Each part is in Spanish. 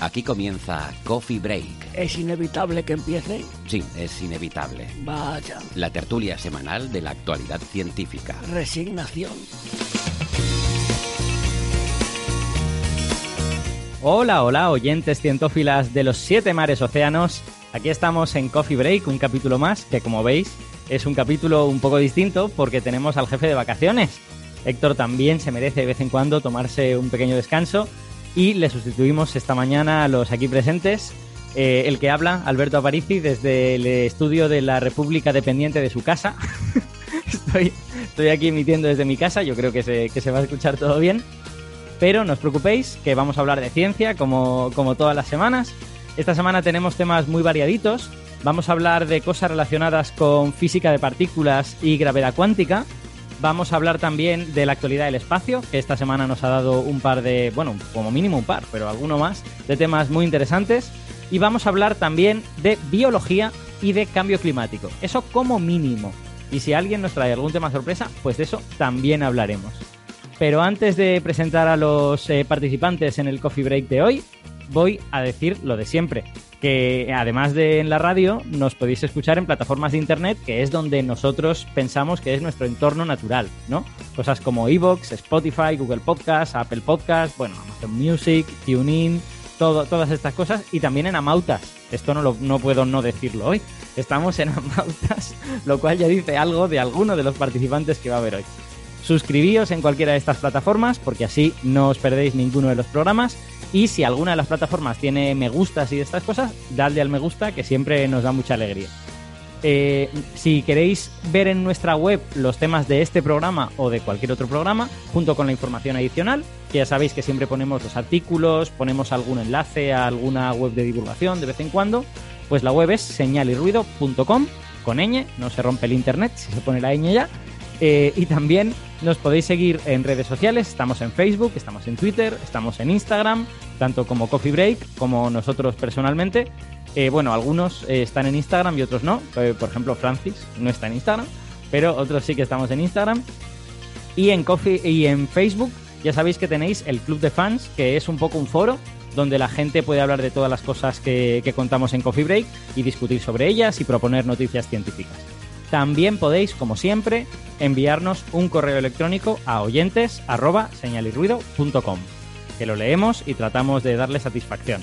Aquí comienza Coffee Break. ¿Es inevitable que empiece? Sí, es inevitable. Vaya. La tertulia semanal de la actualidad científica. Resignación. Hola, hola, oyentes cientófilas de los siete mares océanos. Aquí estamos en Coffee Break, un capítulo más, que como veis es un capítulo un poco distinto porque tenemos al jefe de vacaciones. Héctor también se merece de vez en cuando tomarse un pequeño descanso y le sustituimos esta mañana a los aquí presentes. Eh, el que habla, Alberto Aparici, desde el estudio de la República dependiente de su casa. estoy, estoy aquí emitiendo desde mi casa, yo creo que se, que se va a escuchar todo bien. Pero no os preocupéis, que vamos a hablar de ciencia como, como todas las semanas. Esta semana tenemos temas muy variaditos. Vamos a hablar de cosas relacionadas con física de partículas y gravedad cuántica. Vamos a hablar también de la actualidad del espacio, que esta semana nos ha dado un par de, bueno, como mínimo un par, pero alguno más, de temas muy interesantes. Y vamos a hablar también de biología y de cambio climático. Eso como mínimo. Y si alguien nos trae algún tema sorpresa, pues de eso también hablaremos. Pero antes de presentar a los eh, participantes en el coffee break de hoy, voy a decir lo de siempre, que además de en la radio, nos podéis escuchar en plataformas de internet, que es donde nosotros pensamos que es nuestro entorno natural, ¿no? Cosas como Evox, Spotify, Google Podcast, Apple Podcast, bueno, Amazon Music, TuneIn, todo, todas estas cosas, y también en Amautas. Esto no, lo, no puedo no decirlo hoy. Estamos en Amautas, lo cual ya dice algo de alguno de los participantes que va a haber hoy. Suscribíos en cualquiera de estas plataformas porque así no os perdéis ninguno de los programas. Y si alguna de las plataformas tiene me gustas y de estas cosas, dadle al me gusta que siempre nos da mucha alegría. Eh, si queréis ver en nuestra web los temas de este programa o de cualquier otro programa, junto con la información adicional, que ya sabéis que siempre ponemos los artículos, ponemos algún enlace a alguna web de divulgación de vez en cuando, pues la web es señalirruido.com con ñ, no se rompe el internet si se pone la ñ ya. Eh, y también nos podéis seguir en redes sociales, estamos en Facebook, estamos en Twitter, estamos en Instagram, tanto como Coffee Break como nosotros personalmente. Eh, bueno, algunos eh, están en Instagram y otros no. Eh, por ejemplo, Francis no está en Instagram, pero otros sí que estamos en Instagram. Y en Coffee y en Facebook ya sabéis que tenéis el Club de Fans, que es un poco un foro donde la gente puede hablar de todas las cosas que, que contamos en Coffee Break y discutir sobre ellas y proponer noticias científicas. También podéis, como siempre, enviarnos un correo electrónico a oyentes que lo leemos y tratamos de darle satisfacción.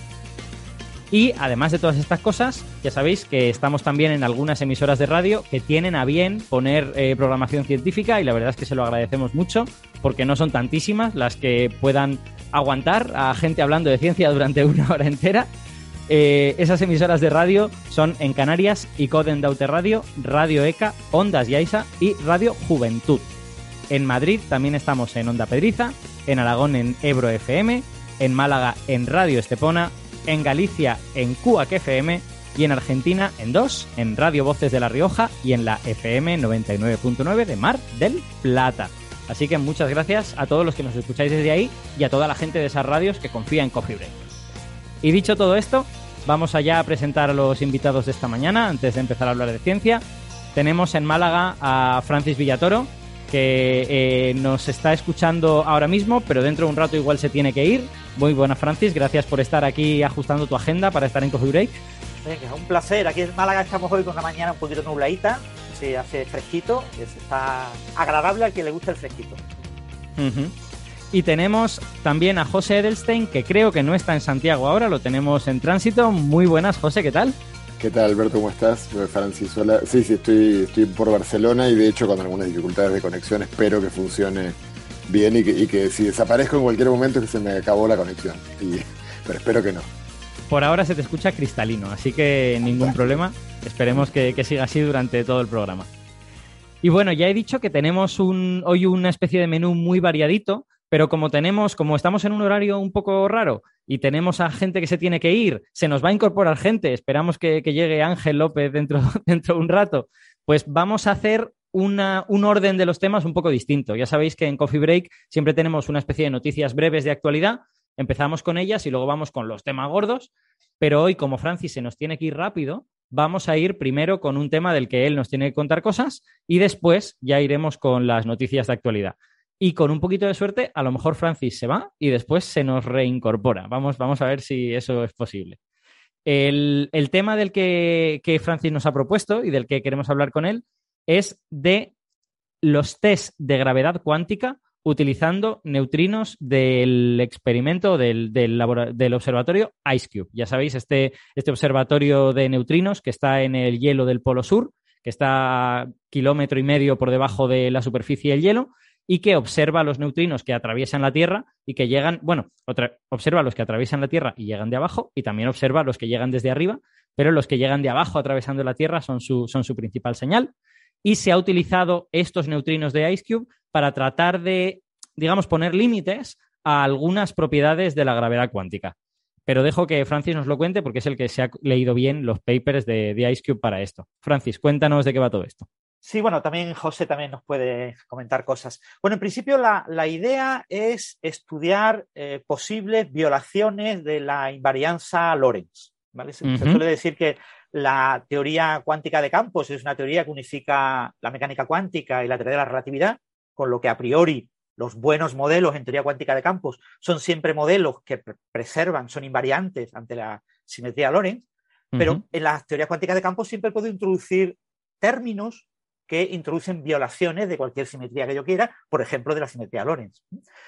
Y además de todas estas cosas, ya sabéis que estamos también en algunas emisoras de radio que tienen a bien poner eh, programación científica y la verdad es que se lo agradecemos mucho porque no son tantísimas las que puedan aguantar a gente hablando de ciencia durante una hora entera. Eh, esas emisoras de radio son en Canarias, Icoden Daute Radio, Radio ECA, Ondas Yaiza y Radio Juventud. En Madrid también estamos en Onda Pedriza, en Aragón en Ebro FM, en Málaga en Radio Estepona, en Galicia en QAC FM y en Argentina en dos, en Radio Voces de La Rioja y en la FM 99.9 de Mar del Plata. Así que muchas gracias a todos los que nos escucháis desde ahí y a toda la gente de esas radios que confía en Coffee. Y dicho todo esto, vamos allá a presentar a los invitados de esta mañana antes de empezar a hablar de ciencia. Tenemos en Málaga a Francis Villatoro, que eh, nos está escuchando ahora mismo, pero dentro de un rato igual se tiene que ir. Muy buena, Francis. Gracias por estar aquí ajustando tu agenda para estar en Coffee Break. Venga, un placer. Aquí en Málaga estamos hoy con la mañana un poquito nubladita. Se hace fresquito. Está agradable al que le gusta el fresquito. Y tenemos también a José Edelstein, que creo que no está en Santiago ahora, lo tenemos en tránsito. Muy buenas, José, ¿qué tal? ¿Qué tal, Alberto? ¿Cómo estás? Yo, Francis, hola. Sí, sí, estoy, estoy por Barcelona y de hecho con algunas dificultades de conexión espero que funcione bien y que, si desaparezco en cualquier momento que se me acabó la conexión. pero espero que no. Por ahora se te escucha cristalino, así que ningún problema. Esperemos que, siga así durante todo el programa. Y bueno, ya he dicho que tenemos un, hoy una especie de menú muy variadito, pero como tenemos, como estamos en un horario un poco raro y tenemos a gente que se tiene que ir, se nos va a incorporar gente, esperamos que, llegue Ángel López dentro, dentro de un rato, pues vamos a hacer una, un orden de los temas un poco distinto. Ya sabéis que en Coffee Break siempre tenemos una especie de noticias breves de actualidad, empezamos con ellas y luego vamos con los temas gordos, pero hoy como Francis se nos tiene que ir rápido, vamos a ir primero con un tema del que él nos tiene que contar cosas y después ya iremos con las noticias de actualidad. Y con un poquito de suerte, a lo mejor Francis se va y después se nos reincorpora. Vamos, vamos a ver si eso es posible. El, tema del que, que, Francis nos ha propuesto y del que queremos hablar con él es de los test de gravedad cuántica utilizando neutrinos del experimento del, del, observatorio IceCube. Ya sabéis, este, este, observatorio de neutrinos que está en el hielo del Polo Sur, que está kilómetro y medio por debajo de la superficie del hielo y que observa los neutrinos que atraviesan la Tierra y que llegan, bueno, observa los que atraviesan la Tierra y llegan de abajo y también observa los que llegan desde arriba, pero los que llegan de abajo atravesando la Tierra son su, son su principal señal. Y se ha utilizado estos neutrinos de IceCube para tratar de, digamos, poner límites a algunas propiedades de la gravedad cuántica. Pero dejo que Francis nos lo cuente porque es el que se ha leído bien los papers de, de IceCube para esto. Francis, cuéntanos de qué va todo esto. Sí, bueno, también José también nos puede comentar cosas. Bueno, en principio la, idea es estudiar eh, posibles violaciones de la invarianza Lorentz. ¿vale? Se, suele decir que la teoría cuántica de campos es una teoría que unifica la mecánica cuántica y la teoría de la relatividad, con lo que a priori los buenos modelos en teoría cuántica de campos son siempre modelos que preservan, son invariantes ante la simetría Lorentz, pero en las teorías cuánticas de campos siempre puedo introducir términos que introducen violaciones de cualquier simetría que yo quiera, por ejemplo, de la simetría Lorentz.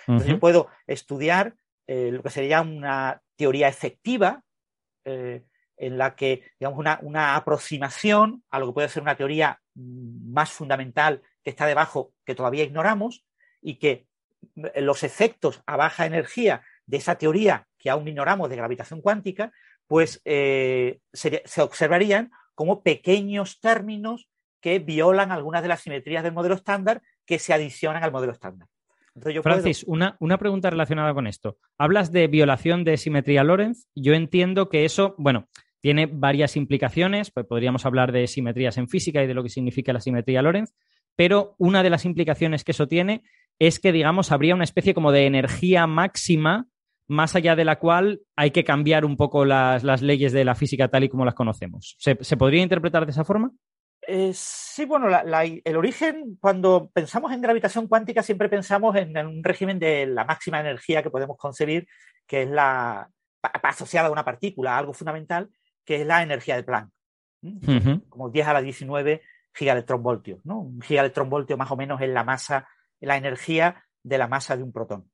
Entonces yo puedo estudiar eh, lo que sería una teoría efectiva eh, en la que, digamos, una, una, aproximación a lo que puede ser una teoría mm, más fundamental que está debajo, que todavía ignoramos, y que mm, los efectos a baja energía de esa teoría que aún ignoramos de gravitación cuántica, pues eh, se observarían como pequeños términos que violan algunas de las simetrías del modelo estándar que se adicionan al modelo estándar. Francis, una, una, pregunta relacionada con esto. Hablas de violación de simetría Lorentz. Yo entiendo que eso, bueno, tiene varias implicaciones. Pues podríamos hablar de simetrías en física y de lo que significa la simetría Lorentz. Pero una de las implicaciones que eso tiene es que, digamos, habría una especie como de energía máxima más allá de la cual hay que cambiar un poco las, leyes de la física tal y como las conocemos. ¿Se podría interpretar de esa forma? Eh, sí, bueno, el origen, cuando pensamos en gravitación cuántica, siempre pensamos en, un régimen de la máxima energía que podemos concebir, que es la asociada a una partícula, algo fundamental, que es la energía de Planck. Como 10 a la 19 gigaelectronvoltios. ¿no? Un gigaelectronvoltio más o menos es la masa, la energía de la masa de un protón.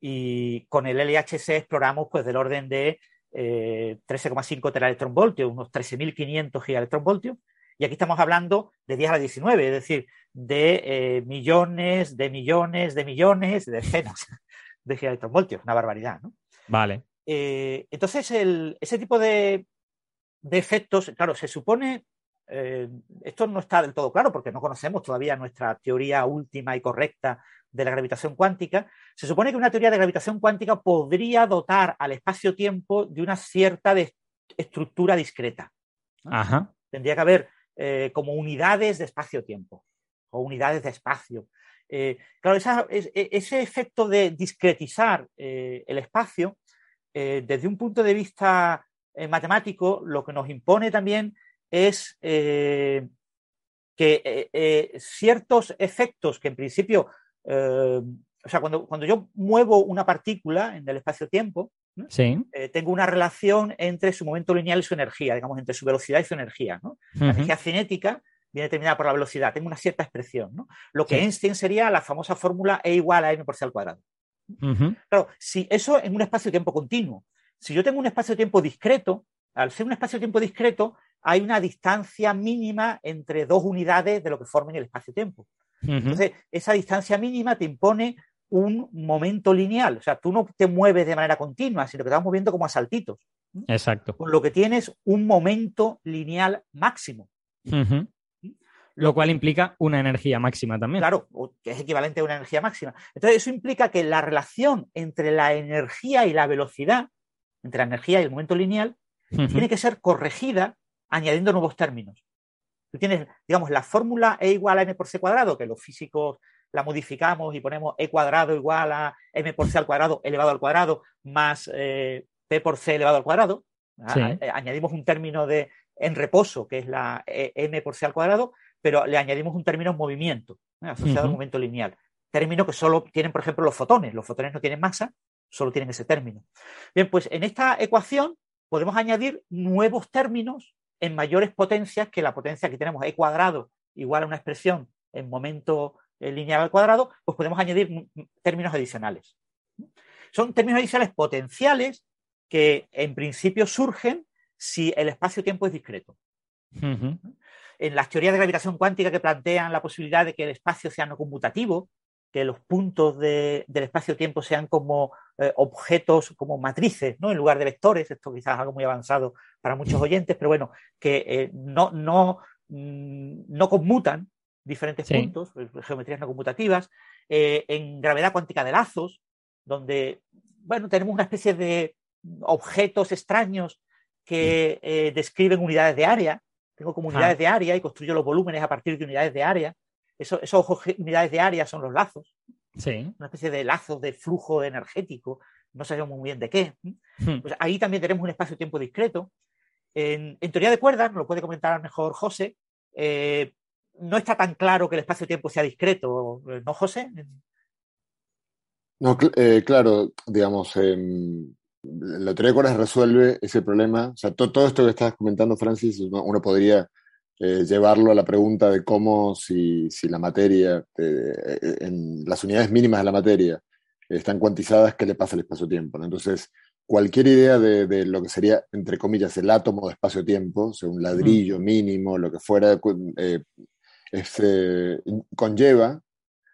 Y con el LHC exploramos pues del orden de 13,5 eh, teraelectronvoltios, unos 13.500 gigaelectronvoltios y aquí estamos hablando de 10 a la 19, es decir, de eh, millones, de millones, de millones, de decenas de gigaelectronvoltios, una barbaridad, ¿no? Vale. Eh, entonces, ese tipo de, efectos, claro, se supone, eh, esto no está del todo claro porque no conocemos todavía nuestra teoría última y correcta de la gravitación cuántica, se supone que una teoría de gravitación cuántica podría dotar al espacio-tiempo de una cierta estructura discreta. Ajá. Tendría que haber eh, como unidades de espacio-tiempo o unidades de espacio. Eh, claro, e, ese efecto de discretizar eh, el espacio, desde un punto de vista matemático, lo que nos impone también es que ciertos efectos que en principio, o sea, cuando, cuando yo muevo una partícula en el espacio-tiempo, eh, tengo una relación entre su momento lineal y su energía, digamos, entre su velocidad y su energía. La energía cinética viene determinada por la velocidad, tengo una cierta expresión. Lo que Einstein sería la famosa fórmula E igual a m por c al cuadrado. Claro, si eso en un espacio-tiempo continuo, si yo tengo un espacio-tiempo discreto, al ser un espacio-tiempo discreto, hay una distancia mínima entre dos unidades de lo que formen el espacio-tiempo. Entonces, esa distancia mínima te impone un momento lineal. O sea, tú no te mueves de manera continua, sino que te vas moviendo como a saltitos. Exacto. Con lo que tienes un momento lineal máximo. Lo cual implica una energía máxima también. Claro, que es equivalente a una energía máxima. Entonces, eso implica que la relación entre la energía y la velocidad, entre la energía y el momento lineal, tiene que ser corregida añadiendo nuevos términos. Tú tienes, digamos, la fórmula E igual a m por c cuadrado, que los físicos la modificamos y ponemos e cuadrado igual a m por c al cuadrado elevado al cuadrado más eh, p por c elevado al cuadrado. Eh, añadimos un término de en reposo, que es la e, m por c al cuadrado, pero le añadimos un término en movimiento, asociado al momento lineal. Término que solo tienen, por ejemplo, los fotones. Los fotones no tienen masa, solo tienen ese término. Bien, pues en esta ecuación podemos añadir nuevos términos en mayores potencias que la potencia que tenemos e cuadrado igual a una expresión en momento eh, lineal al cuadrado, pues podemos añadir términos adicionales. Son términos adicionales potenciales que en principio surgen si el espacio-tiempo es discreto. En las teorías de gravitación cuántica que plantean la posibilidad de que el espacio sea no conmutativo, que los puntos del espacio-tiempo sean como eh, objetos, como matrices, ¿no? En lugar de vectores, esto quizás es algo muy avanzado para muchos oyentes, pero bueno, que eh, no, no, mm, no conmutan diferentes puntos, eh, geometrías no conmutativas, en gravedad cuántica de lazos, donde, bueno, tenemos una especie de objetos extraños que describen unidades de área. Tengo como unidades de área y construyo los volúmenes a partir de unidades de área esas unidades de área son los lazos. Sí. Una especie de lazos de flujo energético, no sabemos muy bien de qué. Hmm. Pues ahí también tenemos un espacio-tiempo discreto. En, teoría de cuerdas, nos lo puede comentar mejor José, eh, no está tan claro que el espacio-tiempo sea discreto, ¿no, José? No, eh, claro, digamos, em, la teoría de cuerdas resuelve ese problema. O sea, todo esto que estás comentando, Francis, uno podría eh, llevarlo a la pregunta de cómo si, la materia, eh, en las unidades mínimas de la materia están cuantizadas, ¿qué le pasa al espacio-tiempo? Entonces, cualquier idea de, lo que sería, entre comillas, el átomo de espacio-tiempo, o sea, un ladrillo mínimo, lo que fuera, eh, conlleva,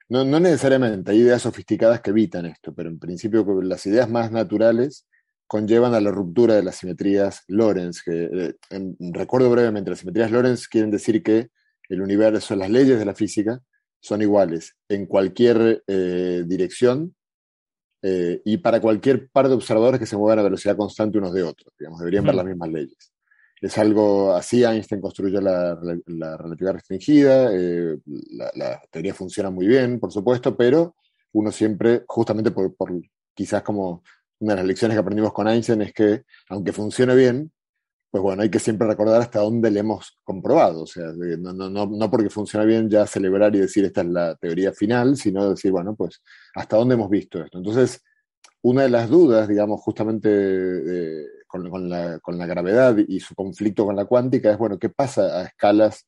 no, no, necesariamente, hay ideas sofisticadas que evitan esto, pero en principio las ideas más naturales conllevan a la ruptura de las simetrías Lorentz. Que, eh, recuerdo brevemente, las simetrías Lorentz quieren decir que el universo, las leyes de la física son iguales en cualquier eh, dirección eh, y para cualquier par de observadores que se muevan a velocidad constante unos de otros. Digamos, deberían ver las mismas leyes. Es algo así, Einstein construyó la, relatividad restringida, la, teoría funciona muy bien, por supuesto, pero uno siempre, justamente por quizás como una de las lecciones que aprendimos con Einstein es que, aunque funcione bien, pues bueno, hay que siempre recordar hasta dónde le hemos comprobado. O sea, no, no, no, porque funciona bien ya celebrar y decir esta es la teoría final, sino decir, bueno, pues hasta dónde hemos visto esto. Entonces, una de las dudas, digamos, justamente eh, con, la, con, la, gravedad y su conflicto con la cuántica es, bueno, ¿qué pasa a escalas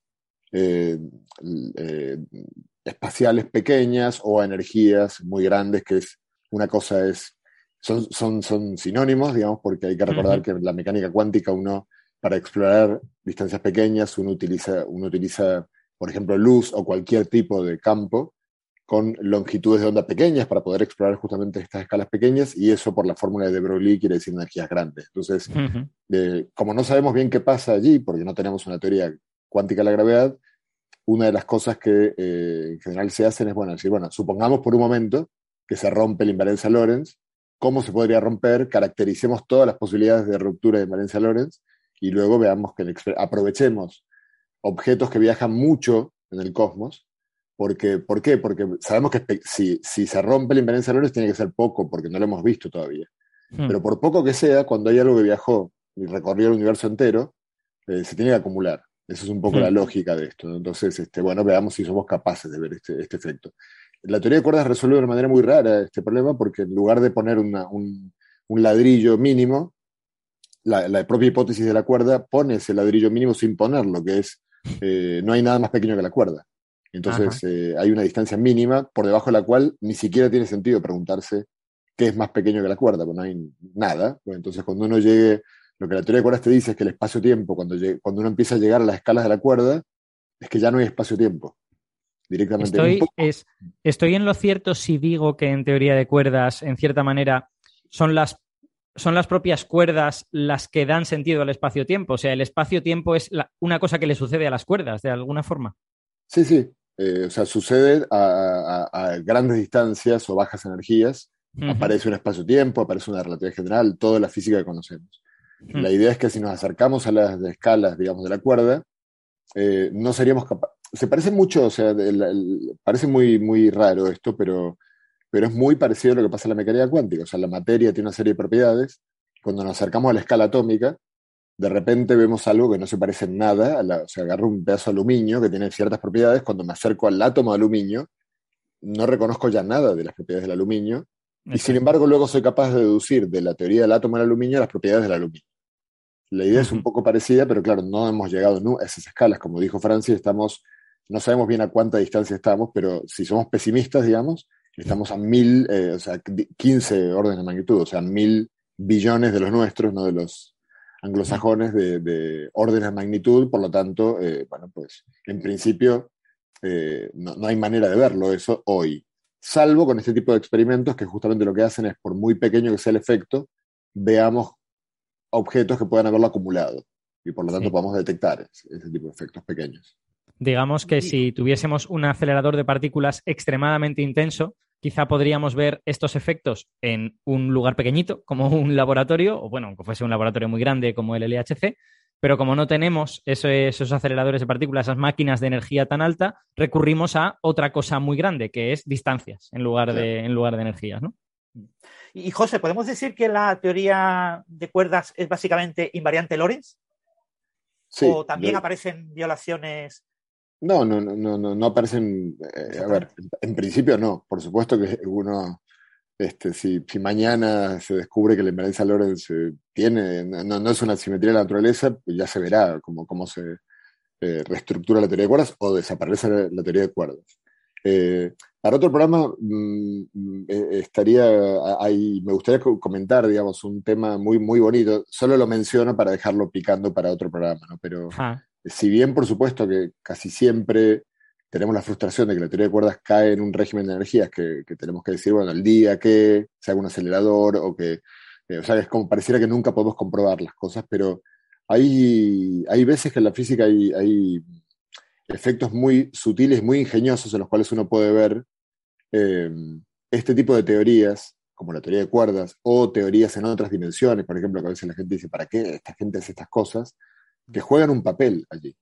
eh, eh, espaciales pequeñas o a energías muy grandes, que es una cosa es son, son, sinónimos, digamos, porque hay que recordar que en la mecánica cuántica uno, para explorar distancias pequeñas, uno utiliza, uno utiliza, por ejemplo, luz o cualquier tipo de campo con longitudes de onda pequeñas para poder explorar justamente estas escalas pequeñas y eso por la fórmula de Broglie quiere decir energías grandes. Entonces, eh, como no sabemos bien qué pasa allí, porque no tenemos una teoría cuántica de la gravedad, una de las cosas que eh, en general se hacen es, bueno, decir, bueno, supongamos por un momento que se rompe la invariancia Lorentz cómo se podría romper, caractericemos todas las posibilidades de ruptura de Valencia Lorentz y luego veamos que aprovechemos objetos que viajan mucho en el cosmos. Porque, ¿Por qué? Porque sabemos que si, si se rompe la invariancia Lorentz tiene que ser poco, porque no lo hemos visto todavía. Hmm. Pero por poco que sea, cuando hay algo que viajó y recorrió el universo entero, eh, se tiene que acumular. Esa es un poco la hmm. lógica de esto. Entonces, este, bueno, veamos si somos capaces de ver este, este efecto la teoría de cuerdas resuelve de una manera muy rara este problema porque en lugar de poner un, ladrillo mínimo, la, propia hipótesis de la cuerda pone ese ladrillo mínimo sin ponerlo, que es, eh, no hay nada más pequeño que la cuerda. Entonces eh, hay una distancia mínima por debajo de la cual ni siquiera tiene sentido preguntarse qué es más pequeño que la cuerda, porque no hay nada. Pues entonces cuando uno llegue, lo que la teoría de cuerdas te dice es que el espacio-tiempo, cuando, cuando uno empieza a llegar a las escalas de la cuerda, es que ya no hay espacio-tiempo directamente. Estoy, es, estoy en lo cierto si digo que en teoría de cuerdas, en cierta manera, son las, son las propias cuerdas las que dan sentido al espacio-tiempo. O sea, el espacio-tiempo es una cosa que le sucede a las cuerdas, de alguna forma. Sí, sí. Eh, o sea, sucede a, grandes distancias o bajas energías. Aparece un espacio-tiempo, aparece una relatividad general, toda la física que conocemos. La idea es que si nos acercamos a las escalas, digamos, de la cuerda, eh, no seríamos capaces. Se parece mucho, o sea, parece muy, muy raro esto, pero, pero es muy parecido a lo que pasa en la mecánica cuántica. O sea, la materia tiene una serie de propiedades. Cuando nos acercamos a la escala atómica, de repente vemos algo que no se parece en nada. o sea, agarro un pedazo de aluminio que tiene ciertas propiedades. Cuando me acerco al átomo de aluminio, no reconozco ya nada de las propiedades del aluminio. Y sin embargo, luego soy capaz de deducir de la teoría del átomo del aluminio las propiedades del aluminio. La idea es un poco parecida, pero claro, no hemos llegado a esas escalas. Como dijo Francis, estamos, no sabemos bien a cuánta distancia estamos, pero si somos pesimistas, digamos, estamos a mil, eh, o sea, 15 órdenes de magnitud, o sea, mil billones de los nuestros, no de los anglosajones, de, órdenes de magnitud. Por lo tanto, eh, bueno, pues en principio eh, no, no hay manera de verlo eso hoy. Salvo con este tipo de experimentos que justamente lo que hacen es, por muy pequeño que sea el efecto, veamos objetos que puedan haberlo acumulado y por lo tanto podamos detectar ese, tipo de efectos pequeños. Digamos que si tuviésemos un acelerador de partículas extremadamente intenso, quizá podríamos ver estos efectos en un lugar pequeñito, como un laboratorio, o bueno, aunque fuese un laboratorio muy grande como el LHC, pero como no tenemos esos, aceleradores de partículas, esas máquinas de energía tan alta, recurrimos a otra cosa muy grande, que es distancias en lugar de, en lugar de energías, ¿no? Y José, ¿podemos decir que la teoría de cuerdas es básicamente invariante Lorentz? Sí, ¿O también aparecen violaciones? No, no, no, no, no aparecen. Eh, a ver, en principio no. Por supuesto que uno, este, si, si mañana se descubre que la invariancia Lorentz eh, tiene, no, es una simetría de la naturaleza, pues ya se verá cómo, cómo se eh, reestructura la teoría de cuerdas o desaparece la, teoría de cuerdas. Para otro programa mm, mm, eh, estaría ahí, me gustaría comentar, digamos, un tema muy, muy bonito. Solo lo menciono para dejarlo picando para otro programa, ¿no? Pero si bien, por supuesto, que casi siempre tenemos la frustración de que la teoría de cuerdas cae en un régimen de energías que, tenemos que decir, bueno, el día que se haga un acelerador o que, eh, o sea, es como pareciera que nunca podemos comprobar las cosas, pero hay, hay veces que en la física hay, hay efectos muy sutiles, muy ingeniosos en los cuales uno puede ver eh, este tipo de teorías, como la teoría de cuerdas, o teorías en otras dimensiones, por ejemplo, que a veces la gente dice, ¿para qué esta gente hace estas cosas? Que juegan un papel allí.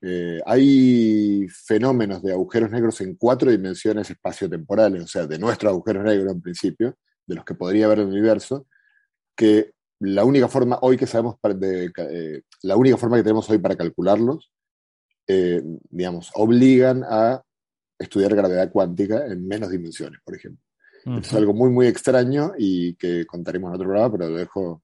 Eh, hay fenómenos de agujeros negros en cuatro dimensiones espaciotemporales, o sea, de nuestros agujeros negros en principio, de los que podría haber el universo, que la única forma hoy que sabemos, de, eh, la única forma que tenemos hoy para calcularlos eh, digamos, obligan a estudiar gravedad cuántica en menos dimensiones, por ejemplo. Es algo muy, muy extraño y que contaremos en otro programa, pero lo dejo,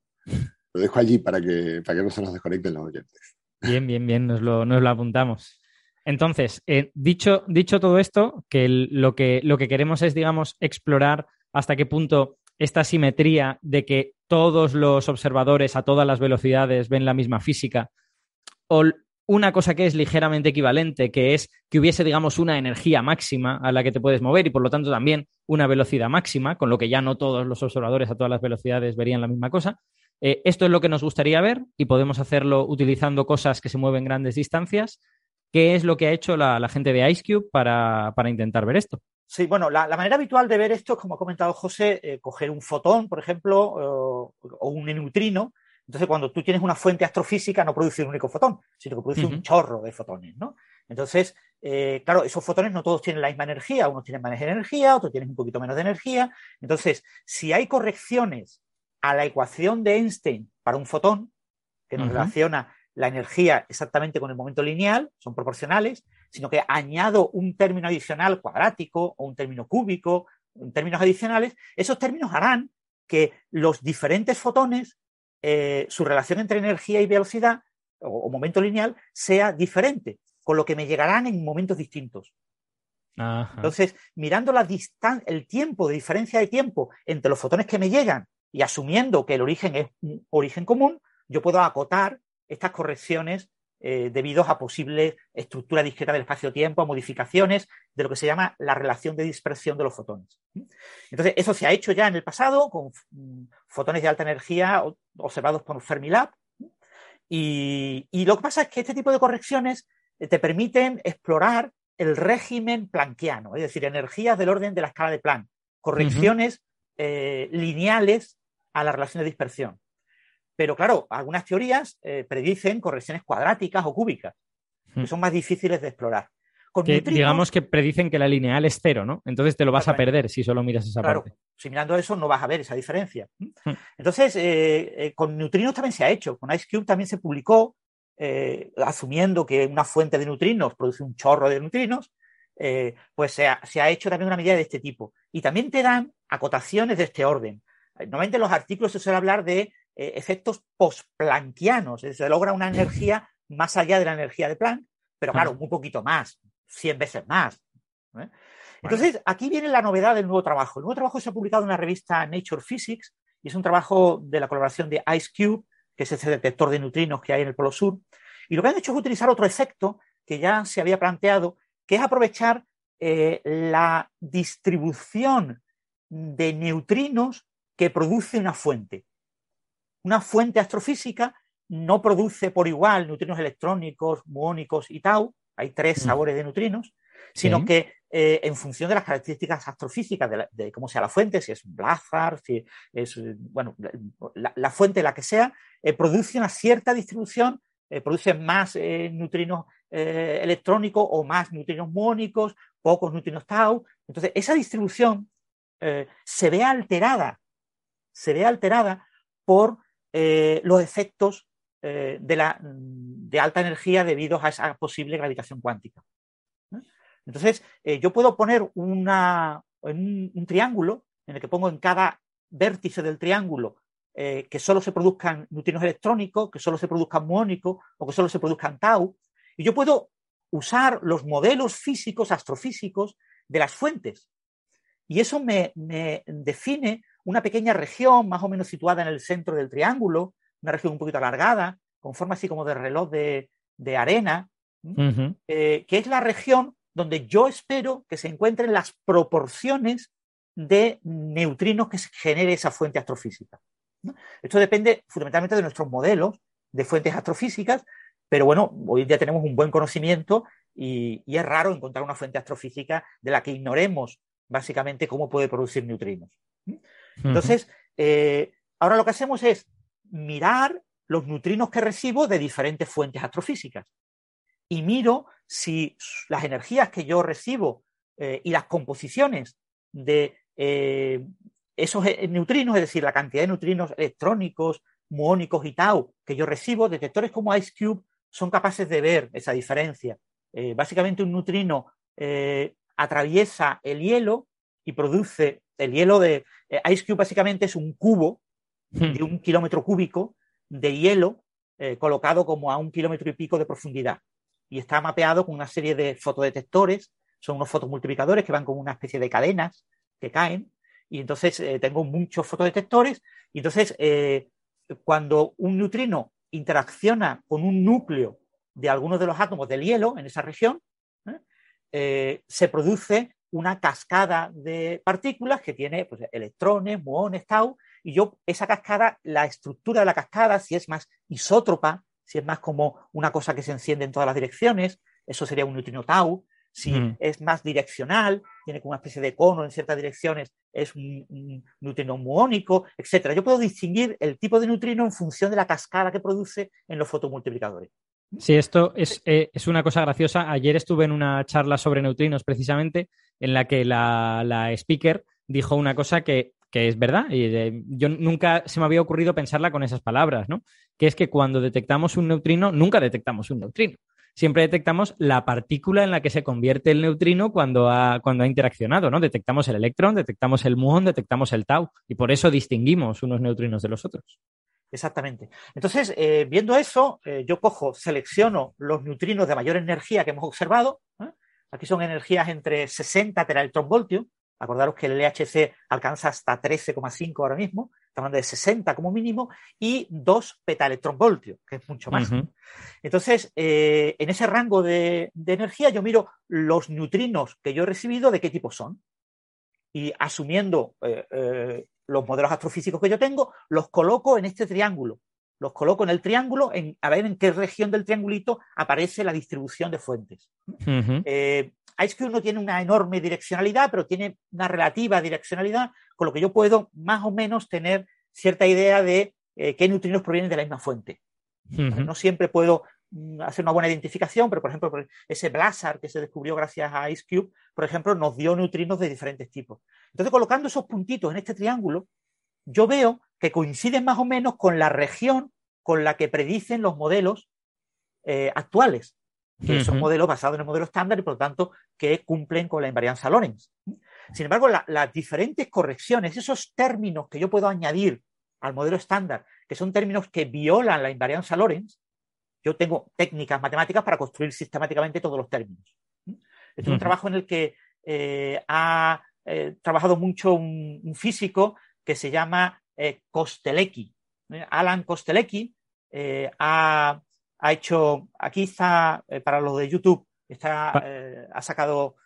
lo dejo allí para que, para que no se nos desconecten los oyentes. Bien, bien, bien, nos lo, nos lo apuntamos. Entonces, eh, dicho, dicho todo esto, que lo, que lo que queremos es, digamos, explorar hasta qué punto esta simetría de que todos los observadores a todas las velocidades ven la misma física, o una cosa que es ligeramente equivalente, que es que hubiese, digamos, una energía máxima a la que te puedes mover y por lo tanto también una velocidad máxima, con lo que ya no todos los observadores a todas las velocidades verían la misma cosa. Eh, esto es lo que nos gustaría ver y podemos hacerlo utilizando cosas que se mueven grandes distancias. ¿Qué es lo que ha hecho la, gente de IceCube para, para intentar ver esto? Sí, bueno, la, manera habitual de ver esto es, como ha comentado José, eh, coger un fotón, por ejemplo, o un neutrino, entonces, cuando tú tienes una fuente astrofísica, no produce un único fotón, sino que produce un chorro de fotones, ¿no? Entonces, eh, claro, esos fotones no todos tienen la misma energía, unos tienen más energía, otros tienen un poquito menos de energía. Entonces, si hay correcciones a la ecuación de Einstein para un fotón, que nos relaciona la energía exactamente con el momento lineal, son proporcionales, sino que añado un término adicional cuadrático o un término cúbico, términos adicionales, esos términos harán que los diferentes fotones eh, su relación entre energía y velocidad o, momento lineal sea diferente, con lo que me llegarán en momentos distintos. Entonces, mirando la el tiempo de diferencia de tiempo entre los fotones que me llegan y asumiendo que el origen es un origen común, yo puedo acotar estas correcciones eh, debido a posibles estructura discreta del espacio-tiempo, a modificaciones de lo que se llama la relación de dispersión de los fotones. Entonces, eso se ha hecho ya en el pasado con mm, fotones de alta energía observados por Fermilab. Y, y lo que pasa es que este tipo de correcciones eh, te permiten explorar el régimen planquiano, es decir, energías del orden de la escala de Planck, correcciones eh, lineales a la relación de dispersión. Pero claro, algunas teorías eh, predicen correcciones cuadráticas o cúbicas, que hmm. son más difíciles de explorar. digamos que predicen que la lineal es cero, ¿no? Entonces te lo vas a perder si solo miras esa claro, parte. Si mirando eso no vas a ver esa diferencia. Hmm. Entonces, eh, con neutrinos también se ha hecho. Con IceCube también se publicó, asumiendo que una fuente de neutrinos produce un chorro de neutrinos, pues se ha, se ha, hecho también una medida de este tipo. Y también te dan acotaciones de este orden. Normalmente en los artículos se suele hablar de eh, efectos post-planckianos, se logra una energía más allá de la energía de Planck, pero claro, un poquito más, 100 veces más. ¿eh? Entonces, aquí viene la novedad del nuevo trabajo. El nuevo trabajo se ha publicado en la revista Nature Physics y es un trabajo de la colaboración de IceCube, que es ese detector de neutrinos que hay en el Polo Sur. Y lo que han hecho es utilizar otro efecto que ya se había planteado, que es aprovechar eh, la distribución de neutrinos que produce una fuente una fuente astrofísica no produce por igual neutrinos electrónicos, muónicos y tau, hay tres mm. sabores de neutrinos, sino que eh, en función de las características astrofísicas de, cómo sea la fuente, si es un blazar, si es, bueno, la, fuente la que sea, eh, produce una cierta distribución, eh, produce más neutrinos electrónicos o más neutrinos muónicos, pocos neutrinos tau. Entonces, esa distribución se ve alterada, se ve alterada por eh, los efectos eh, de, la, de, alta energía debido a esa posible gravitación cuántica. Entonces, eh, yo puedo poner un, un, triángulo en el que pongo en cada vértice del triángulo que solo se produzcan neutrinos electrónicos, que solo se produzcan muónicos o que solo se produzcan tau. Y yo puedo usar los modelos físicos, astrofísicos de las fuentes. Y eso me define una pequeña región más o menos situada en el centro del triángulo, una región un poquito alargada, con forma así como de reloj de, arena, eh, que es la región donde yo espero que se encuentren las proporciones de neutrinos que genere esa fuente astrofísica. Esto depende fundamentalmente de nuestros modelos de fuentes astrofísicas, pero bueno, hoy día tenemos un buen conocimiento y, y, es raro encontrar una fuente astrofísica de la que ignoremos básicamente cómo puede producir neutrinos. Entonces, eh, ahora lo que hacemos es mirar los neutrinos que recibo de diferentes fuentes astrofísicas y miro si las energías que yo recibo eh, y las composiciones de eh, esos neutrinos, es decir, la cantidad de neutrinos electrónicos, muónicos y tau que yo recibo, detectores como IceCube son capaces de ver esa diferencia. básicamente un neutrino atraviesa el hielo y produce el hielo de Ice Cube básicamente es un cubo hmm. de un kilómetro cúbico de hielo eh, colocado como a un kilómetro y pico de profundidad. Y está mapeado con una serie de fotodetectores, son unos fotomultiplicadores que van con una especie de cadenas que caen. Y entonces eh, tengo muchos fotodetectores. Y entonces, cuando un neutrino interacciona con un núcleo de algunos de los átomos del hielo en esa región, se produce una cascada de partículas que tiene pues, electrones, muones, tau, y yo esa cascada, la estructura de la cascada, si es más isótropa, si es más como una cosa que se enciende en todas las direcciones, eso sería un neutrino tau, si es más direccional, tiene como una especie de cono en ciertas direcciones, es un, neutrino muónico, etc. Yo puedo distinguir el tipo de neutrino en función de la cascada que produce en los fotomultiplicadores. Sí, esto es, eh, es, una cosa graciosa. Ayer estuve en una charla sobre neutrinos precisamente en la que la, speaker dijo una cosa que, es verdad. Y eh, yo nunca se me había ocurrido pensarla con esas palabras, ¿no? Que es que cuando detectamos un neutrino, nunca detectamos un neutrino. Siempre detectamos la partícula en la que se convierte el neutrino cuando ha, cuando ha interaccionado, ¿no? Detectamos el electrón, detectamos el muón, detectamos el tau. Y por eso distinguimos unos neutrinos de los otros. Exactamente. Entonces, eh, viendo eso, eh, yo cojo, selecciono los neutrinos de mayor energía que hemos observado. Aquí son energías entre 60 teraelectronvoltios, Acordaros que el LHC alcanza hasta 13,5 ahora mismo, estamos hablando de 60 como mínimo, y 2 petaelectronvoltios, que es mucho más. Entonces, eh, en ese rango de, energía yo miro los neutrinos que yo he recibido, de qué tipo son. Y asumiendo eh, eh, los modelos astrofísicos que yo tengo, los coloco en este triángulo. Los coloco en el triángulo, en, a ver en qué región del triangulito aparece la distribución de fuentes. IceCube no tiene una enorme direccionalidad, pero tiene una relativa direccionalidad, con lo que yo puedo más o menos tener cierta idea de eh, qué neutrinos provienen de la misma fuente. No siempre puedo hacer una buena identificación, pero por ejemplo, ese blazar que se descubrió gracias a IceCube, por ejemplo, nos dio neutrinos de diferentes tipos. Entonces, colocando esos puntitos en este triángulo, yo veo que coinciden más o menos con la región con la que predicen los modelos eh, actuales que son modelos basados en el modelo estándar y por lo tanto que cumplen con la invarianza Lorentz. Sin embargo, las diferentes correcciones, esos términos que yo puedo añadir al modelo estándar, que son términos que violan la invarianza Lorentz, yo tengo técnicas matemáticas para construir sistemáticamente todos los términos. Este es un trabajo en el que eh, ha eh, trabajado mucho un, físico que se llama eh, Kostelecki. Alan Kostelecki ha ha hecho, aquí está, eh, para los de YouTube, está, eh, ha sacado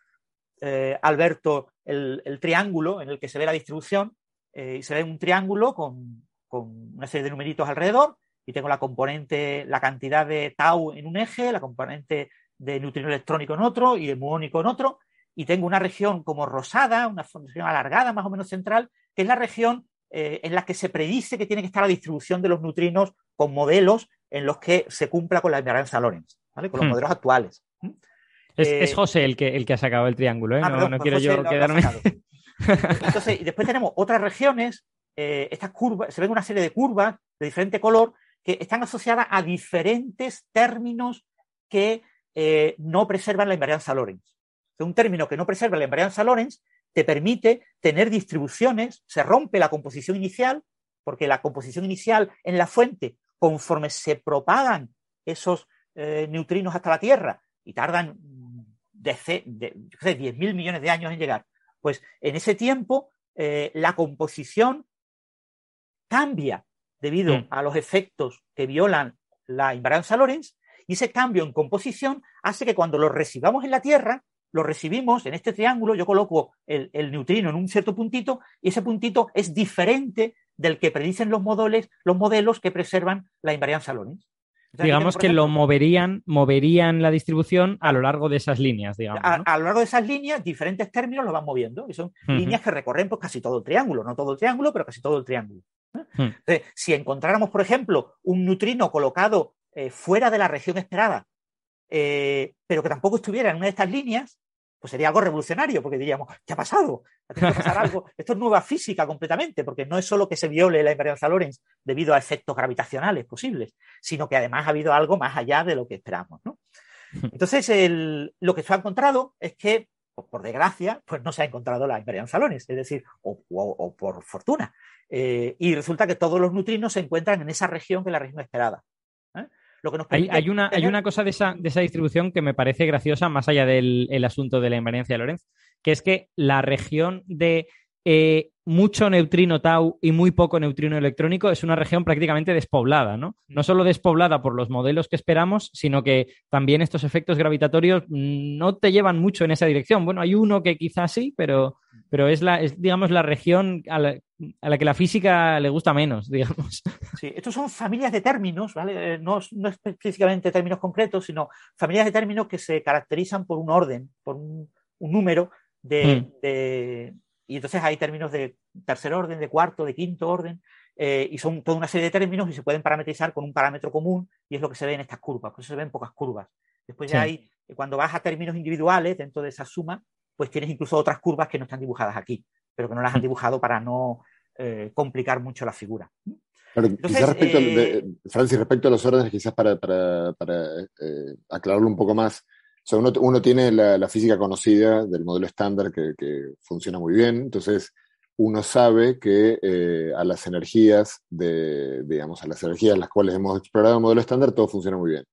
eh, Alberto el, triángulo en el que se ve la distribución y se ve un triángulo con, una serie de numeritos alrededor y tengo la componente, la cantidad de tau en un eje, la componente de neutrino electrónico en otro y de muónico en otro y tengo una región como rosada, una región alargada más o menos central, que es la región en la que se predice que tiene que estar la distribución de los neutrinos con modelos en los que se cumpla con la invarianza Lorentz, ¿vale? con los hmm. modelos actuales. Es, eh, José el que, el que ha sacado el triángulo, ¿eh? ah, no, pues quiero yo quedarme. Entonces, y después tenemos otras regiones, eh, estas curvas, se ven una serie de curvas de diferente color que están asociadas a diferentes términos que no preservan la invarianza Lorentz. un término que no preserva la invarianza Lorentz te permite tener distribuciones, se rompe la composición inicial, porque la composición inicial en la fuente conforme se propagan esos eh, neutrinos hasta la Tierra y tardan de, de, 10.000 millones de años en llegar, pues en ese tiempo eh, la composición cambia debido mm. a los efectos que violan la invarianza Lorentz y ese cambio en composición hace que cuando lo recibamos en la Tierra, lo recibimos en este triángulo, yo coloco el, el neutrino en un cierto puntito y ese puntito es diferente del que predicen los modelos, los modelos que preservan la invarianza Lorentz. digamos que lo moverían, moverían la distribución a lo largo de esas líneas, digamos. A, lo largo de esas líneas, diferentes términos lo van moviendo, y son líneas que recorren pues, casi todo el triángulo, no todo el triángulo, pero casi todo el triángulo. ¿Eh? si encontráramos, por ejemplo, un neutrino colocado eh, fuera de la región esperada, eh, pero que tampoco estuviera en una de estas líneas, pues sería algo revolucionario, porque diríamos, ¿qué ha pasado? Ha tenido que pasar algo. Esto es nueva física completamente, porque no es solo que se viole la invarianza Lorentz debido a efectos gravitacionales posibles, sino que además ha habido algo más allá de lo que esperamos. Entonces, lo que se ha encontrado es que, pues, por desgracia, pues no se ha encontrado la invarianza Lorentz, es decir, o, por fortuna. Eh, y resulta que todos los neutrinos se encuentran en esa región que es la región esperada hay, una, hay una cosa de esa, de esa distribución que me parece graciosa, más allá del asunto de la invariancia de Lorentz, que es que la región de eh, mucho neutrino tau y muy poco neutrino electrónico es una región prácticamente despoblada, ¿no? No mm. solo despoblada por los modelos que esperamos, sino que también estos efectos gravitatorios no te llevan mucho en esa dirección. Bueno, hay uno que quizás sí, pero, pero es, la, es, digamos, la región a la, a la, que la física le gusta menos, digamos. Sí, estos son familias de términos, ¿vale? No, no específicamente términos concretos, sino familias de términos que se caracterizan por un orden, por un, número de mm. Y entonces hay términos de tercer orden, de cuarto, de quinto orden, eh, y son toda una serie de términos y se pueden parametrizar con un parámetro común, y es lo que se ve en estas curvas, por eso se ven pocas curvas. Después ya hay, cuando vas a términos individuales dentro de esa suma, pues tienes incluso otras curvas que no están dibujadas aquí, pero que no las han mm. dibujado para no eh, complicar mucho la figura. quizás respecto, eh, Francis, respecto a los órdenes, quizás para, para, para aclararlo un poco más, uno, tiene la, física conocida del modelo estándar que, funciona muy bien, entonces uno sabe que eh, a las energías de, digamos, a las energías las cuales hemos explorado el modelo estándar, todo funciona muy bien.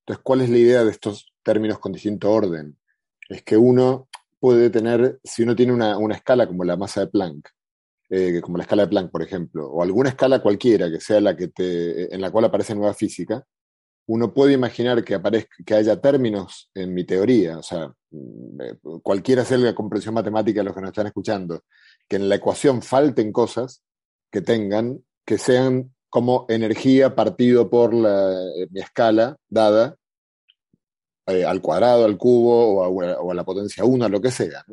Entonces, ¿cuál es la idea de estos términos con distinto orden? Es que uno, puede tener, si uno tiene una, escala como la masa de Planck, eh, como la escala de Planck, por ejemplo, o alguna escala cualquiera que sea la que te, en la cual aparece nueva física, uno puede imaginar que, aparezca, que haya términos en mi teoría, o sea, mm, eh, cualquiera sea la comprensión matemática de los que nos están escuchando, que en la ecuación falten cosas que tengan, que sean como energía partido por la, eh, mi escala dada eh, al cuadrado, al cubo o a, la potencia 1, lo que sea.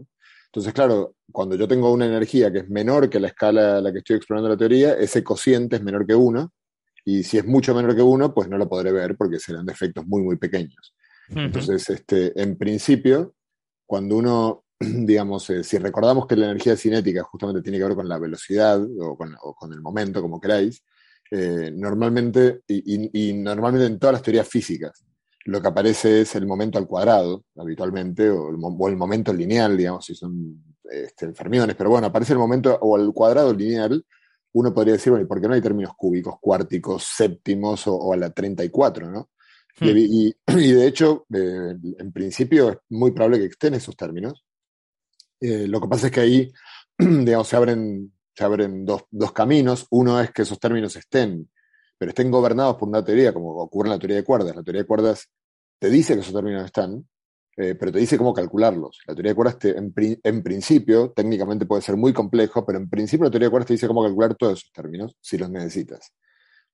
Entonces, claro, cuando yo tengo una energía que es menor que la escala a la que estoy explorando la teoría, ese cociente es menor que 1, y si es mucho menor que 1, pues no lo podré ver porque serán defectos muy, muy pequeños. Entonces, este, en principio, cuando uno, digamos, eh, si recordamos que la energía cinética justamente tiene que ver con la velocidad o con, el momento, como queráis, eh, normalmente, y, normalmente en todas las teorías físicas, lo que aparece es el momento al cuadrado, habitualmente, o el, momento lineal, digamos, si son este, fermiones, pero bueno, aparece el momento o al cuadrado lineal, uno podría decir, bueno, ¿y por qué no hay términos cúbicos, cuárticos, séptimos o, a la 34, ¿no? Hmm. Y, de hecho, eh, en principio es muy probable que estén esos términos. Eh, lo que pasa es que ahí, digamos, se abren, se abren dos, dos, caminos. Uno es que esos términos estén, pero estén gobernados por una teoría, como ocurre en la teoría de cuerdas. La teoría de cuerdas te dice que esos términos están, eh, pero te dice cómo calcularlos. La teoría de cuerdas, en, principio, técnicamente puede ser muy complejo, pero en principio la teoría de cuerdas te dice cómo calcular todos esos términos, si los necesitas.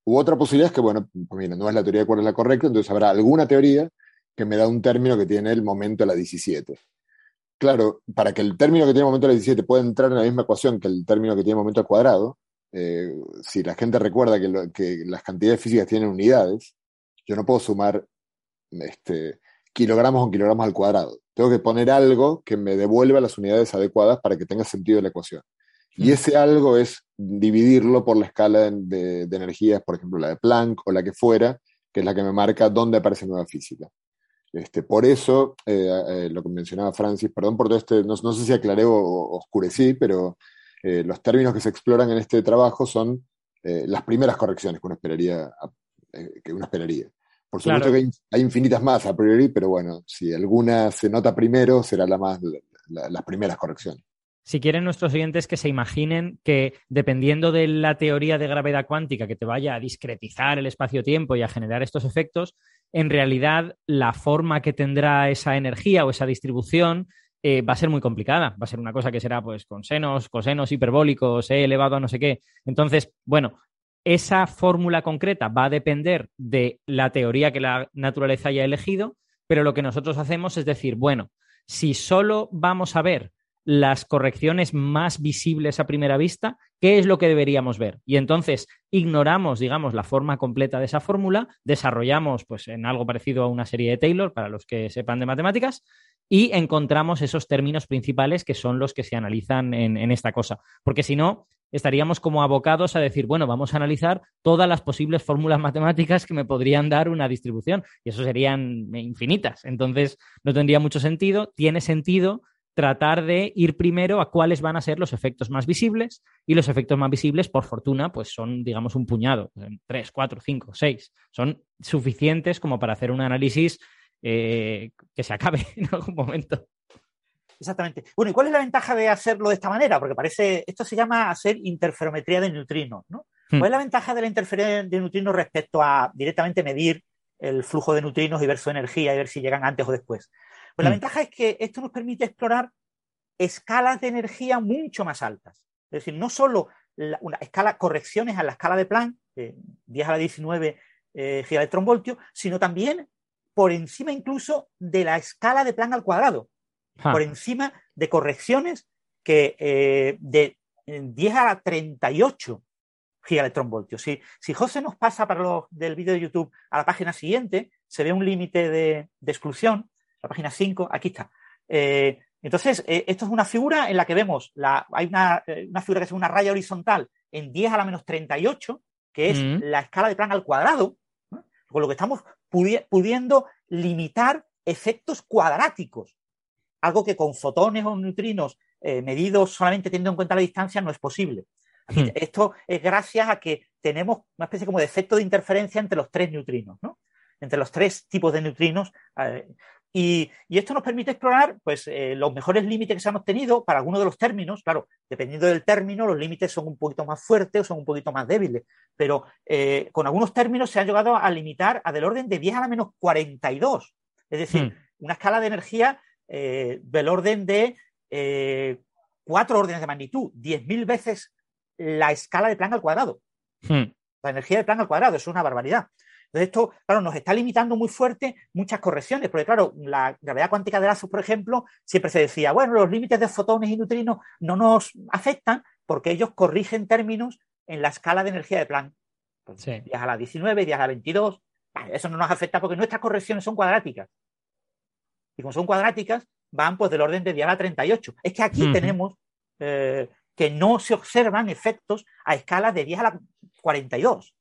U otra posibilidad es que, bueno, pues mira, no es la teoría de cuerdas la correcta, entonces habrá alguna teoría que me da un término que tiene el momento a la 17. Claro, para que el término que tiene el momento a la 17 pueda entrar en la misma ecuación que el término que tiene el momento al cuadrado, eh, si la gente recuerda que, que, las cantidades físicas tienen unidades, yo no puedo sumar este, kilogramos o kilogramos al cuadrado. Tengo que poner algo que me devuelva las unidades adecuadas para que tenga sentido la ecuación. Y mm. ese algo es dividirlo por la escala de, energías, por ejemplo, la de Planck o la que fuera, que es la que me marca dónde aparece nueva física. Este, por eso, eh, eh, lo que mencionaba Francis, perdón por todo este, no, sé si aclaré o, oscurecí, pero eh, los términos que se exploran en este trabajo son las primeras correcciones que uno esperaría. que uno esperaría. Por supuesto que hay, infinitas más a priori, pero bueno, si alguna se nota primero, será la más las primeras correcciones. Si quieren nuestros oyentes que se imaginen que dependiendo de la teoría de gravedad cuántica que te vaya a discretizar el espacio-tiempo y a generar estos efectos, en realidad la forma que tendrá esa energía o esa distribución eh, va a ser muy complicada. Va a ser una cosa que será pues con senos, cosenos hiperbólicos, e elevado a no sé qué. Entonces, bueno, esa fórmula concreta va a depender de la teoría que la naturaleza haya elegido, pero lo que nosotros hacemos es decir, bueno, si solo vamos a ver las correcciones más visibles a primera vista, ¿qué es lo que deberíamos ver? Y entonces ignoramos, digamos, la forma completa de esa fórmula, desarrollamos, pues, en algo parecido a una serie de Taylor, para los que sepan de matemáticas, y encontramos esos términos principales que son los que se analizan en, en esta cosa. Porque si no, estaríamos como abocados a decir, bueno, vamos a analizar todas las posibles fórmulas matemáticas que me podrían dar una distribución, y eso serían infinitas. Entonces, no tendría mucho sentido. Tiene sentido tratar de ir primero a cuáles van a ser los efectos más visibles y los efectos más visibles, por fortuna, pues son, digamos, un puñado, tres, cuatro, cinco, seis. Son suficientes como para hacer un análisis eh, que se acabe en algún momento. Exactamente. Bueno, ¿y cuál es la ventaja de hacerlo de esta manera? Porque parece, esto se llama hacer interferometría de neutrinos, ¿no? Hmm. ¿Cuál es la ventaja de la interferencia de neutrinos respecto a directamente medir el flujo de neutrinos y ver su energía y ver si llegan antes o después? Pues la hmm. ventaja es que esto nos permite explorar escalas de energía mucho más altas. Es decir, no solo una escala, correcciones a la escala de Planck, 10 a la 19 eh, gigaelectronvoltios, sino también por encima incluso de la escala de Planck al cuadrado por encima de correcciones que eh, de 10 a 38 gigaelectronvoltios. Si, si José nos pasa para los del vídeo de YouTube a la página siguiente, se ve un límite de, exclusión, la página 5, aquí está. Eh, entonces, eh, esto es una figura en la que vemos, la, hay una, figura que es una raya horizontal en 10 a la menos 38, que es mm. la escala de Planck al cuadrado, con lo que estamos pudiendo limitar efectos cuadráticos algo que con fotones o neutrinos eh, medidos solamente teniendo en cuenta la distancia no es posible. Hmm. Esto es gracias a que tenemos una especie como de efecto de interferencia entre los tres neutrinos, ¿no? Entre los tres tipos de neutrinos. Eh, Y, esto nos permite explorar pues, eh, los mejores límites que se han obtenido para algunos de los términos. Claro, dependiendo del término, los límites son un poquito más fuertes o son un poquito más débiles. Pero eh, con algunos términos se han llegado a limitar a del orden de 10 a la menos 42. Es decir, hmm. una escala de energía eh, del orden de cuatro órdenes de magnitud, 10.000 veces la escala de Planck al cuadrado. Hmm. La energía de Planck al cuadrado, es una barbaridad. Entonces, esto, claro, nos está limitando muy fuerte muchas correcciones, porque, claro, la gravedad cuántica de lazos, por ejemplo, siempre se decía, bueno, los límites de fotones y neutrinos no nos afectan porque ellos corrigen términos en la escala de energía de Planck. Pues, sí. Días a la 19, días a la 22. eso no nos afecta porque nuestras correcciones son cuadráticas. Y como son cuadráticas, van pues del orden de 10 a la 38. Es que aquí tenemos eh, que no se observan efectos a escalas de 10 a la 42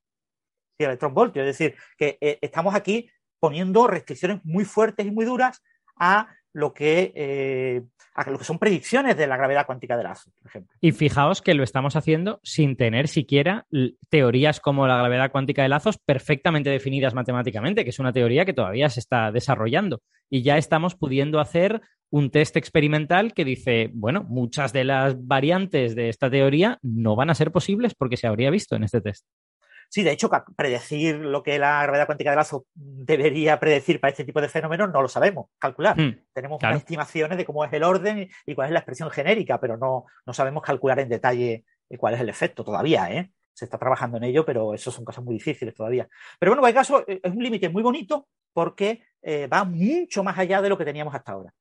electronvoltio. Es decir, que eh, estamos aquí poniendo restricciones muy fuertes y muy duras a lo que, eh, a lo que son predicciones de la gravedad cuántica de lazo, por ejemplo. Y fijaos que lo estamos haciendo sin tener siquiera teorías como la gravedad cuántica de lazos perfectamente definidas matemáticamente, que es una teoría que todavía se está desarrollando. Y ya estamos pudiendo hacer un test experimental que dice, bueno, muchas de las variantes de esta teoría no van a ser posibles porque se habría visto en este test. Sí, de hecho, predecir lo que la gravedad cuántica de lazo debería predecir para este tipo de fenómenos no lo sabemos calcular. Hmm, Tenemos estimaciones de cómo es el orden y, cuál es la expresión genérica, pero no, no sabemos calcular en detalle eh, cuál es el efecto todavía. ¿eh? Se está trabajando en ello, pero eso son cosas muy difíciles todavía. Pero bueno, en cualquier caso, eh, es un límite muy bonito porque va mucho más allá de lo que teníamos hasta ahora.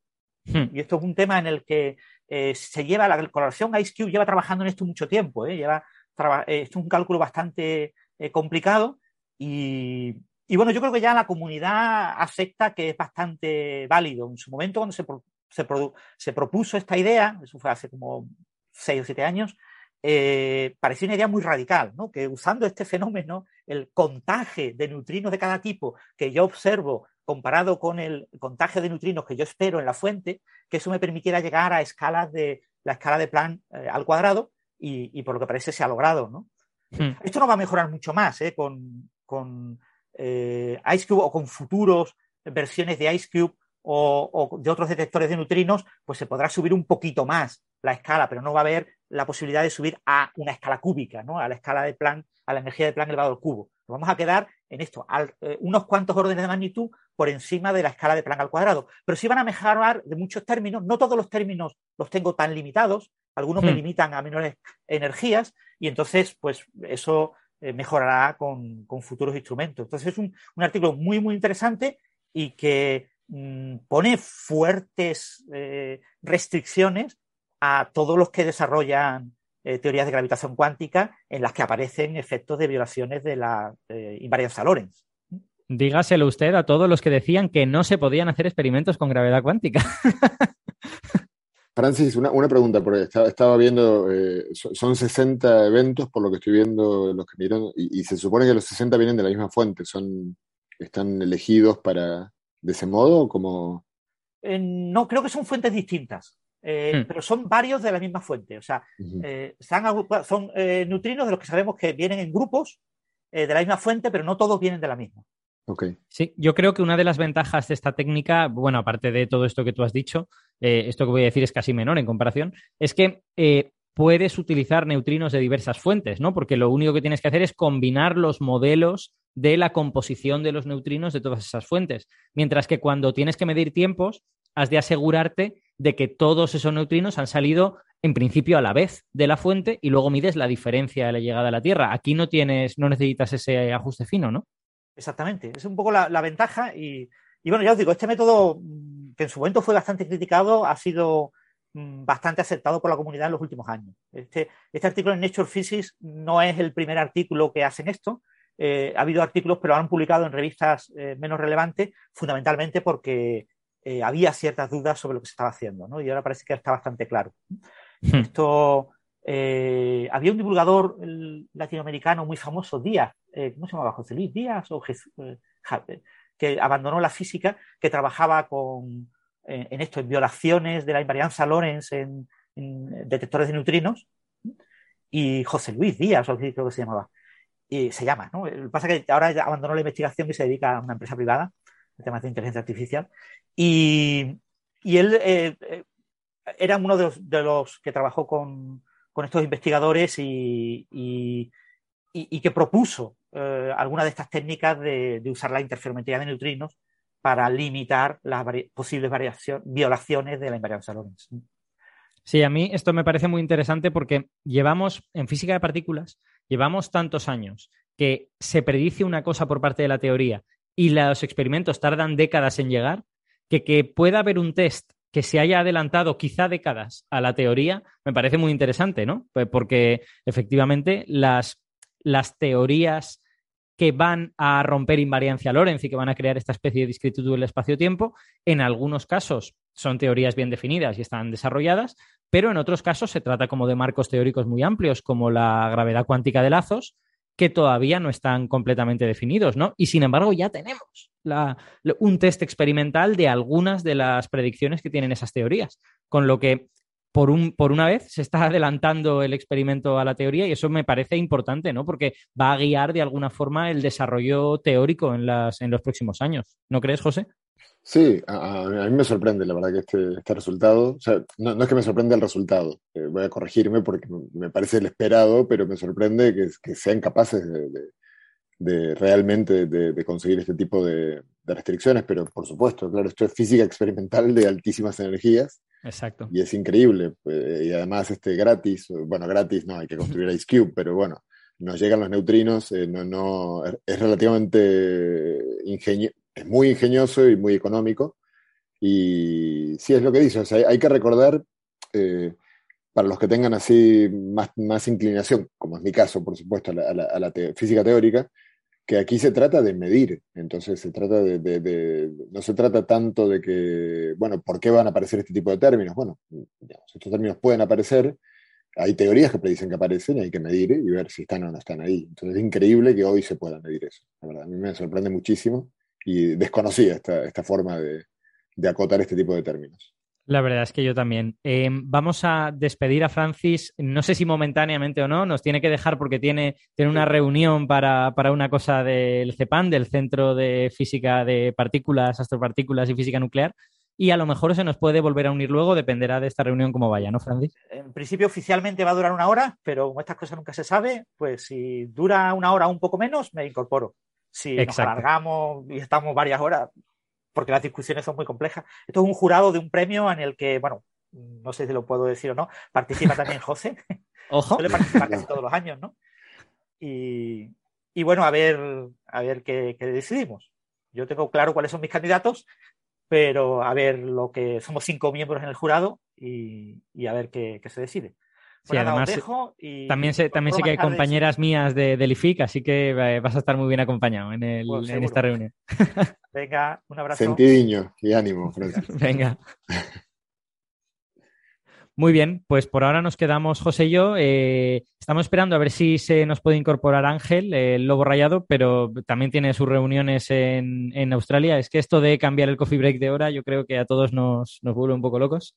Hmm. Y esto es un tema en el que se lleva, la colaboración IceCube lleva trabajando en esto mucho tiempo. Lleva, esto es un cálculo bastante eh, complicado y, bueno, yo creo que ya la comunidad acepta que es bastante válido. En su momento, cuando se, se, se propuso esta idea, eso fue hace como seis o siete años, eh, parecía una idea muy radical, ¿no? que usando este fenómeno, el contagio de neutrinos de cada tipo que yo observo comparado con el contagio de neutrinos que yo espero en la fuente, que eso me permitiera llegar a escalas de la escala de Planck eh, al cuadrado y, por lo que parece se ha logrado. ¿no? Hmm. Esto no va a mejorar mucho más ¿eh? con, con eh, IceCube o con futuros versiones de IceCube o, o, de otros detectores de neutrinos, pues se podrá subir un poquito más la escala, pero no va a haber la posibilidad de subir a una escala cúbica, ¿no? a la escala de Planck, a la energía de Planck elevado al cubo. Nos vamos a quedar en esto, eh, unos cuantos órdenes de magnitud por encima de la escala de Planck al cuadrado. Pero sí van a mejorar de muchos términos, no todos los términos los tengo tan limitados, algunos me hmm. limitan a menores energías y entonces, pues eso eh, mejorará con, futuros instrumentos. Entonces es un, artículo muy, muy interesante y que mm, pone fuertes eh, restricciones a todos los que desarrollan eh, teorías de gravitación cuántica en las que aparecen efectos de violaciones de la invarianza Lorentz. Dígaselo usted a todos los que decían que no se podían hacer experimentos con gravedad cuántica. Francis, una, pregunta, porque estaba, viendo, eh, son 60 eventos por lo que estoy viendo los que miran, y, se supone que los 60 vienen de la misma fuente, son están elegidos para de ese modo como eh, no creo que son fuentes distintas eh, hmm. pero son varios de la misma fuente o sea son neutrinos de los que sabemos que vienen en grupos de la misma fuente pero no todos vienen de la misma. Sí, yo creo que una de las ventajas de esta técnica, bueno, aparte de todo esto que tú has dicho, eh, esto que voy a decir es casi menor en comparación, es que eh, puedes utilizar neutrinos de diversas fuentes, ¿no? Porque lo único que tienes que hacer es combinar los modelos de la composición de los neutrinos de todas esas fuentes. Mientras que cuando tienes que medir tiempos, has de asegurarte de que todos esos neutrinos han salido en principio a la vez de la fuente y luego mides la diferencia de la llegada a la Tierra. Aquí no tienes, no necesitas ese ajuste fino, ¿no? Exactamente, es un poco la, ventaja y, bueno, ya os digo, este método mm, que en su momento fue bastante criticado ha sido mm, bastante aceptado por la comunidad en los últimos años. Este, este artículo en Nature Physics no es el primer artículo que hacen esto. Eh, ha habido artículos, pero lo han publicado en revistas eh, menos relevantes, fundamentalmente porque eh, había ciertas dudas sobre lo que se estaba haciendo, ¿no? Y ahora parece que está bastante claro. Hmm. Esto había un divulgador latinoamericano muy famoso, Díaz, ¿cómo se llamaba? José Luis Díaz o eh, que abandonó la física, que trabajaba con, en esto, en violaciones de la invarianza Lorentz en, detectores de neutrinos, y José Luis Díaz, o creo que se llamaba, y se llama, ¿no? Lo que pasa es que ahora abandonó la investigación y se dedica a una empresa privada, en temas de inteligencia artificial, Y, él eh, eh, era uno de los, que trabajó con, estos investigadores y, que propuso eh, alguna de estas técnicas de, usar la interferometría de neutrinos para limitar las posibles violaciones de la invarianza Lorentz. Sí, a mí esto me parece muy interesante porque llevamos, en física de partículas, llevamos tantos años que se predice una cosa por parte de la teoría y los experimentos tardan décadas en llegar, que, que pueda haber un test que se haya adelantado quizá décadas a la teoría, me parece muy interesante, ¿no? Pues porque efectivamente las, las teorías que van a romper invariancia Lorentz y que van a crear esta especie de discrititud del espacio-tiempo, en algunos casos son teorías bien definidas y están desarrolladas, pero en otros casos se trata como de marcos teóricos muy amplios, como la gravedad cuántica de lazos, que todavía no están completamente definidos, ¿no? Y sin embargo ya tenemos un test experimental de algunas de las predicciones que tienen esas teorías, con lo que por, un, por una vez se está adelantando el experimento a la teoría y eso me parece importante, ¿no? Porque va a guiar de alguna forma el desarrollo teórico en, las, en los próximos años. ¿No crees, José? Sí, a, mí me sorprende la verdad que este, este resultado, o sea, no, es que me sorprenda el resultado, eh, voy a corregirme porque me parece el esperado, pero me sorprende que, sean capaces de, realmente de, conseguir este tipo de, restricciones, pero por supuesto, claro, esto es física experimental de altísimas energías. Exacto. Y es increíble, pues, y además este gratis, bueno, gratis no, hay que construir IceCube, pero bueno, nos llegan los neutrinos, eh, no, no, es relativamente ingenio es muy ingenioso y muy económico. Y sí, es lo que dice, o sea, hay que recordar, eh, para los que tengan así más, más, inclinación, como es mi caso, por supuesto, a la, física teórica, que aquí se trata de medir, entonces se trata de, no se trata tanto de que, bueno, ¿por qué van a aparecer este tipo de términos? Bueno, estos términos pueden aparecer, hay teorías que predicen que aparecen hay que medir y ver si están o no están ahí. Entonces es increíble que hoy se pueda medir eso, la verdad, a mí me sorprende muchísimo y desconocía esta, esta forma de, acotar este tipo de términos. La verdad es que yo también. Em, vamos a despedir a Francis, no sé si momentáneamente o no, nos tiene que dejar porque tiene, tiene una reunión para, una cosa del CEPAN, del Centro de Física de Partículas, Astropartículas y Física Nuclear, y a lo mejor se nos puede volver a unir luego, dependerá de esta reunión cómo vaya, ¿no, Francis? En principio oficialmente va a durar una hora, pero como estas cosas nunca se sabe, pues si dura una hora o un poco menos, me incorporo. Si nos alargamos y estamos varias horas, porque las discusiones son muy complejas. Esto es un jurado de un premio en el que, bueno, no sé si lo puedo decir o no, participa también José. Ojo. Suele participar casi todos los años, ¿no? Y, bueno, a ver, a ver qué, decidimos. Yo tengo claro cuáles son mis candidatos, pero a ver lo que somos cinco miembros en el jurado y, a ver qué se decide. Sí, además, también sé, también sé que hay compañeras mías de, del IFIC, así que eh, vas a estar muy bien acompañado en, el, pues en esta reunión. Venga, un abrazo. Sentidiño y ánimo, Venga. Muy bien, pues por ahora nos quedamos José y yo. Eh, estamos esperando a ver si se nos puede incorporar Ángel, el lobo rayado, pero también tiene sus reuniones en, en, Australia. Es que esto de cambiar el coffee break de hora, yo creo que a todos nos, nos vuelve un poco locos.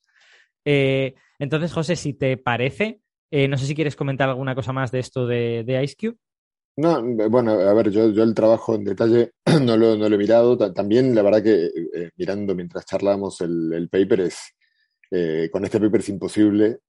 Eh, entonces, José, si te parece, eh, no sé si quieres comentar alguna cosa más de esto de, de IceCube. No, bueno, a ver, yo, yo el trabajo en detalle no lo, no lo he mirado. También, la verdad que eh, mirando mientras charlamos el, paper es, con este paper es imposible.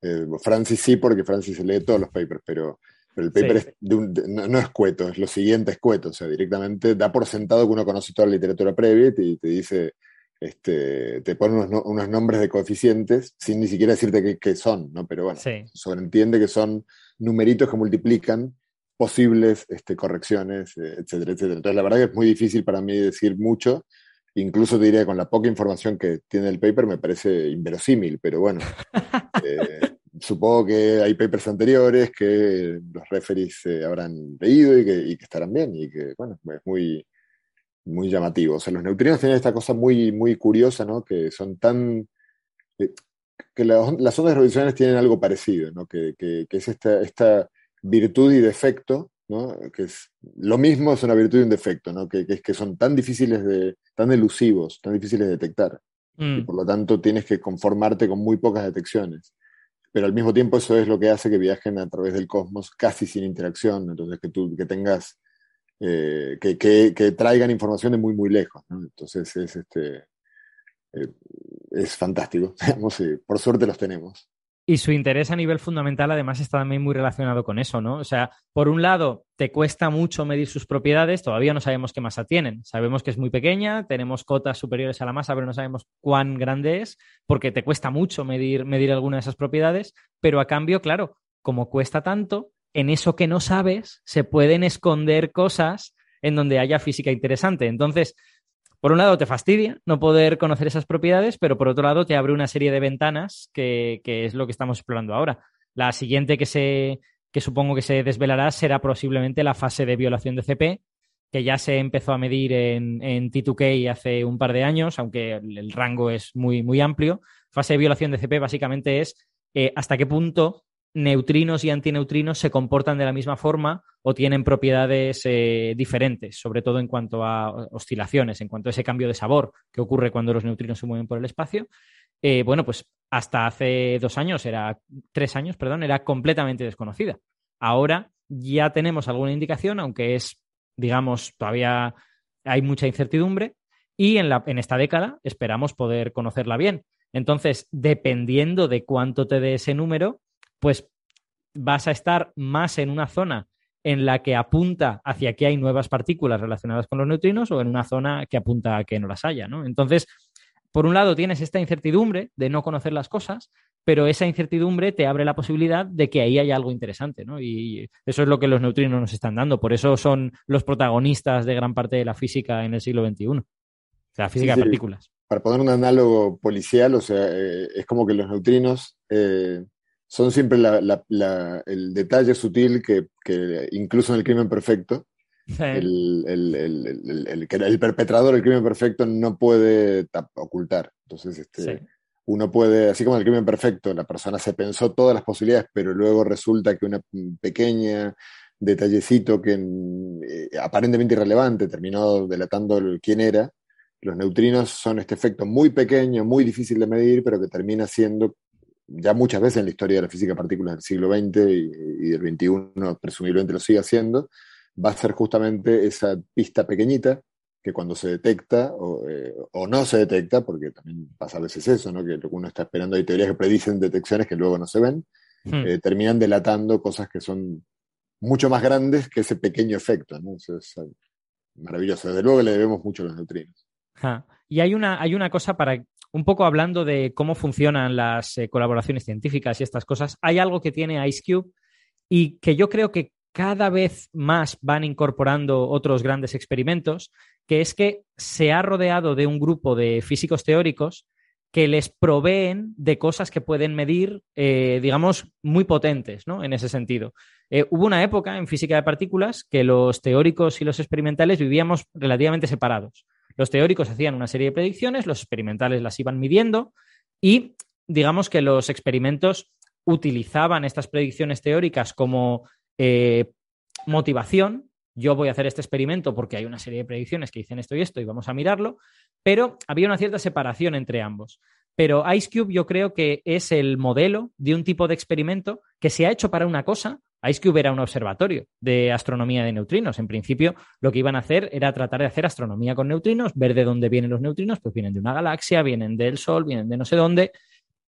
Francis sí, porque Francis lee todos los papers, pero, pero el paper es no, es cueto, es lo siguiente, es cueto. O sea, directamente da por sentado que uno conoce toda la literatura previa y te dice este, te ponen unos, nombres de coeficientes sin ni siquiera decirte qué, son, ¿no? Pero bueno, se sobreentiende que son numeritos que multiplican posibles este, correcciones, eh, etcétera, etcétera. Entonces, la verdad que es muy difícil para mí decir mucho. Incluso te diría, con la poca información que tiene el paper, me parece inverosímil, pero bueno. Eh, supongo que hay papers anteriores que los referees eh, habrán leído y que, y que, estarán bien, y que, bueno, es muy, muy llamativo. O sea, los neutrinos tienen esta cosa muy, muy curiosa, ¿no? Que son tan... Eh, que las ondas gravitacionales tienen algo parecido, ¿no? Que, que, es esta, esta, virtud y defecto, ¿no? Que es lo mismo es una virtud y un defecto, ¿no? Que, es que son tan difíciles de, tan elusivos, tan difíciles de detectar. Y mm. por lo tanto tienes que conformarte con muy pocas detecciones. Pero al mismo tiempo eso es lo que hace que viajen a través del cosmos casi sin interacción. Entonces que tú que tengas eh, que, traigan información de muy, muy lejos. Entonces es, este, eh, es fantástico. por suerte los tenemos. Y su interés a nivel fundamental además está también muy relacionado con eso, ¿no? O sea, por un lado, te cuesta mucho medir sus propiedades, todavía no sabemos qué masa tienen. Sabemos que es muy pequeña, tenemos cotas superiores a la masa, pero no sabemos cuán grande es, porque te cuesta mucho medir, medir alguna de esas propiedades, pero a cambio, claro, como cuesta tanto, en eso que no sabes se pueden esconder cosas en donde haya física interesante. Entonces, por un lado te fastidia no poder conocer esas propiedades, pero por otro lado te abre una serie de ventanas que, es lo que estamos explorando ahora. La siguiente que, se, que supongo que se desvelará será posiblemente la fase de violación de CP, que ya se empezó a medir en, en T2K hace un par de años, aunque el, rango es muy, muy amplio. Fase de violación de CP básicamente es eh, hasta qué punto neutrinos y antineutrinos se comportan de la misma forma o tienen propiedades eh, diferentes, sobre todo en cuanto a oscilaciones, en cuanto a ese cambio de sabor que ocurre cuando los neutrinos se mueven por el espacio. Eh, bueno, pues hasta hace dos años, era tres años, perdón, era completamente desconocida. Ahora ya tenemos alguna indicación, aunque es, digamos, todavía hay mucha incertidumbre, y en, esta década esperamos poder conocerla bien. Entonces, dependiendo de cuánto te dé ese número, pues vas a estar más en una zona en la que apunta hacia que hay nuevas partículas relacionadas con los neutrinos o en una zona que apunta a que no las haya, ¿no? Entonces, por un lado tienes esta incertidumbre de no conocer las cosas, pero esa incertidumbre te abre la posibilidad de que ahí haya algo interesante, ¿no? Y eso es lo que los neutrinos nos están dando. Por eso son los protagonistas de gran parte de la física en el siglo XXI. O sea, física de partículas. Para poner un análogo policial, o sea, eh, es como que los neutrinos eh, son siempre el detalle sutil que, incluso en el crimen perfecto, el, el, perpetrador del crimen perfecto no puede ocultar. Entonces, este, uno puede, así como en el crimen perfecto, la persona se pensó todas las posibilidades, pero luego resulta que una pequeña detallecito que eh, aparentemente irrelevante terminó delatando quién era. Los neutrinos son este efecto muy pequeño, muy difícil de medir, pero que termina siendo ya muchas veces en la historia de la física de partículas del siglo XX y, del XXI presumiblemente lo sigue haciendo, va a ser justamente esa pista pequeñita que cuando se detecta o, eh, no se detecta, porque también pasa a veces eso, ¿no? que uno está esperando, hay teorías que predicen detecciones que luego no se ven, hmm. eh, terminan delatando cosas que son mucho más grandes que ese pequeño efecto. ¿no? Eso es maravilloso. Desde luego le debemos mucho a los neutrinos. Y hay una, hay una cosa para un poco hablando de cómo funcionan las eh, colaboraciones científicas y estas cosas, hay algo que tiene IceCube y que yo creo que cada vez más van incorporando otros grandes experimentos, que es que se ha rodeado de un grupo de físicos teóricos que les proveen de cosas que pueden medir, eh, digamos, muy potentes, ¿no? En ese sentido. Eh, hubo una época en física de partículas que los teóricos y los experimentales vivíamos relativamente separados. Los teóricos hacían una serie de predicciones, los experimentales las iban midiendo y digamos que los experimentos utilizaban estas predicciones teóricas como eh, motivación. Yo voy a hacer este experimento porque hay una serie de predicciones que dicen esto y esto y vamos a mirarlo, pero había una cierta separación entre ambos. Pero IceCube yo creo que es el modelo de un tipo de experimento que se ha hecho para una cosa, IceCube era un observatorio de astronomía de neutrinos. En principio, lo que iban a hacer era tratar de hacer astronomía con neutrinos, ver de dónde vienen los neutrinos, pues vienen de una galaxia, vienen del Sol, vienen de no sé dónde,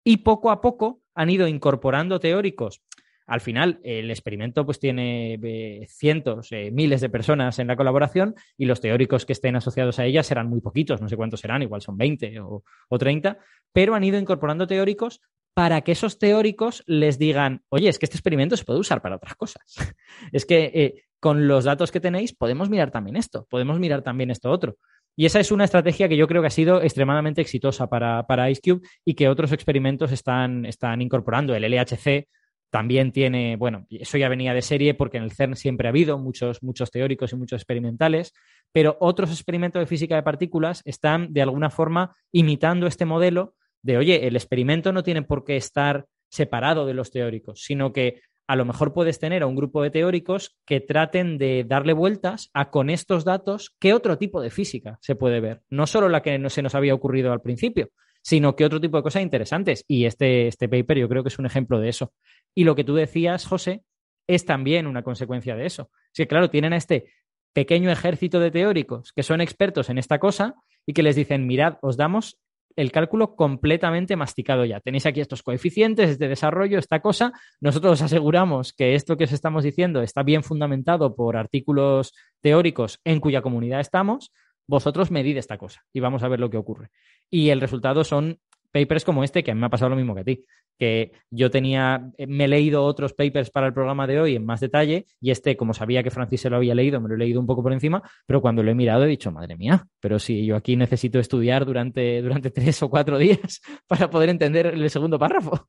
y poco a poco han ido incorporando teóricos. Al final, el experimento pues tiene eh, cientos, eh, miles de personas en la colaboración y los teóricos que estén asociados a ella serán muy poquitos, no sé cuántos serán, igual son 20 o, o 30, pero han ido incorporando teóricos para que esos teóricos les digan, oye, es que este experimento se puede usar para otras cosas. es que eh, con los datos que tenéis podemos mirar también esto, podemos mirar también esto otro. Y esa es una estrategia que yo creo que ha sido extremadamente exitosa para, para IceCube y que otros experimentos están, están incorporando. El LHC también tiene, bueno, eso ya venía de serie porque en el CERN siempre ha habido muchos, muchos teóricos y muchos experimentales, pero otros experimentos de física de partículas están de alguna forma imitando este modelo de, oye, el experimento no tiene por qué estar separado de los teóricos, sino que a lo mejor puedes tener a un grupo de teóricos que traten de darle vueltas a con estos datos qué otro tipo de física se puede ver. No solo la que no se nos había ocurrido al principio, sino que otro tipo de cosas interesantes. Y este, este paper yo creo que es un ejemplo de eso. Y lo que tú decías, José, es también una consecuencia de eso. Es que, claro, tienen a este pequeño ejército de teóricos que son expertos en esta cosa y que les dicen, mirad, os damos el cálculo completamente masticado ya. Tenéis aquí estos coeficientes, este desarrollo, esta cosa. Nosotros os aseguramos que esto que os estamos diciendo está bien fundamentado por artículos teóricos en cuya comunidad estamos. Vosotros medid esta cosa y vamos a ver lo que ocurre. Y el resultado son papers como este, que a mí me ha pasado lo mismo que a ti, que yo tenía, eh, me he leído otros papers para el programa de hoy en más detalle y este, como sabía que Francis se lo había leído, me lo he leído un poco por encima, pero cuando lo he mirado he dicho, madre mía, pero si yo aquí necesito estudiar durante, durante tres o cuatro días para poder entender el segundo párrafo.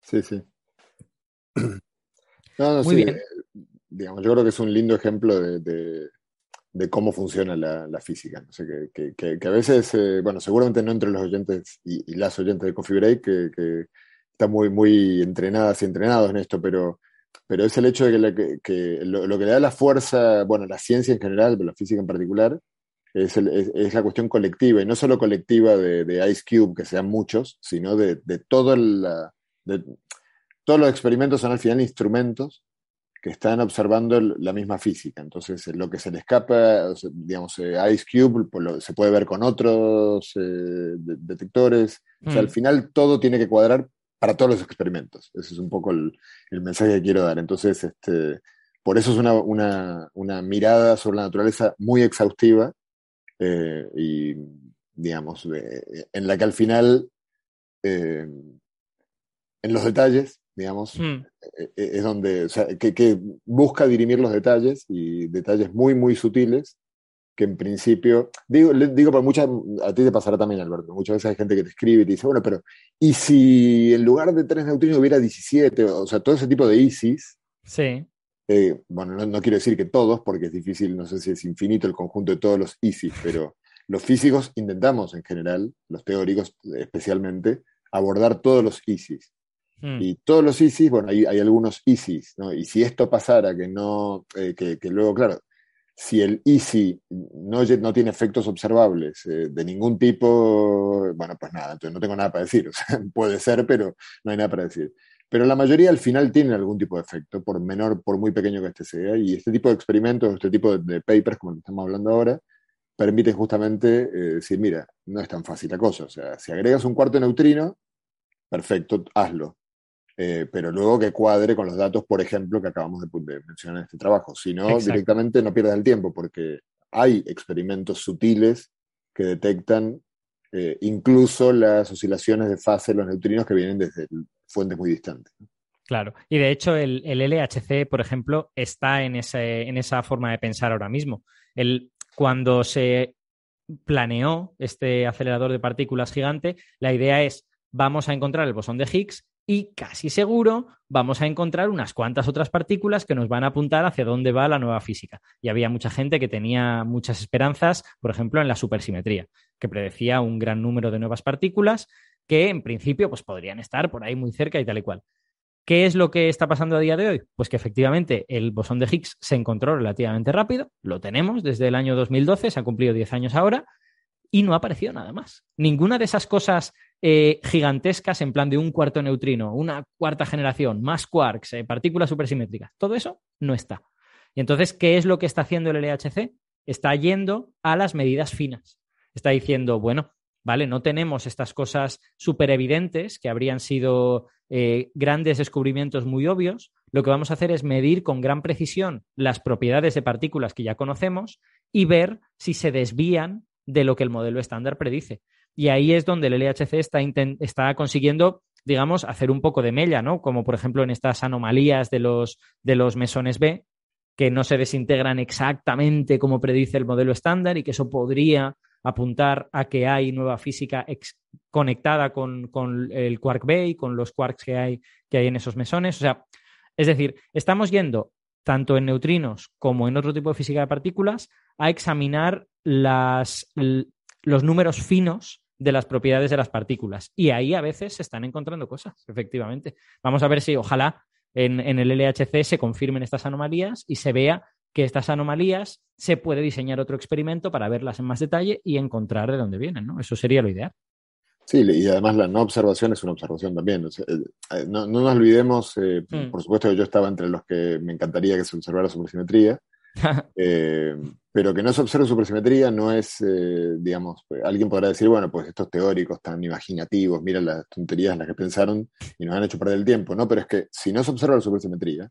Sí, sí. Muy bien. Eh, digamos, yo creo que es un lindo ejemplo de de cómo funciona la, física. No sé, que, que, que, a veces, eh, bueno, seguramente no entre los oyentes y, las oyentes de Coffee Break, que, están muy, muy entrenadas y entrenados en esto, pero, pero es el hecho de que, lo, que le da la fuerza, bueno, la ciencia en general, pero la física en particular, es, es, la cuestión colectiva, y no solo colectiva de, Ice Cube, que sean muchos, sino de, de todo la... De, todos los experimentos son al final instrumentos que están observando la misma física. Entonces, lo que se le escapa, digamos, eh, Ice Cube pues se puede ver con otros eh, detectores. O sea, al mm. final todo tiene que cuadrar para todos los experimentos. Ese es un poco el, mensaje que quiero dar. Entonces, este, por eso es una, mirada sobre la naturaleza muy exhaustiva eh, y, digamos, en la que al final, en los detalles, digamos, mm. e, e, es donde, o sea, que, busca dirimir los detalles y detalles muy, muy sutiles que en principio, digo, digo, por muchas, a ti te pasará también, Alberto, muchas veces hay gente que te escribe y te dice, bueno, pero, ¿y si en lugar de tres neutrinos hubiera 17? O sea, todo ese tipo de ISIS. Sí. Eh, bueno, no, no, quiero decir que todos, porque es difícil, no sé si es infinito el conjunto de todos los ISIS, pero los físicos intentamos en general, los teóricos especialmente, abordar todos los ISIS. Mm. Y todos los ISIS, bueno, hay, algunos ISIS, ¿no? Y si esto pasara, que no, eh, que, que, luego, claro, si el ISI no, tiene efectos observables eh, de ningún tipo, bueno, pues nada, entonces no tengo nada para decir. O sea, puede ser, pero no hay nada para decir. Pero la mayoría al final tienen algún tipo de efecto, por menor, por muy pequeño que este sea. Y este tipo de experimentos, este tipo de, papers, como estamos hablando ahora, permiten justamente eh, decir, mira, no es tan fácil la cosa. O sea, si agregas un cuarto neutrino, perfecto, hazlo. Eh, pero luego que cuadre con los datos, por ejemplo, que acabamos de, mencionar en este trabajo. Si no, directamente no pierdas el tiempo, porque hay experimentos sutiles que detectan eh, incluso las oscilaciones de fase de los neutrinos que vienen desde fuentes muy distantes. Claro, y de hecho el, LHC, por ejemplo, está en, ese, en esa forma de pensar ahora mismo. El, cuando se planeó este acelerador de partículas gigante, la idea es vamos a encontrar el bosón de Higgs y casi seguro vamos a encontrar unas cuantas otras partículas que nos van a apuntar hacia dónde va la nueva física. Y había mucha gente que tenía muchas esperanzas, por ejemplo, en la supersimetría, que predecía un gran número de nuevas partículas que en principio pues, podrían estar por ahí muy cerca y tal y cual. ¿Qué es lo que está pasando a día de hoy? Pues que efectivamente el bosón de Higgs se encontró relativamente rápido, lo tenemos desde el año 2012, se han cumplido 10 años ahora, y no ha aparecido nada más. Ninguna de esas cosas eh, gigantescas en plan de un cuarto neutrino, una cuarta generación, más quarks, eh, partículas supersimétricas. Todo eso no está. Y entonces, ¿qué es lo que está haciendo el LHC? Está yendo a las medidas finas. Está diciendo, bueno, vale, no tenemos estas cosas súper evidentes que habrían sido eh, grandes descubrimientos muy obvios. Lo que vamos a hacer es medir con gran precisión las propiedades de partículas que ya conocemos y ver si se desvían de lo que el modelo estándar predice. Y ahí es donde el LHC está, está consiguiendo, digamos, hacer un poco de mella, ¿no? Como por ejemplo en estas anomalías de los, de los mesones B, que no se desintegran exactamente como predice el modelo estándar y que eso podría apuntar a que hay nueva física conectada con, el quark B y con los quarks que hay, que hay en esos mesones. O sea, es decir, estamos yendo tanto en neutrinos como en otro tipo de física de partículas a examinar las, los números finos de las propiedades de las partículas. Y ahí a veces se están encontrando cosas, efectivamente. Vamos a ver si ojalá en, el LHC se confirmen estas anomalías y se vea que estas anomalías se puede diseñar otro experimento para verlas en más detalle y encontrar de dónde vienen, ¿no? Eso sería lo ideal. Sí, y además la no observación es una observación también. Eh, eh, no, nos olvidemos, eh, mm. por supuesto que yo estaba entre los que me encantaría que se observara supersimetría, Eh, pero que no se observe supersimetría no es, eh, digamos, alguien podrá decir, bueno, pues estos teóricos tan imaginativos, miren las tonterías en las que pensaron y nos han hecho perder el tiempo, ¿no? Pero es que si no se observa la supersimetría,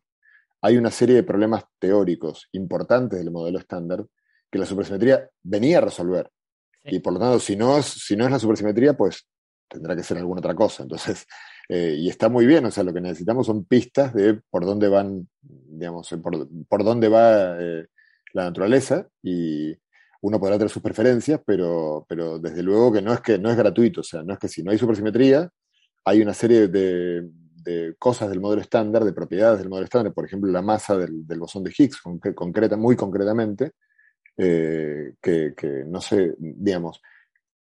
hay una serie de problemas teóricos importantes del modelo estándar que la supersimetría venía a resolver. Y por lo tanto, si no, es, si no es la supersimetría, pues tendrá que ser alguna otra cosa. Entonces, eh, y está muy bien, o sea, lo que necesitamos son pistas de por dónde van, digamos, por, por dónde va eh, la naturaleza y uno podrá tener sus preferencias, pero, pero desde luego que no es que no es gratuito, o sea, no es que si no hay supersimetría, hay una serie de, de cosas del modelo estándar, de propiedades del modelo estándar, por ejemplo, la masa del, del bosón de Higgs, concreta, muy concretamente, eh, que, que, no sé, digamos,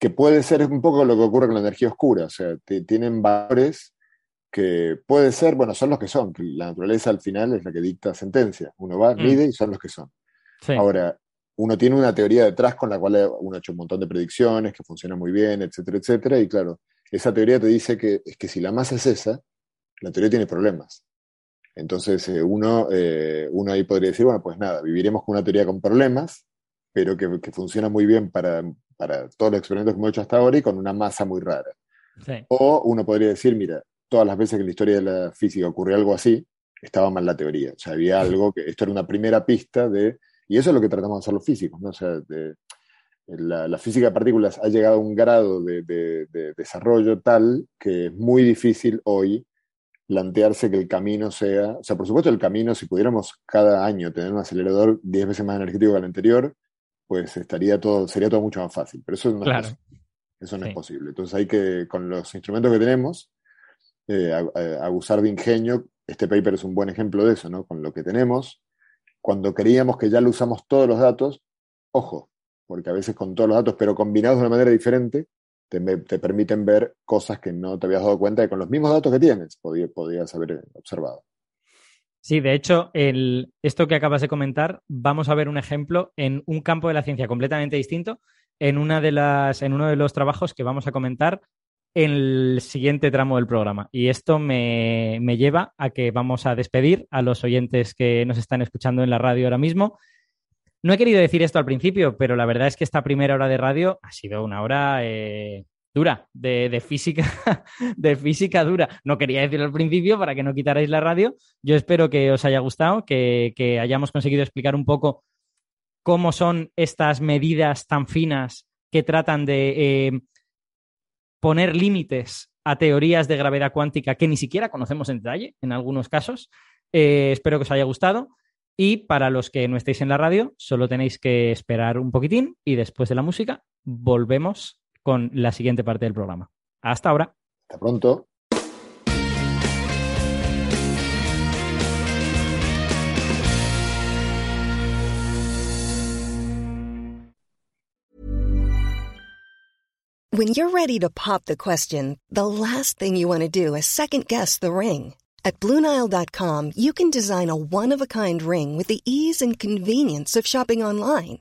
que puede ser un poco lo que ocurre con la energía oscura, o sea, tienen valores que puede ser, bueno, son los que son, que la naturaleza al final es la que dicta sentencia, uno va, mm. mide y son los que son. Ahora, uno tiene una teoría detrás con la cual uno ha hecho un montón de predicciones, que funciona muy bien, etcétera, etcétera, y claro, esa teoría te dice que es que si la masa es esa, la teoría tiene problemas. Entonces, eh, uno, eh, uno ahí podría decir, bueno, pues nada, viviremos con una teoría con problemas, pero que, funciona muy bien para, para, todos los experimentos que hemos hecho hasta ahora y con una masa muy rara. O uno podría decir, mira, todas las veces que en la historia de la física ocurrió algo así, estaba mal la teoría. O sea, había algo que, esto era una primera pista de, y eso es lo que tratamos de hacer los físicos, ¿no? O sea, la, física de partículas ha llegado a un grado de, de, desarrollo tal que es muy difícil hoy plantearse que el camino sea, o sea, por supuesto el camino, si pudiéramos cada año tener un acelerador 10 veces más energético que el anterior, pues estaría todo, sería todo mucho más fácil, pero eso no, es, eso no es posible. Entonces hay que, con los instrumentos que tenemos, eh, abusar de ingenio. Este paper es un buen ejemplo de eso, ¿no? Con lo que tenemos, cuando creíamos que ya lo usamos todos los datos, ojo, porque a veces con todos los datos, pero combinados de una manera diferente, te, permiten ver cosas que no te habías dado cuenta y con los mismos datos que tienes podías haber observado. Sí, de hecho, esto que acabas de comentar, vamos a ver un ejemplo en un campo de la ciencia completamente distinto, en, una de las, en uno de los trabajos que vamos a comentar en el siguiente tramo del programa. Y esto me, me, lleva a que vamos a despedir a los oyentes que nos están escuchando en la radio ahora mismo no he querido decir esto al principio, pero la verdad es que esta primera hora de radio ha sido una hora eh, dura, de, física, de física dura. No quería decirlo al principio para que no quitarais la radio. Yo espero que os haya gustado, que, hayamos conseguido explicar un poco cómo son estas medidas tan finas que tratan de eh, poner límites a teorías de gravedad cuántica que ni siquiera conocemos en detalle en algunos casos. Eh, espero que os haya gustado. Y para los que no estéis en la radio, solo tenéis que esperar un poquitín y después de la música volvemos con la siguiente parte del programa. Hasta ahora. Hasta pronto. When you're ready to pop the question, the last thing you want to do is second guess the ring. At Bluenile.com, you can design a one of a kind ring with the ease and convenience of shopping online.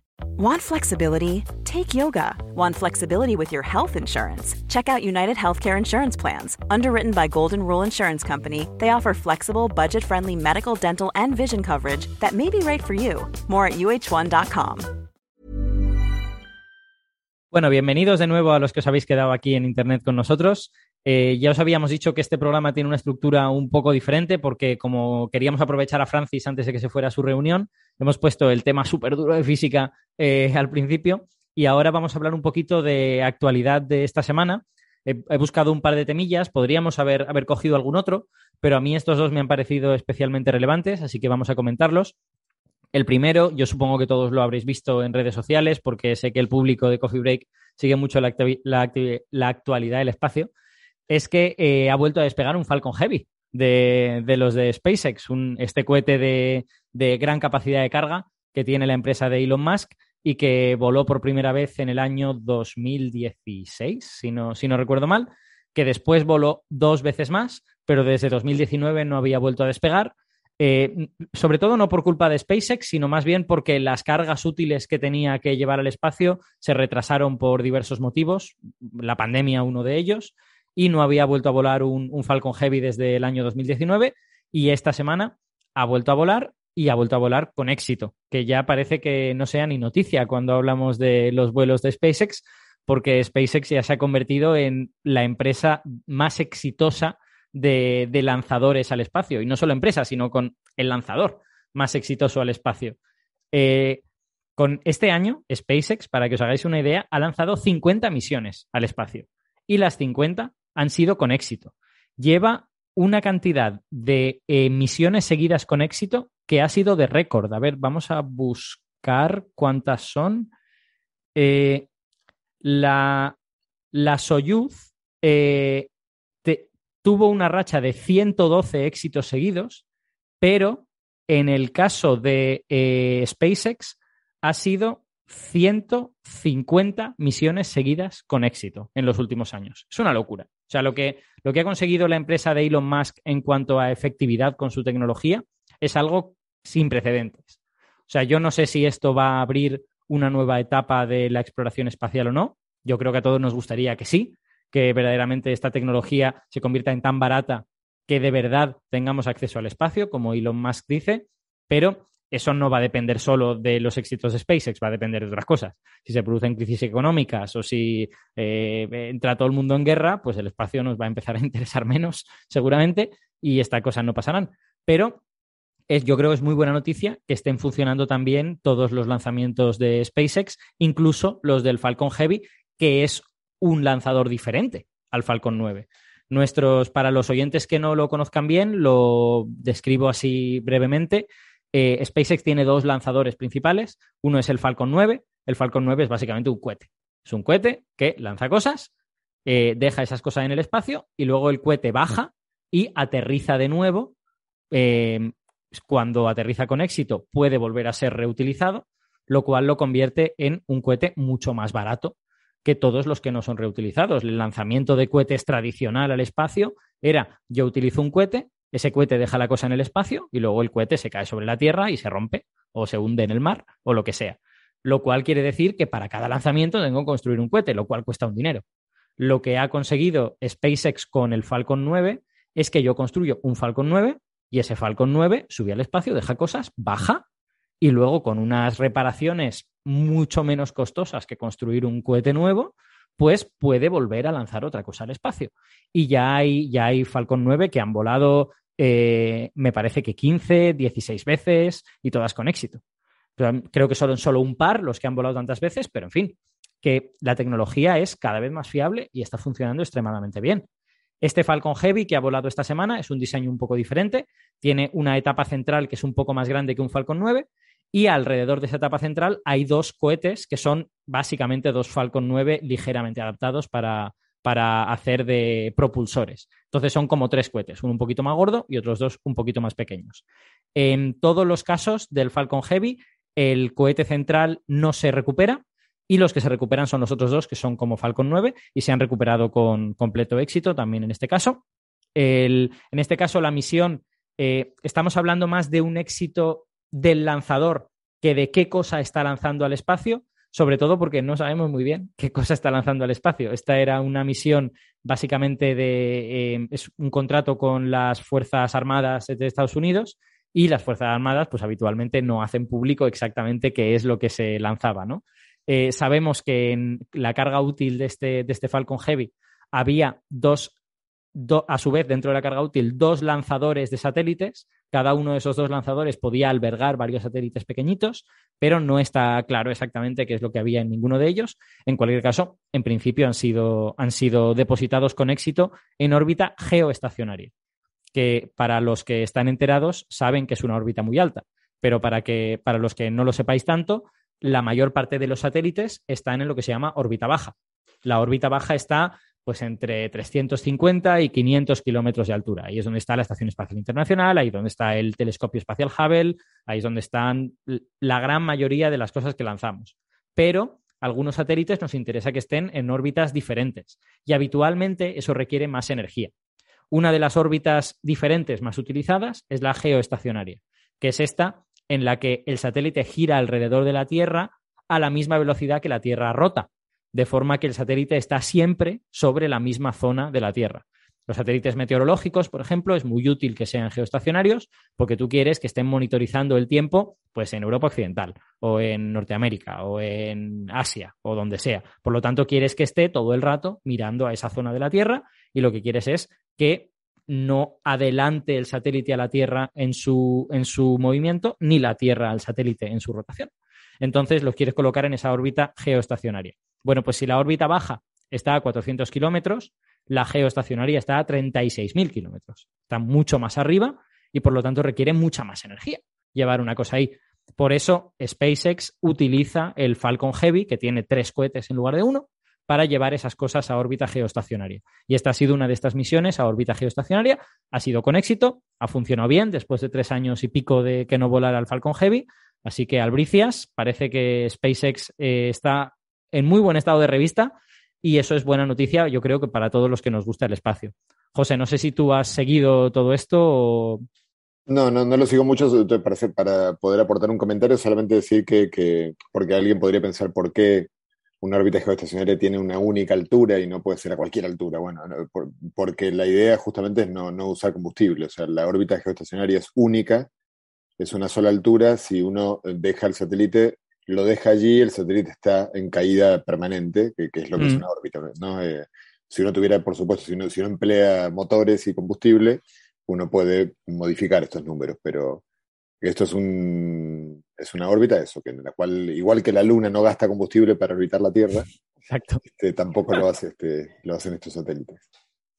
Want flexibility? Take yoga. Want flexibility with your health insurance? Check out United Healthcare Insurance Plans. Underwritten by Golden Rule Insurance Company, they offer flexible, budget friendly medical, dental, and vision coverage that may be right for you. More at uh1.com. Bueno, bienvenidos de nuevo a los que os habéis quedado aquí en Internet con nosotros. Eh, ya os habíamos dicho que este programa tiene una estructura un poco diferente porque como queríamos aprovechar a Francis antes de que se fuera a su reunión, hemos puesto el tema súper duro de física eh, al principio y ahora vamos a hablar un poquito de actualidad de esta semana. He, buscado un par de temillas, podríamos haber, haber cogido algún otro, pero a mí estos dos me han parecido especialmente relevantes, así que vamos a comentarlos. El primero, yo supongo que todos lo habréis visto en redes sociales porque sé que el público de Coffee Break sigue mucho la, actualidad del espacio es que eh, ha vuelto a despegar un Falcon Heavy de, los de SpaceX, un, este cohete de, gran capacidad de carga que tiene la empresa de Elon Musk y que voló por primera vez en el año 2016, si no, si no recuerdo mal, que después voló dos veces más, pero desde 2019 no había vuelto a despegar. Eh, sobre todo no por culpa de SpaceX, sino más bien porque las cargas útiles que tenía que llevar al espacio se retrasaron por diversos motivos, la pandemia uno de ellos, y no había vuelto a volar un, un Falcon Heavy desde el año 2019 y esta semana ha vuelto a volar y ha vuelto a volar con éxito, que ya parece que no sea ni noticia cuando hablamos de los vuelos de SpaceX, porque SpaceX ya se ha convertido en la empresa más exitosa de, lanzadores al espacio. Y no solo empresa, sino con el lanzador más exitoso al espacio. Eh, con este año, SpaceX, para que os hagáis una idea, ha lanzado 50 misiones al espacio. Y las 50 han sido con éxito. Lleva una cantidad de eh, misiones seguidas con éxito que ha sido de récord. A ver, vamos a buscar cuántas son. Eh, la, la Soyuz eh, tuvo una racha de 112 éxitos seguidos, pero en el caso de eh, SpaceX ha sido 150 misiones seguidas con éxito en los últimos años. Es una locura. O sea, lo que, lo que ha conseguido la empresa de Elon Musk en cuanto a efectividad con su tecnología es algo sin precedentes. O sea, yo no sé si esto va a abrir una nueva etapa de la exploración espacial o no. Yo creo que a todos nos gustaría que sí, que verdaderamente esta tecnología se convierta en tan barata que de verdad tengamos acceso al espacio, como Elon Musk dice, pero eso no va a depender solo de los éxitos de SpaceX, va a depender de otras cosas. Si se producen crisis económicas o si eh, entra todo el mundo en guerra, pues el espacio nos va a empezar a interesar menos, seguramente, y estas cosas no pasarán. Pero yo creo que es muy buena noticia que estén funcionando también todos los lanzamientos de SpaceX, incluso los del Falcon Heavy, que es un lanzador diferente al Falcon 9. Nuestros, para los oyentes que no lo conozcan bien, lo describo así brevemente. Eh, SpaceX tiene dos lanzadores principales. Uno es el Falcon 9. El Falcon 9 es básicamente un cohete. Es un cohete que lanza cosas, eh, deja esas cosas en el espacio y luego el cohete baja y aterriza de nuevo eh, cuando aterriza con éxito, puede volver a ser reutilizado, lo cual lo convierte en un cohete mucho más barato que todos los que no son reutilizados. El lanzamiento de cohetes tradicional al espacio era yo utilizo un cohete, ese cohete deja la cosa en el espacio y luego el cohete se cae sobre la Tierra y se rompe o se hunde en el mar o lo que sea. Lo cual quiere decir que para cada lanzamiento tengo que construir un cohete, lo cual cuesta un dinero. Lo que ha conseguido SpaceX con el Falcon 9 es que yo construyo un Falcon 9 y ese Falcon 9 sube al espacio, deja cosas, baja y luego con unas reparaciones mucho menos costosas que construir un cohete nuevo, pues puede volver a lanzar otra cosa al espacio. Y ya hay, ya hay Falcon 9 que han volado, eh, me parece que 15, 16 veces y todas con éxito. Creo que son solo un par los que han volado tantas veces, pero en fin, que la tecnología es cada vez más fiable y está funcionando extremadamente bien. Este Falcon Heavy que ha volado esta semana es un diseño un poco diferente. Tiene una etapa central que es un poco más grande que un Falcon 9 y alrededor de esa etapa central hay dos cohetes que son básicamente dos Falcon 9 ligeramente adaptados para, para hacer de propulsores. Entonces son como tres cohetes, uno un poquito más gordo y otros dos un poquito más pequeños. En todos los casos del Falcon Heavy, el cohete central no se recupera, y los que se recuperan son los otros dos, que son como Falcon 9 y se han recuperado con completo éxito también en este caso. en este caso, la misión, eh, estamos hablando más de un éxito del lanzador que de qué cosa está lanzando al espacio, sobre todo porque no sabemos muy bien qué cosa está lanzando al espacio. Esta era una misión básicamente de eh, es un contrato con las Fuerzas Armadas de Estados Unidos y las Fuerzas Armadas pues habitualmente no hacen público exactamente qué es lo que se lanzaba, ¿no? Eh, sabemos que en la carga útil de este, de este Falcon Heavy había dos, a su vez, dentro de la carga útil, dos lanzadores de satélites. Cada uno de esos dos lanzadores podía albergar varios satélites pequeñitos, pero no está claro exactamente qué es lo que había en ninguno de ellos. En cualquier caso, en principio han sido, han sido depositados con éxito en órbita geoestacionaria, que para los que están enterados saben que es una órbita muy alta, pero para, que, para los que no lo sepáis tanto, la mayor parte de los satélites están en lo que se llama órbita baja. La órbita baja está pues entre 350 y 500 kilómetros de altura. Ahí es donde está la Estación Espacial Internacional, ahí es donde está el telescopio espacial Hubble, ahí es donde están la gran mayoría de las cosas que lanzamos. Pero algunos satélites nos interesa que estén en órbitas diferentes y habitualmente eso requiere más energía. Una de las órbitas diferentes más utilizadas es la geoestacionaria, que es esta en la que el satélite gira alrededor de la Tierra a la misma velocidad que la Tierra rota, de forma que el satélite está siempre sobre la misma zona de la Tierra. Los satélites meteorológicos, por ejemplo, es muy útil que sean geoestacionarios porque tú quieres que estén monitorizando el tiempo pues en Europa Occidental o en Norteamérica o en Asia o donde sea. Por lo tanto, quieres que esté todo el rato mirando a esa zona de la Tierra y lo que quieres es que no adelante el satélite a la Tierra en su, en su movimiento ni la Tierra al satélite en su rotación. Entonces los quieres colocar en esa órbita geoestacionaria. Bueno, pues si la órbita baja está a 400 kilómetros, la geoestacionaria está a 36.000 kilómetros. Está mucho más arriba y por lo tanto requiere mucha más energía llevar una cosa ahí. Por eso SpaceX utiliza el Falcon Heavy, que tiene tres cohetes en lugar de uno, para llevar esas cosas a órbita geoestacionaria. Y esta ha sido una de estas misiones a órbita geoestacionaria. Ha sido con éxito, ha funcionado bien después de tres años y pico de que no volara el Falcon Heavy. Así que albricias, parece que SpaceX eh, está en muy buen estado de revista y eso es buena noticia, yo creo que para todos los que nos gusta el espacio. José, no sé si tú has seguido todo esto o... No, no, no lo sigo mucho para, para poder aportar un comentario, solamente decir que, porque alguien podría pensar por qué una órbita geoestacionaria tiene una única altura y no puede ser a cualquier altura. Bueno, porque la idea justamente es no, no usar combustible, o sea, la órbita geoestacionaria es única, es una sola altura, si uno deja el satélite lo deja allí, el satélite está en caída permanente, que, es lo que es mm. una órbita. ¿no? Eh, si uno tuviera, por supuesto, si uno, si uno emplea motores y combustible, uno puede modificar estos números, pero esto es, un, es una órbita, eso, que en la cual, igual que la Luna no gasta combustible para orbitar la Tierra, Exacto. Este, tampoco lo, hace, este, lo hacen estos satélites.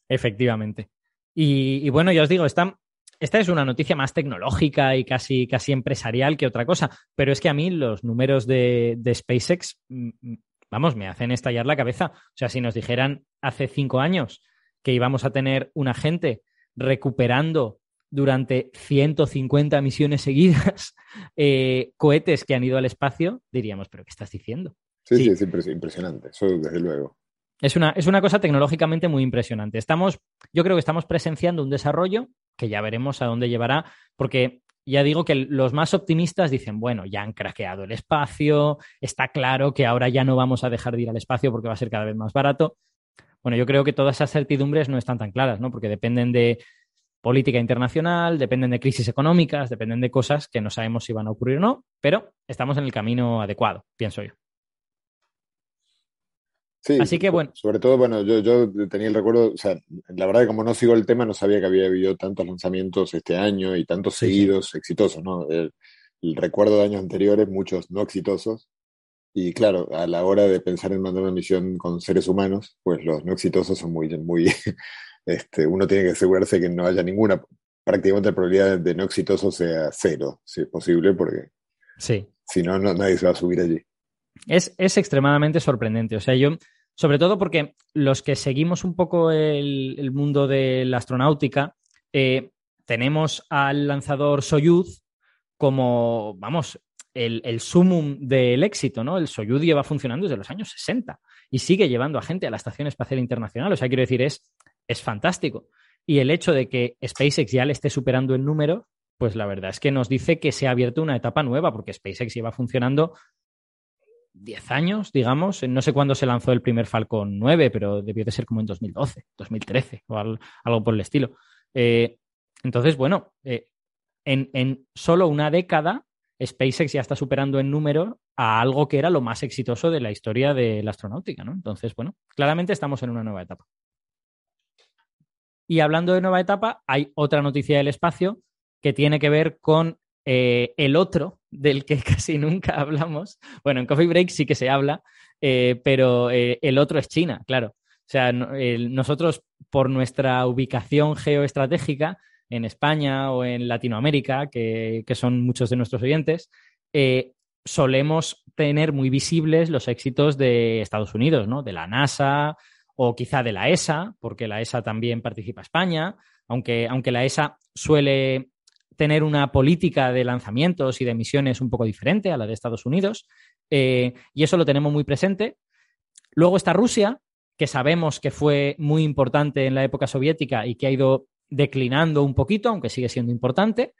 Efectivamente. Y, y, bueno, ya os digo, están esta es una noticia más tecnológica y casi, casi empresarial que otra cosa, pero es que a mí los números de, SpaceX, mm, mm, vamos, me hacen estallar la cabeza. O sea, si nos dijeran hace cinco años que íbamos a tener una gente recuperando durante 150 misiones seguidas eh, cohetes que han ido al espacio, diríamos, pero ¿qué estás diciendo? Sí, sí, es impresionante, eso desde luego. Es una, es una cosa tecnológicamente muy impresionante. Estamos, yo creo que estamos presenciando un desarrollo que ya veremos a dónde llevará, porque ya digo que los más optimistas dicen, bueno, ya han craqueado el espacio, está claro que ahora ya no vamos a dejar de ir al espacio porque va a ser cada vez más barato. Bueno, yo creo que todas esas certidumbres no están tan claras, ¿no? Porque dependen de política internacional, dependen de crisis económicas, dependen de cosas que no sabemos si van a ocurrir o no, pero estamos en el camino adecuado, pienso yo. Sí, Así que bueno. Sobre todo, bueno, yo, yo tenía el recuerdo, o sea, la verdad que como no sigo el tema, no sabía que había habido tantos lanzamientos este año y tantos seguidos exitosos, ¿no? El, recuerdo de años anteriores, muchos no exitosos. Y claro, a la hora de pensar en mandar una misión con seres humanos, pues los no exitosos son muy, muy, este, uno tiene que asegurarse que no haya ninguna, prácticamente la probabilidad de no exitoso sea cero, si es posible, porque sí. si no, no nadie se va a subir allí. Es, extremadamente sorprendente. O sea, yo, sobre todo porque los que seguimos un poco el, mundo de la astronáutica, eh, tenemos al lanzador Soyuz como, vamos, el, el, sumum del éxito, ¿no? El Soyuz lleva funcionando desde los años 60 y sigue llevando a gente a la Estación Espacial Internacional. O sea, quiero decir, es, es fantástico. Y el hecho de que SpaceX ya le esté superando el número, pues la verdad es que nos dice que se ha abierto una etapa nueva, porque SpaceX lleva funcionando 10 años, digamos. No sé cuándo se lanzó el primer Falcon 9, pero debió de ser como en 2012, 2013 o algo por el estilo. Eh, entonces, bueno, eh, en, solo una década, SpaceX ya está superando en número a algo que era lo más exitoso de la historia de la astronáutica, ¿no? Entonces, bueno, claramente estamos en una nueva etapa. Y hablando de nueva etapa, hay otra noticia del espacio que tiene que ver con eh, el otro, del que casi nunca hablamos, bueno, en Coffee Break sí que se habla, eh, pero eh, el otro es China, claro. O sea, nosotros por nuestra ubicación geoestratégica en España o en Latinoamérica, que, son muchos de nuestros oyentes, solemos tener muy visibles los éxitos de Estados Unidos, ¿no? De la NASA o quizá de la ESA, porque la ESA también participa España, aunque, aunque la ESA suele tener una política de lanzamientos y de misiones un poco diferente a la de Estados Unidos, eh, y eso lo tenemos muy presente. Luego está Rusia, que sabemos que fue muy importante en la época soviética y que ha ido declinando un poquito, aunque sigue siendo importante,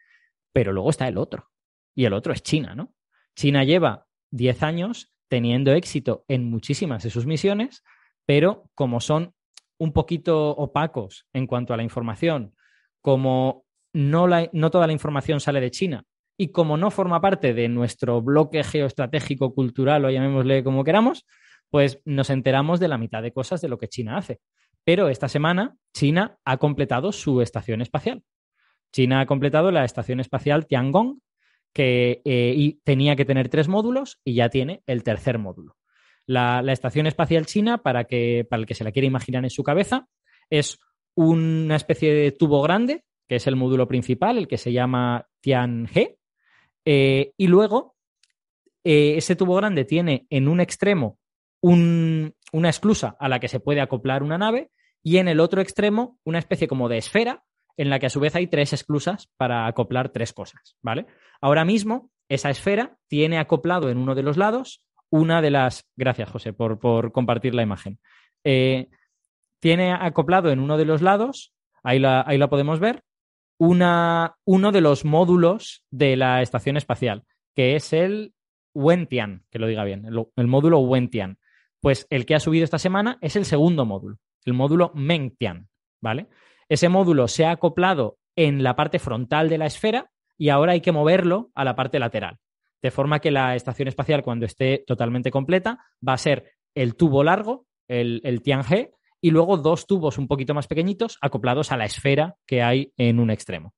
pero luego está el otro. Y el otro es China, ¿no? China lleva 10 años teniendo éxito en muchísimas de sus misiones, pero como son un poquito opacos en cuanto a la información, como no, toda la información sale de China y como no forma parte de nuestro bloque geoestratégico cultural o llamémosle como queramos, pues nos enteramos de la mitad de cosas de lo que China hace. Pero esta semana China ha completado su estación espacial. China ha completado la estación espacial Tiangong, que eh, tenía que tener tres módulos y ya tiene el tercer módulo. La, estación espacial china, para, que, para el que se la quiera imaginar en su cabeza, es una especie de tubo grande, que es el módulo principal, el que se llama Tianhe, eh, y luego eh, ese tubo grande tiene en un extremo una esclusa a la que se puede acoplar una nave y en el otro extremo una especie como de esfera en la que a su vez hay tres esclusas para acoplar tres cosas, ¿vale? Ahora mismo esa esfera tiene acoplado en uno de los lados una de las... Gracias, José, por, compartir la imagen. Eh, tiene acoplado en uno de los lados, ahí la, ahí podemos ver, una, uno de los módulos de la estación espacial, que es el Wentian, que lo diga bien, el módulo Wentian. Pues el que ha subido esta semana es el segundo módulo, el módulo Mengtian, ¿vale? Ese módulo se ha acoplado en la parte frontal de la esfera y ahora hay que moverlo a la parte lateral. De forma que la estación espacial, cuando esté totalmente completa, va a ser el tubo largo, el, el Tianhe, y luego dos tubos un poquito más pequeñitos acoplados a la esfera que hay en un extremo.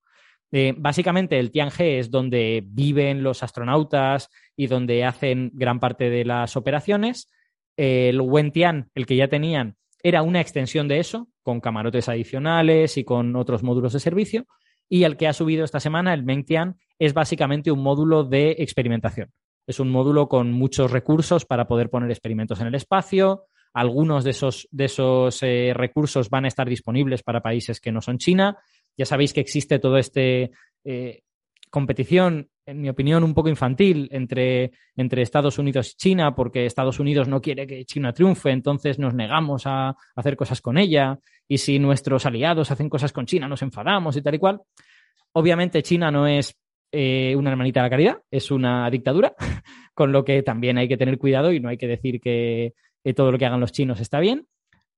Eh, básicamente, el Tianhe es donde viven los astronautas y donde hacen gran parte de las operaciones el Wentian, el que ya tenían, era una extensión de eso, con camarotes adicionales y con otros módulos de servicio. Y el que ha subido esta semana, el Mengtian, es básicamente un módulo de experimentación. Es un módulo con muchos recursos para poder poner experimentos en el espacio. Algunos de esos, de esos eh, recursos van a estar disponibles para países que no son China. Ya sabéis que existe todo este eh, competición, en mi opinión, un poco infantil entre, entre, Estados Unidos y China, porque Estados Unidos no quiere que China triunfe, entonces nos negamos a hacer cosas con ella, y si nuestros aliados hacen cosas con China, nos enfadamos y tal y cual. Obviamente China no es eh, una hermanita de la caridad, es una dictadura, con lo que también hay que tener cuidado y no hay que decir que todo lo que hagan los chinos está bien,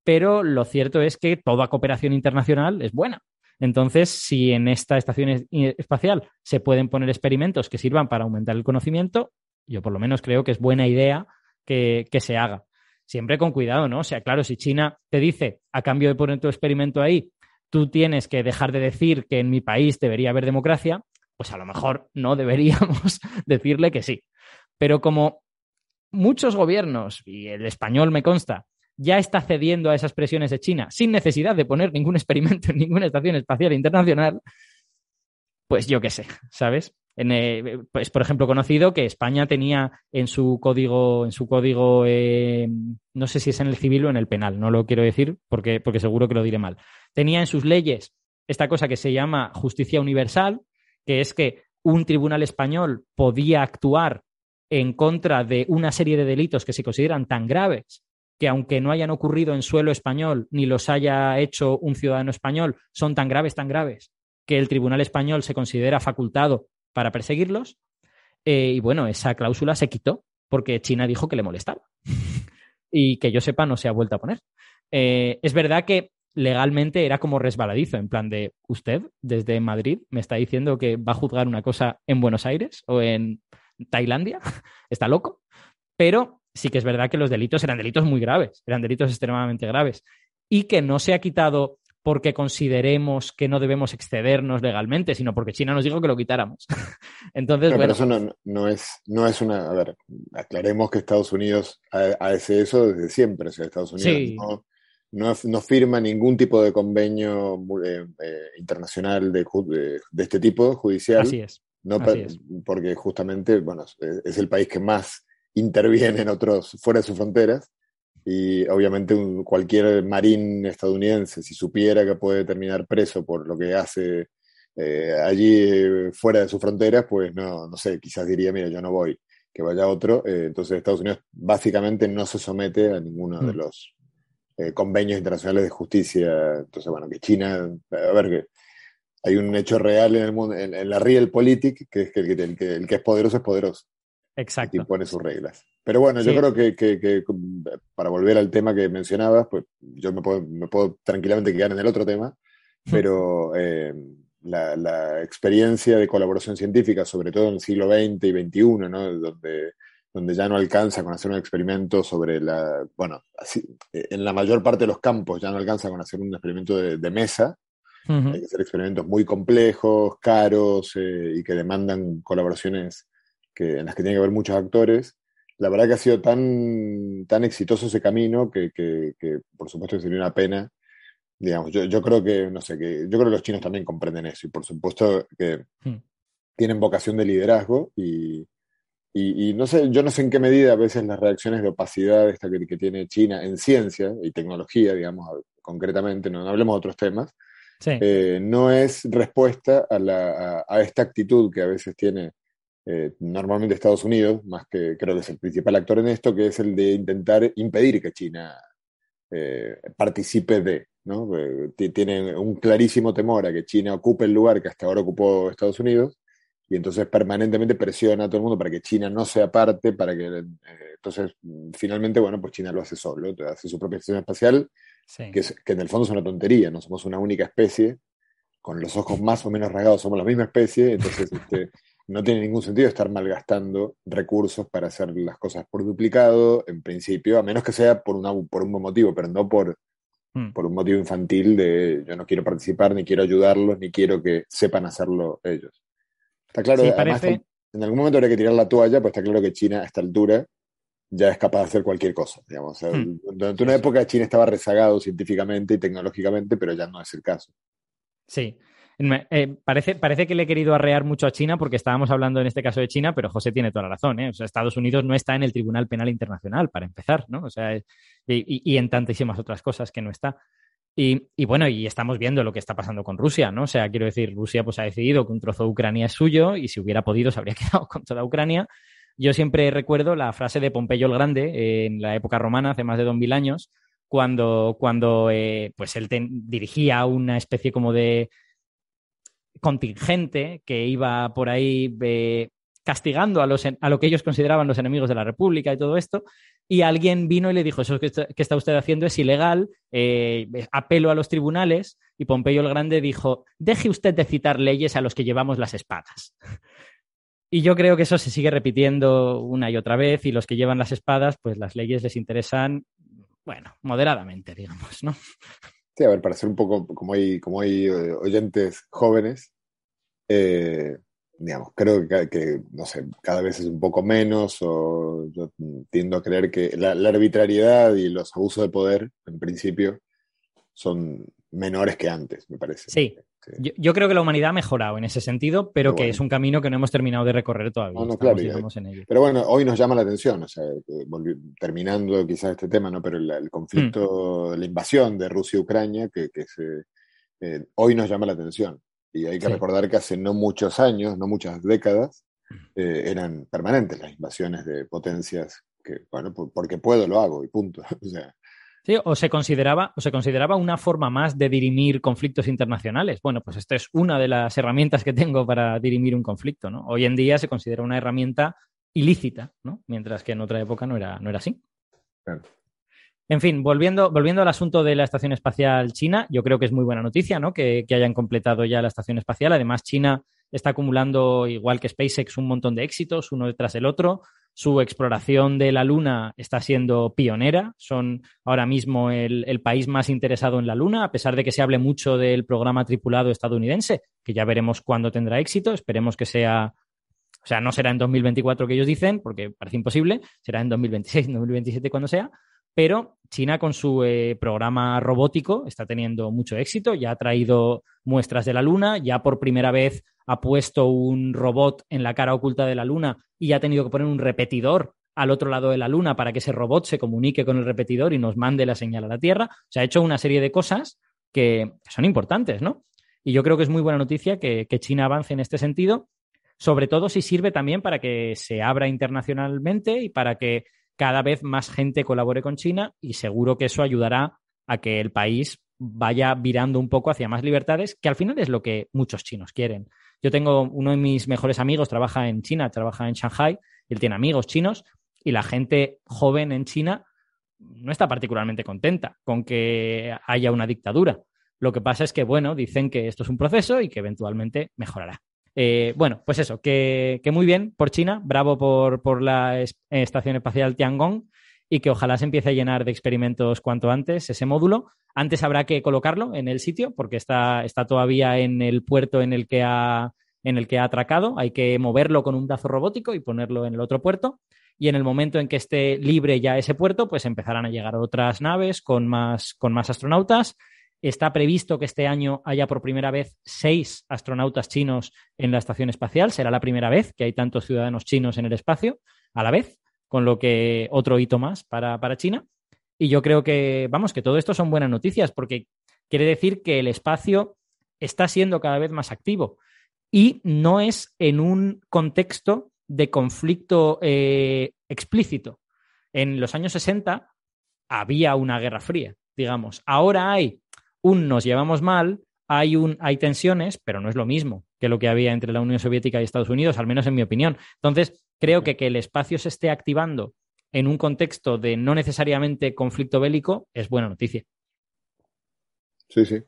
pero lo cierto es que toda cooperación internacional es buena entonces, si en esta estación espacial se pueden poner experimentos que sirvan para aumentar el conocimiento, yo por lo menos creo que es buena idea que, se haga. Siempre con cuidado, ¿no? O sea, claro, si China te dice, a cambio de poner tu experimento ahí, tú tienes que dejar de decir que en mi país debería haber democracia, pues a lo mejor no deberíamos decirle que sí. Pero como muchos gobiernos, y el español me consta, ya está cediendo a esas presiones de China sin necesidad de poner ningún experimento en ninguna estación espacial internacional, pues yo qué sé, ¿sabes? En, eh, pues, por ejemplo, conocido que España tenía en su código, en su código, eh, no sé si es en el civil o en el penal, no lo quiero decir porque, porque seguro que lo diré mal. Tenía en sus leyes esta cosa que se llama justicia universal, que es que un tribunal español podía actuar en contra de una serie de delitos que se consideran tan graves que aunque no hayan ocurrido en suelo español ni los haya hecho un ciudadano español, son tan graves, tan graves, que el Tribunal español se considera facultado para perseguirlos. Eh, y bueno, esa cláusula se quitó porque China dijo que le molestaba. y que yo sepa, no se ha vuelto a poner. Eh, es verdad que legalmente era como resbaladizo, en plan de usted desde Madrid me está diciendo que va a juzgar una cosa en Buenos Aires o en Tailandia, está loco, pero sí que es verdad que los delitos eran delitos muy graves, eran delitos extremadamente graves, y que no se ha quitado porque consideremos que no debemos excedernos legalmente, sino porque China nos dijo que lo quitáramos. Entonces, bueno. Pero eso no, es, no es una. A ver, aclaremos que Estados Unidos ha, hecho eso desde siempre. O sea, Estados Unidos no, firma ningún tipo de convenio eh, eh, internacional de, de, este tipo, judicial. Así es. No, Porque justamente, bueno, es el país que más intervienen otros fuera de sus fronteras. Y obviamente cualquier marín estadounidense, si supiera que puede terminar preso por lo que hace eh, allí fuera de sus fronteras, pues no, no sé, quizás diría, mira, yo no voy, que vaya otro. Eh, entonces Estados Unidos básicamente no se somete a ninguno de, mm. los, eh, convenios internacionales de justicia. Entonces, bueno, que China, a ver, que hay un hecho real en, el mundo, en, la realpolitik, que es que el, que el, que es poderoso es poderoso. Exacto. Y pone sus reglas. Pero bueno, yo creo que, que, para volver al tema que mencionabas, pues yo me puedo, me puedo tranquilamente quedar en el otro tema, pero eh, la, la, experiencia de colaboración científica, sobre todo en el siglo XX y XXI, ¿no? donde donde ya no alcanza con hacer un experimento sobre la, bueno, así, eh, en la mayor parte de los campos ya no alcanza con hacer un experimento de, mesa, hay que hacer experimentos muy complejos, caros eh, y que demandan colaboraciones que, en las que tiene que haber muchos actores. La verdad que ha sido tan, tan exitoso ese camino que, que, por supuesto sería una pena. Digamos, yo, yo, creo que, no sé, que yo creo que los chinos también comprenden eso y por supuesto que hmm. tienen vocación de liderazgo y, y, no sé, yo no sé en qué medida a veces las reacciones de opacidad esta que, tiene China en ciencia y tecnología, digamos, concretamente, no, hablemos de otros temas, eh, no es respuesta a, esta actitud que a veces tiene eh, normalmente Estados Unidos, más que creo que es el principal actor en esto, que es el de intentar impedir que China eh, participe de, ¿no? tiene un clarísimo temor a que China ocupe el lugar que hasta ahora ocupó Estados Unidos y entonces permanentemente presiona a todo el mundo para que China no sea parte, para que... Eh, entonces, finalmente, bueno, pues China lo hace solo, hace su propia estación espacial, que, que, en el fondo es una tontería, no somos una única especie, con los ojos más o menos rasgados somos la misma especie, entonces este, no tiene ningún sentido estar malgastando recursos para hacer las cosas por duplicado, en principio, a menos que sea por, una, por un buen motivo, pero no por, hmm. por un motivo infantil de yo no quiero participar, ni quiero ayudarlos, ni quiero que sepan hacerlo ellos. Está claro, en algún momento habría que tirar la toalla, pues está claro que China a esta altura ya es capaz de hacer cualquier cosa. Digamos. Hmm. Durante una época China estaba rezagado científicamente y tecnológicamente, pero ya no es el caso. Sí. Eh, parece, parece que le he querido arrear mucho a China porque estábamos hablando en este caso de China, pero José tiene toda la razón. ¿eh? Estados Unidos no está en el Tribunal Penal Internacional, para empezar, ¿no? O sea, y, y en tantísimas otras cosas que no está. Y, bueno, y estamos viendo lo que está pasando con Rusia, ¿no? O sea, quiero decir, Rusia pues ha decidido que un trozo de Ucrania es suyo y si hubiera podido se habría quedado con toda Ucrania. Yo siempre recuerdo la frase de Pompeyo el Grande en la época romana, hace más de dos mil años, cuando, cuando eh, pues él dirigía una especie como de contingente que iba por ahí eh, castigando a, los, a lo que ellos consideraban los enemigos de la República y todo esto, y alguien vino y le dijo, eso que está, usted haciendo es ilegal, eh, apelo a los tribunales, y Pompeyo el Grande dijo, deje usted de citar leyes a los que llevamos las espadas. Y yo creo que eso se sigue repitiendo una y otra vez, y los que llevan las espadas, pues las leyes les interesan, bueno, moderadamente, digamos, ¿no? Sí, a ver, para ser un poco, como hay, como hay eh, oyentes jóvenes, eh, digamos, creo que, no sé, cada vez es un poco menos, o yo tiendo a creer que la, arbitrariedad y los abusos de poder, en principio, son menores que antes, me parece. Sí. Yo, creo que la humanidad ha mejorado en ese sentido, pero, que es un camino que no hemos terminado de recorrer todavía. No, claro, Pero bueno, hoy nos llama la atención, o sea, terminando quizás este tema, ¿no? Pero el, conflicto, mm. la invasión de Rusia y Ucrania, que, se, eh, hoy nos llama la atención. Y hay que recordar que hace no muchos años, no muchas décadas, eh, eran permanentes las invasiones de potencias que, bueno, porque puedo lo hago y punto. o Sí, o se consideraba, o se consideraba una forma más de dirimir conflictos internacionales. Bueno, pues esta es una de las herramientas que tengo para dirimir un conflicto, ¿no? Hoy en día se considera una herramienta ilícita, ¿no? Mientras que en otra época no era, no era así. Claro. En fin, volviendo, volviendo al asunto de la Estación Espacial China, yo creo que es muy buena noticia ¿no? que, hayan completado ya la Estación Espacial. Además, China está acumulando, igual que SpaceX, un montón de éxitos, uno detrás del otro. Su exploración de la Luna está siendo pionera. Son ahora mismo el, país más interesado en la Luna, a pesar de que se hable mucho del programa tripulado estadounidense, que ya veremos cuándo tendrá éxito. Esperemos que sea o sea, no será en 2024 que ellos dicen, porque parece imposible, será en 2026, 2027 cuando sea, pero China con su eh, programa robótico está teniendo mucho éxito, ya ha traído muestras de la Luna, ya por primera vez ha puesto un robot en la cara oculta de la Luna y ha tenido que poner un repetidor al otro lado de la Luna para que ese robot se comunique con el repetidor y nos mande la señal a la Tierra. O sea, ha hecho una serie de cosas que son importantes, ¿no? Y yo creo que es muy buena noticia que China avance en este sentido, sobre todo si sirve también para que se abra internacionalmente y para que cada vez más gente colabore con China y seguro que eso ayudará a que el país vaya virando un poco hacia más libertades, que al final es lo que muchos chinos quieren. Yo tengo uno de mis mejores amigos, trabaja en China, trabaja en Shanghai, él tiene amigos chinos y la gente joven en China no está particularmente contenta con que haya una dictadura. Lo que pasa es que, bueno, dicen que esto es un proceso y que eventualmente mejorará. Eh, bueno, pues eso, que, muy bien por China, bravo por, la Estación Espacial Tiangong y que ojalá se empiece a llenar de experimentos cuanto antes ese módulo. Antes habrá que colocarlo en el sitio porque está, está todavía en el puerto en el, que ha, en el que ha atracado. Hay que moverlo con un brazo robótico y ponerlo en el otro puerto. Y en el momento en que esté libre ya ese puerto, pues empezarán a llegar otras naves con más, con más astronautas Está previsto que este año haya por primera vez seis astronautas chinos en la estación espacial. Será la primera vez que hay tantos ciudadanos chinos en el espacio a la vez, con lo que otro hito más para, China. Y yo creo que, vamos, que todo esto son buenas noticias porque quiere decir que el espacio está siendo cada vez más activo y no es en un contexto de conflicto eh, explícito. En los años 60 había una guerra fría, digamos. Ahora hay un nos llevamos mal, hay, un, hay tensiones, pero no es lo mismo que lo que había entre la Unión Soviética y Estados Unidos, al menos en mi opinión. Entonces, creo que que el espacio se esté activando en un contexto de no necesariamente conflicto bélico es buena noticia. Sí, sí.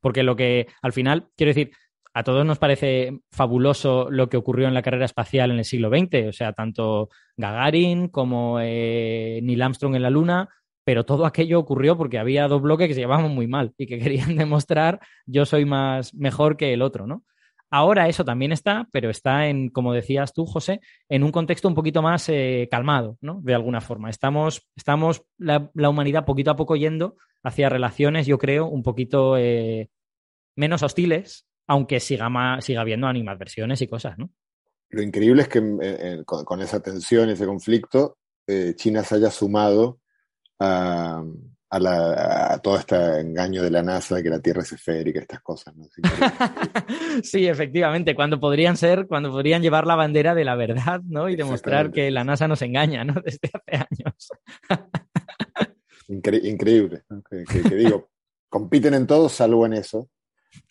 Porque lo que al final, quiero decir, a todos nos parece fabuloso lo que ocurrió en la carrera espacial en el siglo XX, o sea, tanto Gagarin como eh, Neil Armstrong en la Luna, pero todo aquello ocurrió porque había dos bloques que se llevaban muy mal y que querían demostrar yo soy más mejor que el otro, ¿no? Ahora eso también está, pero está en, como decías tú, José, en un contexto un poquito más eh, calmado, ¿no? De alguna forma. Estamos, estamos la, humanidad poquito a poco yendo hacia relaciones, yo creo, un poquito eh, menos hostiles, aunque siga, siga habiendo animadversiones y cosas, ¿no? Lo increíble es que eh, con, esa tensión, ese conflicto, China se haya sumado a, todo este engaño de la NASA de que la Tierra es esférica, estas cosas. sí, efectivamente, cuando podrían ser, cuando podrían llevar la bandera de la verdad, ¿no? Y demostrar que la NASA nos engaña, ¿no? Desde hace años. increíble, que, digo, compiten en todo salvo en eso.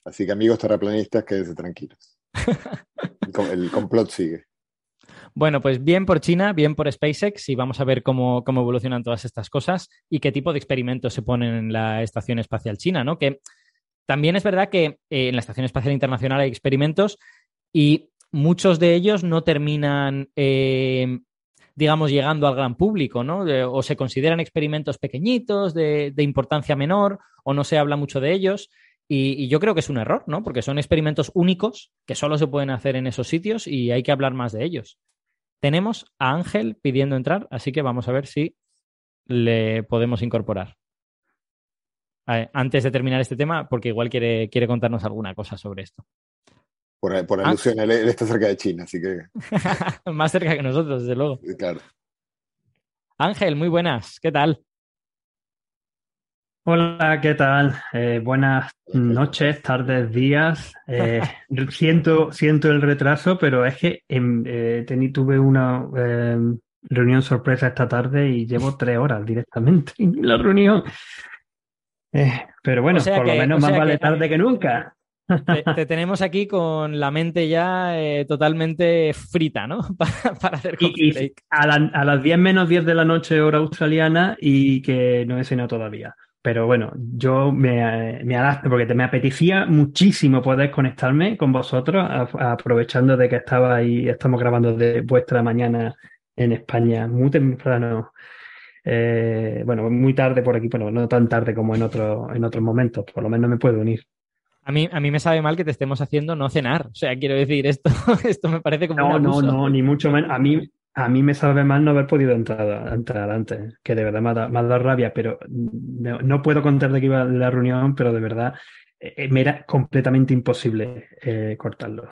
Así que amigos terraplanistas, quédense tranquilos. el complot sigue. Bueno, pues bien por China, bien por SpaceX y vamos a ver cómo, evolucionan todas estas cosas y qué tipo de experimentos se ponen en la Estación Espacial China, ¿no? Que también es verdad que eh, en la Estación Espacial Internacional hay experimentos y muchos de ellos no terminan, eh, digamos, llegando al gran público, ¿no? o se consideran experimentos pequeñitos, de, importancia menor, o no se habla mucho de ellos. Y, y, yo creo que es un error, ¿no? Porque son experimentos únicos que solo se pueden hacer en esos sitios y hay que hablar más de ellos. Tenemos a Ángel pidiendo entrar, así que vamos a ver si le podemos incorporar. antes de terminar este tema, porque igual quiere, quiere contarnos alguna cosa sobre esto. Por, por ah. alusión, él, está cerca de China, así que. Más cerca que nosotros, desde luego. Claro. Ángel, muy buenas, ¿qué tal? Hola, ¿qué tal? Eh, buenas noches, tardes, días. Eh, siento, siento el retraso, pero es que em, eh, tuve una em, reunión sorpresa esta tarde y llevo tres horas directamente en la reunión. pero bueno, por lo menos más vale tarde que nunca. Te, tenemos aquí con la mente ya totalmente frita, ¿no? para, hacer y, a, a, las 10 menos 10 de la noche hora australiana y que no he cenado todavía. Pero bueno, yo me, me adapto porque me apetecía muchísimo poder conectarme con vosotros, aprovechando de que estaba ahí, estamos grabando de vuestra mañana en España, muy temprano. Eh, bueno, muy tarde por aquí, pero no tan tarde como en, otro, en otros momentos, por lo menos me puedo unir. A mí, a mí me sabe mal que te estemos haciendo no cenar. O sea, quiero decir, esto, esto me parece como. No, no, no, ni mucho menos. A mí, a mí me sabe mal no haber podido entrar, entrar antes, que de verdad me ha, dado, rabia, pero no, puedo contar de qué iba la reunión, pero de verdad eh, eh, me era completamente imposible eh, cortarlo.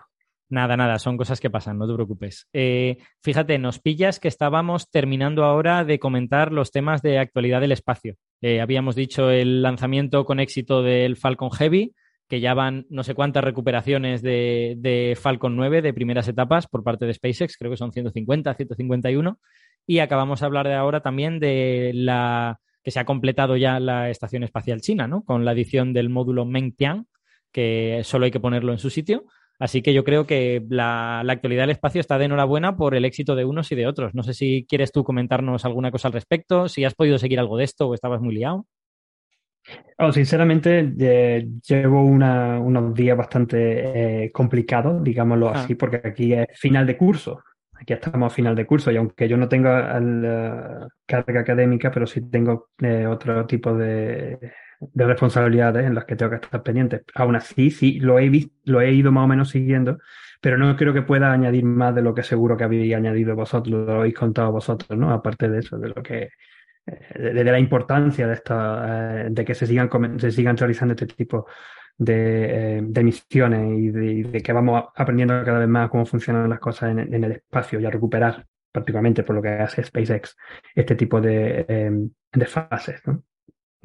Nada, nada, son cosas que pasan, no te preocupes. fíjate, nos pillas que estábamos terminando ahora de comentar los temas de actualidad del espacio. habíamos dicho el lanzamiento con éxito del Falcon Heavy, que ya van no sé cuántas recuperaciones de, Falcon 9 de primeras etapas por parte de SpaceX, creo que son 150, 151. Y acabamos de hablar de ahora también de la que se ha completado ya la Estación Espacial China, ¿no? Con la adición del módulo Mengtian, que solo hay que ponerlo en su sitio. Así que yo creo que la, actualidad del espacio está de enhorabuena por el éxito de unos y de otros. No sé si quieres tú comentarnos alguna cosa al respecto, si has podido seguir algo de esto o estabas muy liado. Oh, sinceramente, llevo unos días bastante eh, complicados, digámoslo ah. así, porque aquí es final de curso. Aquí estamos a final de curso y aunque yo no tenga la carga académica, pero sí tengo eh, otro tipo de, de responsabilidades en las que tengo que estar pendiente. Aún así, sí, lo he, visto, lo he ido más o menos siguiendo, pero no creo que pueda añadir más de lo que seguro que habéis añadido vosotros, lo habéis contado vosotros, ¿no? Aparte de eso, de lo que eh, de, la importancia de esta, eh, de que se sigan se sigan realizando este tipo de, eh, de misiones y de, que vamos aprendiendo cada vez más cómo funcionan las cosas en, en el espacio y a recuperar prácticamente por lo que hace SpaceX este tipo de, de fases, ¿no?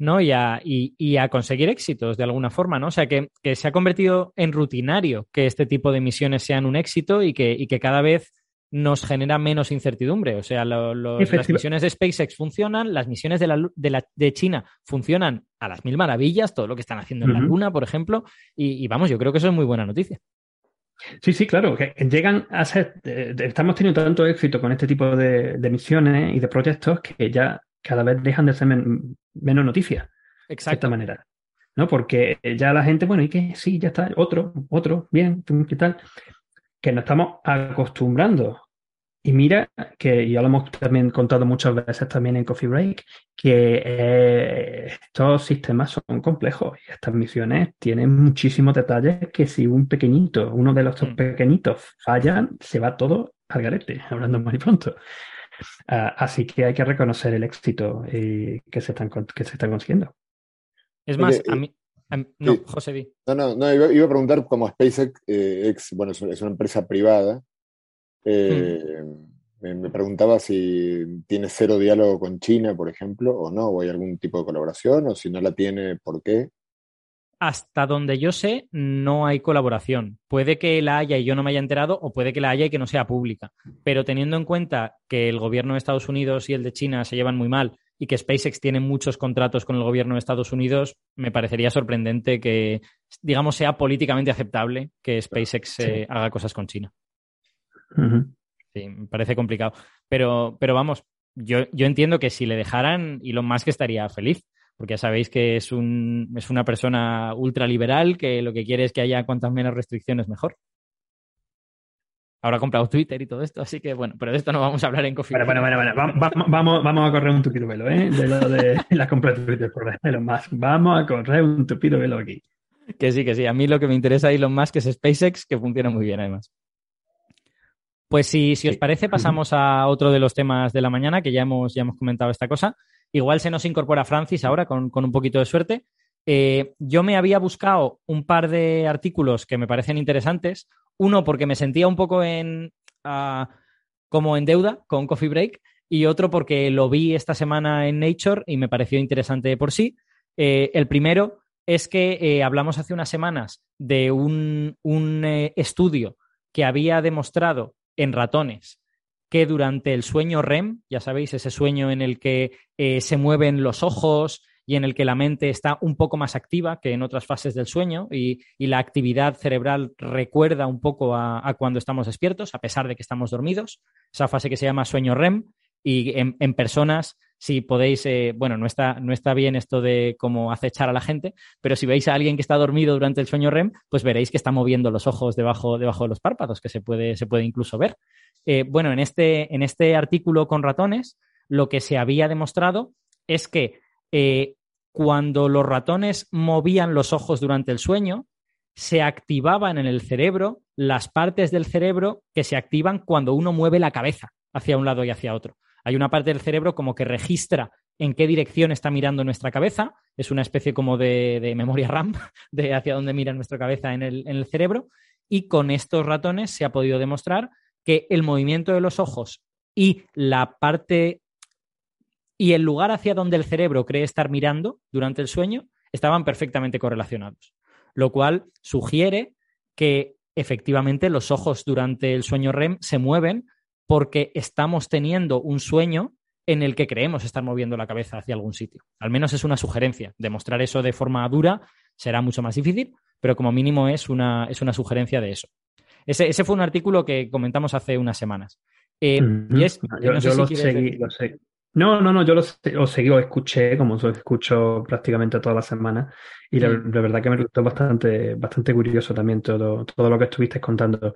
¿no? Y a, y, a, conseguir éxitos de alguna forma, ¿no? O sea, que, se ha convertido en rutinario que este tipo de misiones sean un éxito y que, y que cada vez nos genera menos incertidumbre. O sea, las misiones de SpaceX funcionan, las misiones de, la, de, la, de, China funcionan a las mil maravillas, todo lo que están haciendo en la Luna, por ejemplo, y, vamos, yo creo que eso es muy buena noticia. Sí, sí, claro, que llegan a ser, eh, estamos teniendo tanto éxito con este tipo de, de misiones y de proyectos que ya cada vez dejan de ser menos noticias. De esta manera. ¿No? Porque ya la gente, bueno, y que sí, ya está, otro, otro, bien, ¿qué tal? Que nos estamos acostumbrando. Y mira, que ya lo hemos también contado muchas veces también en Coffee Break, que eh, estos sistemas son complejos y estas misiones tienen muchísimos detalles que si un pequeñito, uno de los mm. pequeñitos fallan, se va todo al garete, hablando muy pronto. Ah, así que hay que reconocer el éxito eh, que, se están, que se está consiguiendo. Es más, a mí, no, José Di. No, no, no iba, a preguntar como SpaceX, eh, bueno, es una empresa privada. Eh, mm. me, preguntaba si tiene cero diálogo con China, por ejemplo, o no, o hay algún tipo de colaboración, o si no la tiene, ¿por qué? hasta donde yo sé, no hay colaboración. Puede que la haya y yo no me haya enterado, o puede que la haya y que no sea pública. Pero teniendo en cuenta que el gobierno de Estados Unidos y el de China se llevan muy mal y que SpaceX tiene muchos contratos con el gobierno de Estados Unidos, me parecería sorprendente que, digamos, sea políticamente aceptable que SpaceX eh, haga cosas con China. Sí, me parece complicado. Pero, pero vamos, yo, yo entiendo que si le dejaran, Elon Musk estaría feliz porque ya sabéis que es, un, es una persona ultraliberal que lo que quiere es que haya cuantas menos restricciones mejor. Ahora ha comprado Twitter y todo esto, así que bueno, pero de esto no vamos a hablar en Coffee. Bueno, bueno, bueno, vamos, vamos, a correr un tupido velo, ¿eh? De lo de la compra de Twitter por Elon Musk. Vamos a correr un tupido velo aquí. Que sí, que sí. A mí lo que me interesa Elon Musk es SpaceX, que funciona muy bien además. Pues si, si os parece, pasamos a otro de los temas de la mañana, que ya hemos, ya hemos comentado esta cosa, Igual se nos incorpora Francis ahora con, un poquito de suerte. Eh, yo me había buscado un par de artículos que me parecen interesantes. Uno porque me sentía un poco en ah, como en deuda con Coffee Break y otro porque lo vi esta semana en Nature y me pareció interesante por sí. Eh, el primero es que eh, hablamos hace unas semanas de un, un estudio que había demostrado en ratones que durante el sueño REM, ya sabéis, ese sueño en el que eh, se mueven los ojos y en el que la mente está un poco más activa que en otras fases del sueño y, la actividad cerebral recuerda un poco a, cuando estamos despiertos, a pesar de que estamos dormidos, esa fase que se llama sueño REM y en, personas, si podéis, eh, bueno, no está, no está bien esto de cómo acechar a la gente, pero si veis a alguien que está dormido durante el sueño REM, pues veréis que está moviendo los ojos debajo, debajo de los párpados, que se puede, se puede incluso ver. Eh, bueno, en este, en este artículo con ratones, lo que se había demostrado es que eh, cuando los ratones movían los ojos durante el sueño, se activaban en el cerebro las partes del cerebro que se activan cuando uno mueve la cabeza hacia un lado y hacia otro. Hay una parte del cerebro como que registra en qué dirección está mirando nuestra cabeza, es una especie como de, memoria RAM de hacia dónde mira nuestra cabeza en el, en el cerebro, y con estos ratones se ha podido demostrar que el movimiento de los ojos y la parte y el lugar hacia donde el cerebro cree estar mirando durante el sueño estaban perfectamente correlacionados, lo cual sugiere que efectivamente los ojos durante el sueño REM se mueven porque estamos teniendo un sueño en el que creemos estar moviendo la cabeza hacia algún sitio. Al menos es una sugerencia. Demostrar eso de forma dura será mucho más difícil, pero como mínimo es una, es una sugerencia de eso. Ese, ese, fue un artículo que comentamos hace unas semanas. Eh, y es, yo, no, sé lo, seguí, lo, sé, no, no, no, yo lo, lo seguí, lo escuché, como lo escucho prácticamente toda la semana, y la, mm. la, verdad que me resultó bastante, bastante curioso también todo, todo lo que estuviste contando.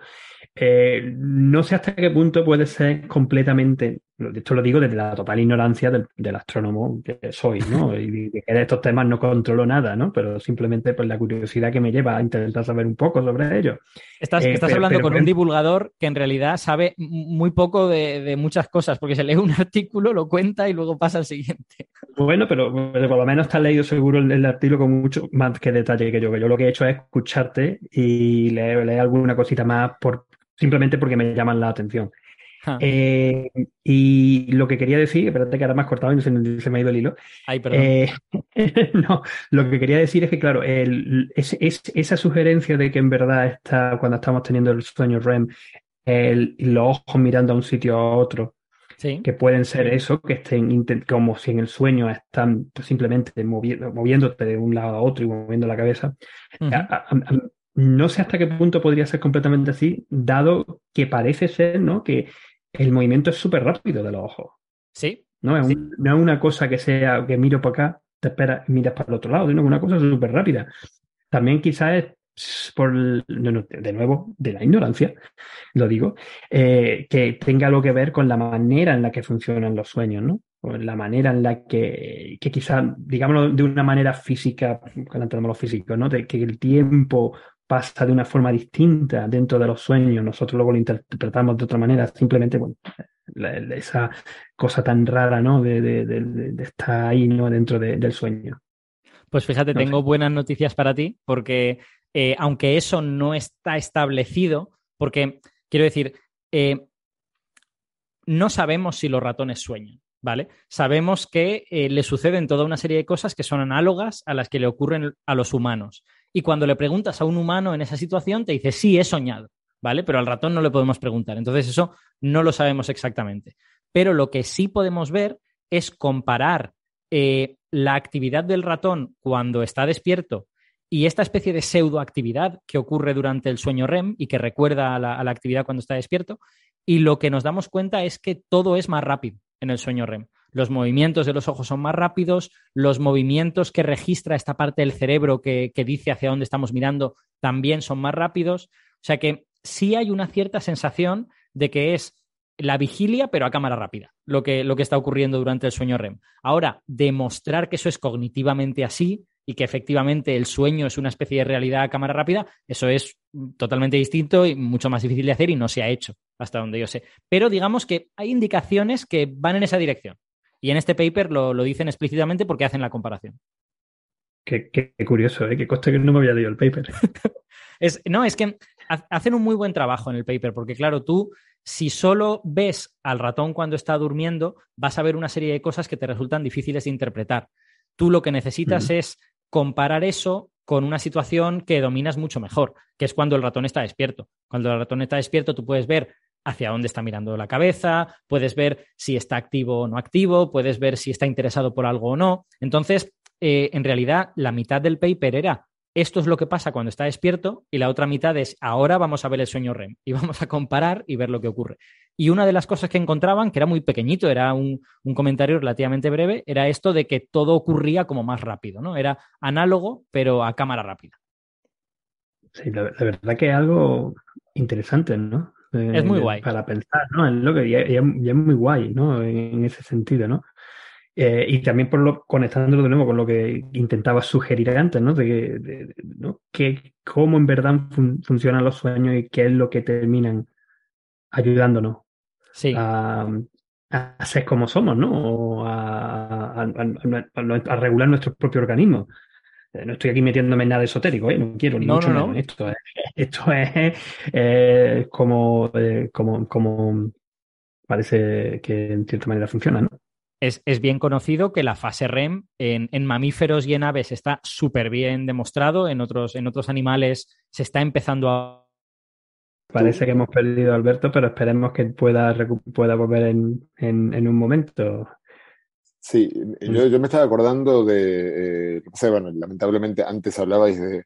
Eh, no sé hasta qué punto puede ser completamente, esto lo digo desde la total ignorancia del, del astrónomo que soy, ¿no? Y que de estos temas no controlo nada, ¿no? Pero simplemente por la curiosidad que me lleva a intentar saber un poco sobre ello. Estás, eh, estás pero, hablando pero, con pero, un divulgador que en realidad sabe muy poco de, de, muchas cosas, porque se lee un artículo, lo cuenta y luego pasa al siguiente. Bueno, pero, pero por lo menos te has leído seguro el, el, artículo con mucho más que detalle que yo, que yo lo que he hecho es escucharte y leer, leer alguna cosita más por, simplemente porque me llaman la atención. Ah. Eh, y lo que quería decir, espérate que ahora me has cortado y se, se me ha ido el hilo. Ay, perdón. Eh, no, lo que quería decir es que, claro, el, es, es, esa sugerencia de que en verdad está, cuando estamos teniendo el sueño REM, el, los ojos mirando a un sitio a otro, sí. que pueden ser eso, que estén como si en el sueño están simplemente movi moviéndote de un lado a otro y moviendo la cabeza. Uh -huh. a, a, a, no sé hasta qué punto podría ser completamente así, dado que parece ser, ¿no? Que el movimiento es súper rápido de los ojos. Sí. No es, sí. un, no es una cosa que sea que miro para acá, te esperas y miras para el otro lado, sino una cosa súper rápida. También quizás es por, de nuevo, de la ignorancia, lo digo, eh, que tenga algo que ver con la manera en la que funcionan los sueños, ¿no? O la manera en la que, que quizás, digámoslo de una manera física, los físicos, ¿no? De que el tiempo pasa de una forma distinta dentro de los sueños, nosotros luego lo interpretamos de otra manera, simplemente, bueno, la, la, esa cosa tan rara, ¿no? De, de, de, de estar ahí, ¿no? Dentro del sueño. Pues fíjate, no tengo sé. buenas noticias para ti, porque eh, aunque eso no está establecido, porque quiero decir, eh, no sabemos si los ratones sueñan. ¿Vale? Sabemos que eh, le suceden toda una serie de cosas que son análogas a las que le ocurren a los humanos. Y cuando le preguntas a un humano en esa situación, te dice, sí, he soñado, ¿vale? Pero al ratón no le podemos preguntar. Entonces, eso no lo sabemos exactamente. Pero lo que sí podemos ver es comparar eh, la actividad del ratón cuando está despierto y esta especie de pseudoactividad que ocurre durante el sueño REM y que recuerda a la, a la actividad cuando está despierto. Y lo que nos damos cuenta es que todo es más rápido en el sueño REM. Los movimientos de los ojos son más rápidos, los movimientos que registra esta parte del cerebro que, dice hacia dónde estamos mirando también son más rápidos. O sea que sí hay una cierta sensación de que es la vigilia, pero a cámara rápida, lo que, lo que está ocurriendo durante el sueño REM. Ahora, demostrar que eso es cognitivamente así y que efectivamente el sueño es una especie de realidad a cámara rápida, eso es totalmente distinto y mucho más difícil de hacer y no se ha hecho, hasta donde yo sé. Pero digamos que hay indicaciones que van en esa dirección. Y en este paper lo, lo dicen explícitamente porque hacen la comparación. Qué, qué, qué curioso, ¿eh? Qué coste que no me había leído el paper. es, no, es que hacen un muy buen trabajo en el paper, porque claro, tú, si solo ves al ratón cuando está durmiendo, vas a ver una serie de cosas que te resultan difíciles de interpretar. Tú lo que necesitas mm. es comparar eso con una situación que dominas mucho mejor, que es cuando el ratón está despierto. Cuando el ratón está despierto, tú puedes ver hacia dónde está mirando la cabeza, puedes ver si está activo o no activo, puedes ver si está interesado por algo o no. Entonces, eh, en realidad, la mitad del paper era esto es lo que pasa cuando está despierto y la otra mitad es ahora vamos a ver el sueño REM y vamos a comparar y ver lo que ocurre. Y una de las cosas que encontraban, que era muy pequeñito, era un, comentario relativamente breve, era esto de que todo ocurría como más rápido, ¿no? Era análogo, pero a cámara rápida. Sí, la, la verdad que es algo interesante, ¿no? Eh, es muy guay. Para pensar, ¿no? Es lo que ya, ya, ya es muy guay, ¿no? En, en ese sentido, ¿no? Eh, y también por lo, conectándolo de nuevo con lo que intentaba sugerir antes, ¿no? De, de, de ¿no? Que, cómo en verdad fun funcionan los sueños y qué es lo que terminan ayudándonos sí. a, a, ser como somos, ¿no? A, a, regular nuestro propio organismo. Eh, no estoy aquí metiéndome en nada esotérico, ¿eh? no quiero ni no, mucho no, menos. Esto es, esto es eh, como, como, como parece que en cierta manera funciona, ¿no? Es, es, bien conocido que la fase REM en, en mamíferos y en aves está súper bien demostrado, en otros, en otros animales se está empezando a parece que hemos perdido a Alberto, pero esperemos que pueda, pueda volver en, en, un momento. Sí, yo, yo, me estaba acordando de, eh, bueno, lamentablemente antes hablabais de,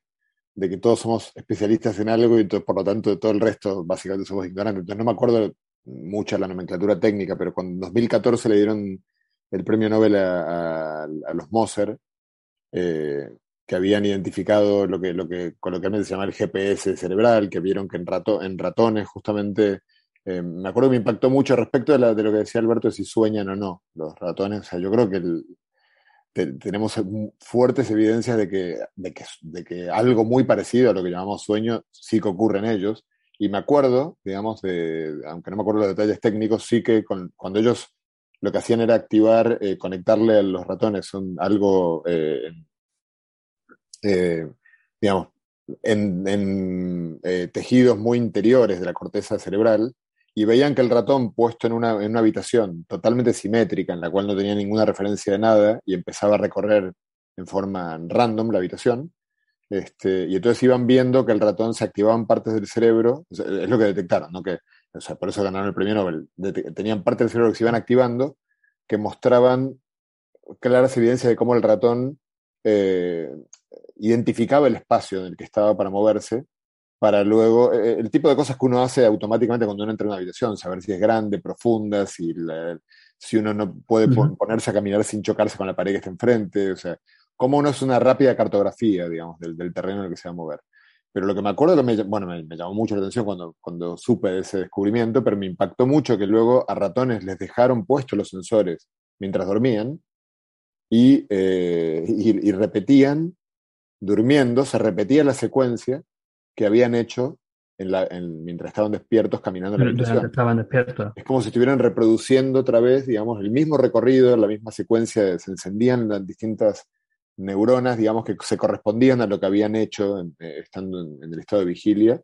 que todos somos especialistas en algo y por lo tanto de todo el resto básicamente somos ignorantes. Entonces no me acuerdo mucha la nomenclatura técnica, pero cuando en 2014 le dieron el premio Nobel a, a, los Moser, eh, que habían identificado lo que, lo que coloquialmente se llama el GPS cerebral, que vieron que en, rato, en ratones justamente, eh, me acuerdo que me impactó mucho respecto de, lo que decía Alberto, de si sueñan o no los ratones. O sea, yo creo que tenemos fuertes evidencias de que, algo muy parecido a lo que llamamos sueño sí que ocurre en ellos. Y me acuerdo, digamos, aunque no me acuerdo los detalles técnicos, sí que cuando ellos lo que hacían era activar, eh, conectarle a los ratones son algo eh, digamos, en, tejidos muy interiores de la corteza cerebral y veían que el ratón puesto en una, en una, habitación totalmente simétrica, en la cual no tenía ninguna referencia de nada, y empezaba a recorrer en forma random la habitación, este, y entonces iban viendo que el ratón se activaban partes del cerebro, es lo que detectaron, ¿no? Que, o sea, por eso ganaron el premio Nobel, tenían partes del cerebro que se iban activando, que mostraban claras evidencias de cómo el ratón eh, identificaba el espacio en el que estaba para moverse, para luego, eh, el tipo de cosas que uno hace automáticamente cuando uno entra en una habitación, saber si es grande, profunda, si, si uno no puede ponerse a caminar sin chocarse con la pared que está enfrente, o sea, cómo uno es una rápida cartografía, digamos, del, terreno en el que se va a mover. Pero lo que me acuerdo que me, bueno, me, llamó mucho la atención cuando, cuando supe de ese descubrimiento, pero me impactó mucho que luego a ratones les dejaron puestos los sensores mientras dormían y, eh, y repetían durmiendo, se repetía la secuencia que habían hecho en la, mientras estaban despiertos caminando en la habitación. Estaban despiertos. Es como si estuvieran reproduciendo otra vez, digamos, el mismo recorrido, la misma secuencia, se encendían las distintas neuronas, digamos, que se correspondían a lo que habían hecho eh, estando en, el estado de vigilia,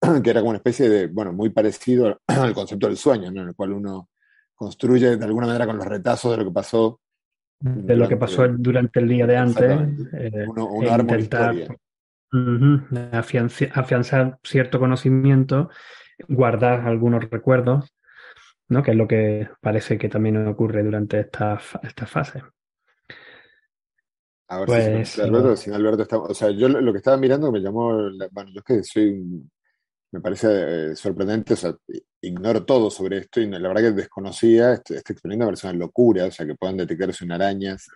que era como una especie de, bueno, muy parecido al concepto del sueño, en el cual uno construye de alguna manera con los retazos de lo que pasó de lo que pasó durante el día de antes. Eh, uno, e intentar afianzar cierto conocimiento, guardar algunos recuerdos, ¿no? que es lo que parece que también ocurre durante esta, esta fase. A ver pues, si, Alberto, si Alberto está, o sea, yo lo que estaba mirando me llamó, bueno, yo es que soy me parece eh, sorprendente, o sea, ignoro todo sobre esto y la verdad que desconocía, este, este experimento me parece una locura, o sea, que puedan detectarse en arañas,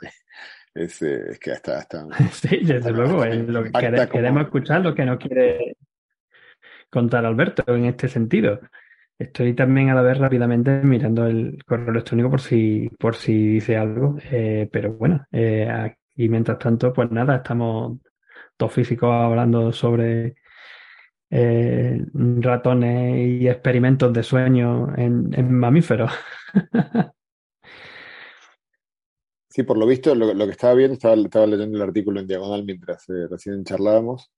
es, eh, es, que hasta... hasta sí, desde luego, es lo que queremos escuchar, lo que no quiere contar Alberto en este sentido. Estoy también a la vez rápidamente mirando el correo electrónico por si, por si dice algo, eh, pero bueno, y mientras tanto, pues nada, estamos todos físicos hablando sobre eh, ratones y experimentos de sueño en, mamíferos. Sí, por lo visto, lo, que estaba viendo, estaba, leyendo el artículo en diagonal mientras eh, recién charlábamos.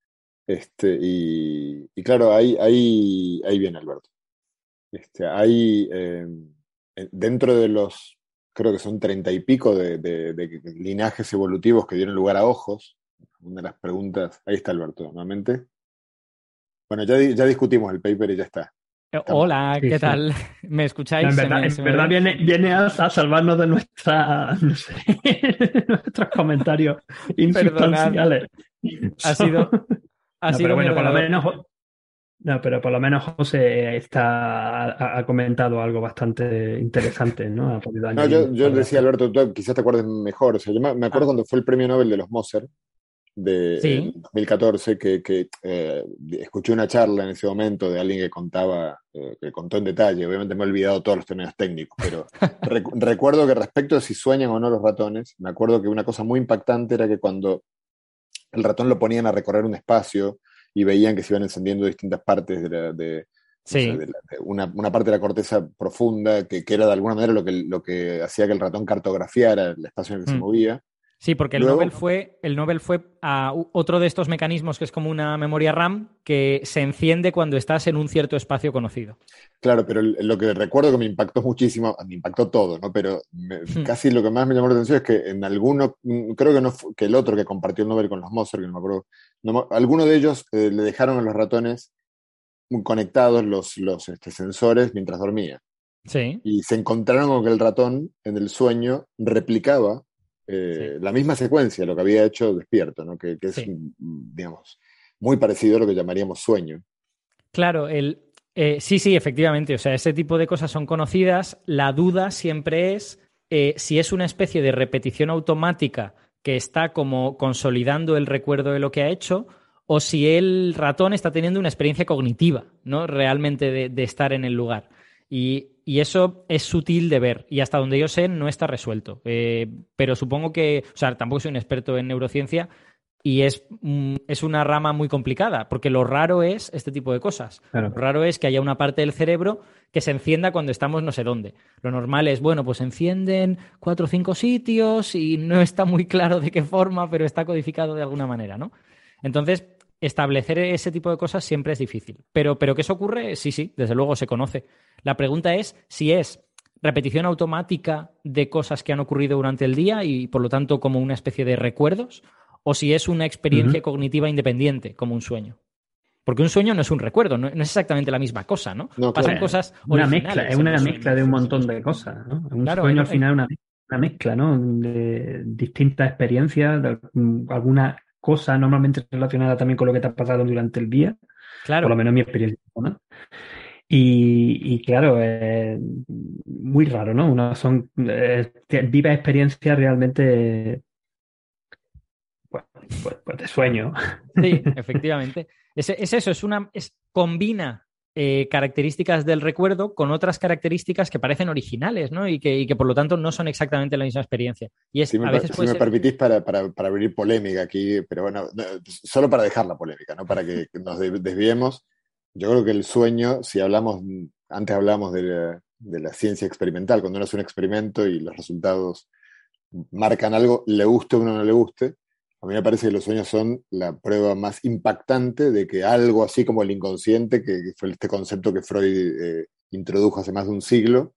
Este, y, claro, ahí, ahí, ahí viene Alberto. Este, hay em, dentro de los, creo que son treinta y pico de, de, linajes evolutivos que dieron lugar a ojos. Una de las preguntas, ahí está Alberto, nuevamente. Bueno, ya, ya discutimos el paper y ya está. Eh, hola, ¿qué tal? ¿Me escucháis? en verdad, viene, viene a, salvarnos de nuestra, no sé, nuestros comentarios insustanciales. Ha sido. Ha sido pero bueno, por lo menos. No, pero por lo menos José está, ha, comentado algo bastante interesante, ¿no? no yo, yo decía, Alberto, tú quizás te acuerdes mejor. O sea, yo me, acuerdo ah. cuando fue el premio Nobel de los Moser, de 2014 que, que eh, escuché una charla en ese momento de alguien que contaba, eh, que contó en detalle, obviamente me he olvidado todos los términos técnicos, pero recuerdo que respecto a si sueñan o no los ratones, me acuerdo que una cosa muy impactante era que cuando el ratón lo ponían a recorrer un espacio y veían que se iban encendiendo distintas partes de, de, una, una, parte de la corteza profunda, que, que, era de alguna manera lo que, lo que hacía que el ratón cartografiara el espacio en el que se mm. movía. Sí, porque el Nobel fue, el Nobel fue otro de estos mecanismos que es como una memoria RAM que se enciende cuando estás en un cierto espacio conocido. Claro, pero lo que recuerdo que me impactó muchísimo, me impactó todo, ¿no? Pero hmm. casi lo que más me llamó la atención es que en alguno, mm, creo que no que el otro que compartió el Nobel con los Moser, que no me acuerdo, alguno de ellos eh, le dejaron a los ratones conectados los, los este, sensores mientras dormía. Sí. Y se encontraron con que el ratón en el sueño replicaba eh, la misma secuencia, lo que había hecho despierto, ¿no? que, es, digamos, muy parecido a lo que llamaríamos sueño. Claro, el, eh, sí, sí, efectivamente. O sea, ese tipo de cosas son conocidas. La duda siempre es eh, si es una especie de repetición automática que está como consolidando el recuerdo de lo que ha hecho o si el ratón está teniendo una experiencia cognitiva, ¿no? Realmente de, estar en el lugar. Y, eso es sutil de ver. Y hasta donde yo sé, no está resuelto. Eh, pero supongo que, o sea, tampoco soy un experto en neurociencia, y es, mm, es, una rama muy complicada, porque lo raro es este tipo de cosas. Lo raro es que haya una parte del cerebro que se encienda cuando estamos no sé dónde. Lo normal es, bueno, pues encienden cuatro o cinco sitios y no está muy claro de qué forma, pero está codificado de alguna manera, ¿no? Entonces, establecer ese tipo de cosas siempre es difícil. Pero, pero que eso ocurre, sí, sí, desde luego se conoce. La pregunta es si es repetición automática de cosas que han ocurrido durante el día y por lo tanto como una especie de recuerdos o si es una experiencia cognitiva independiente, como un sueño. Porque un sueño no es un recuerdo, no, es exactamente la misma cosa, ¿no? Pasan cosas. Una mezcla, es una mezcla de un montón de cosas, ¿no? Un sueño al final es una, mezcla, ¿no? De distintas experiencias, de alguna cosa normalmente relacionada también con lo que te ha pasado durante el día. Claro. Por lo menos mi experiencia, ¿no? Y, claro, es muy raro, ¿no? Una son eh, viva experiencias realmente pues, pues, pues, de sueño. Sí, efectivamente. Es, eso, es una. Es, combina eh, características del recuerdo con otras características que parecen originales, ¿no? Y que, por lo tanto no son exactamente la misma experiencia. Y es, si me, me permitís para, para, abrir polémica aquí, pero bueno, solo para dejar la polémica, ¿no? Para que nos desviemos. Yo creo que el sueño, si hablamos, antes hablamos de la, de la ciencia experimental, cuando uno hace un experimento y los resultados marcan algo, le guste o no le guste, a mí me parece que los sueños son la prueba más impactante de que algo así como el inconsciente, que fue este concepto que Freud eh, introdujo hace más de un siglo,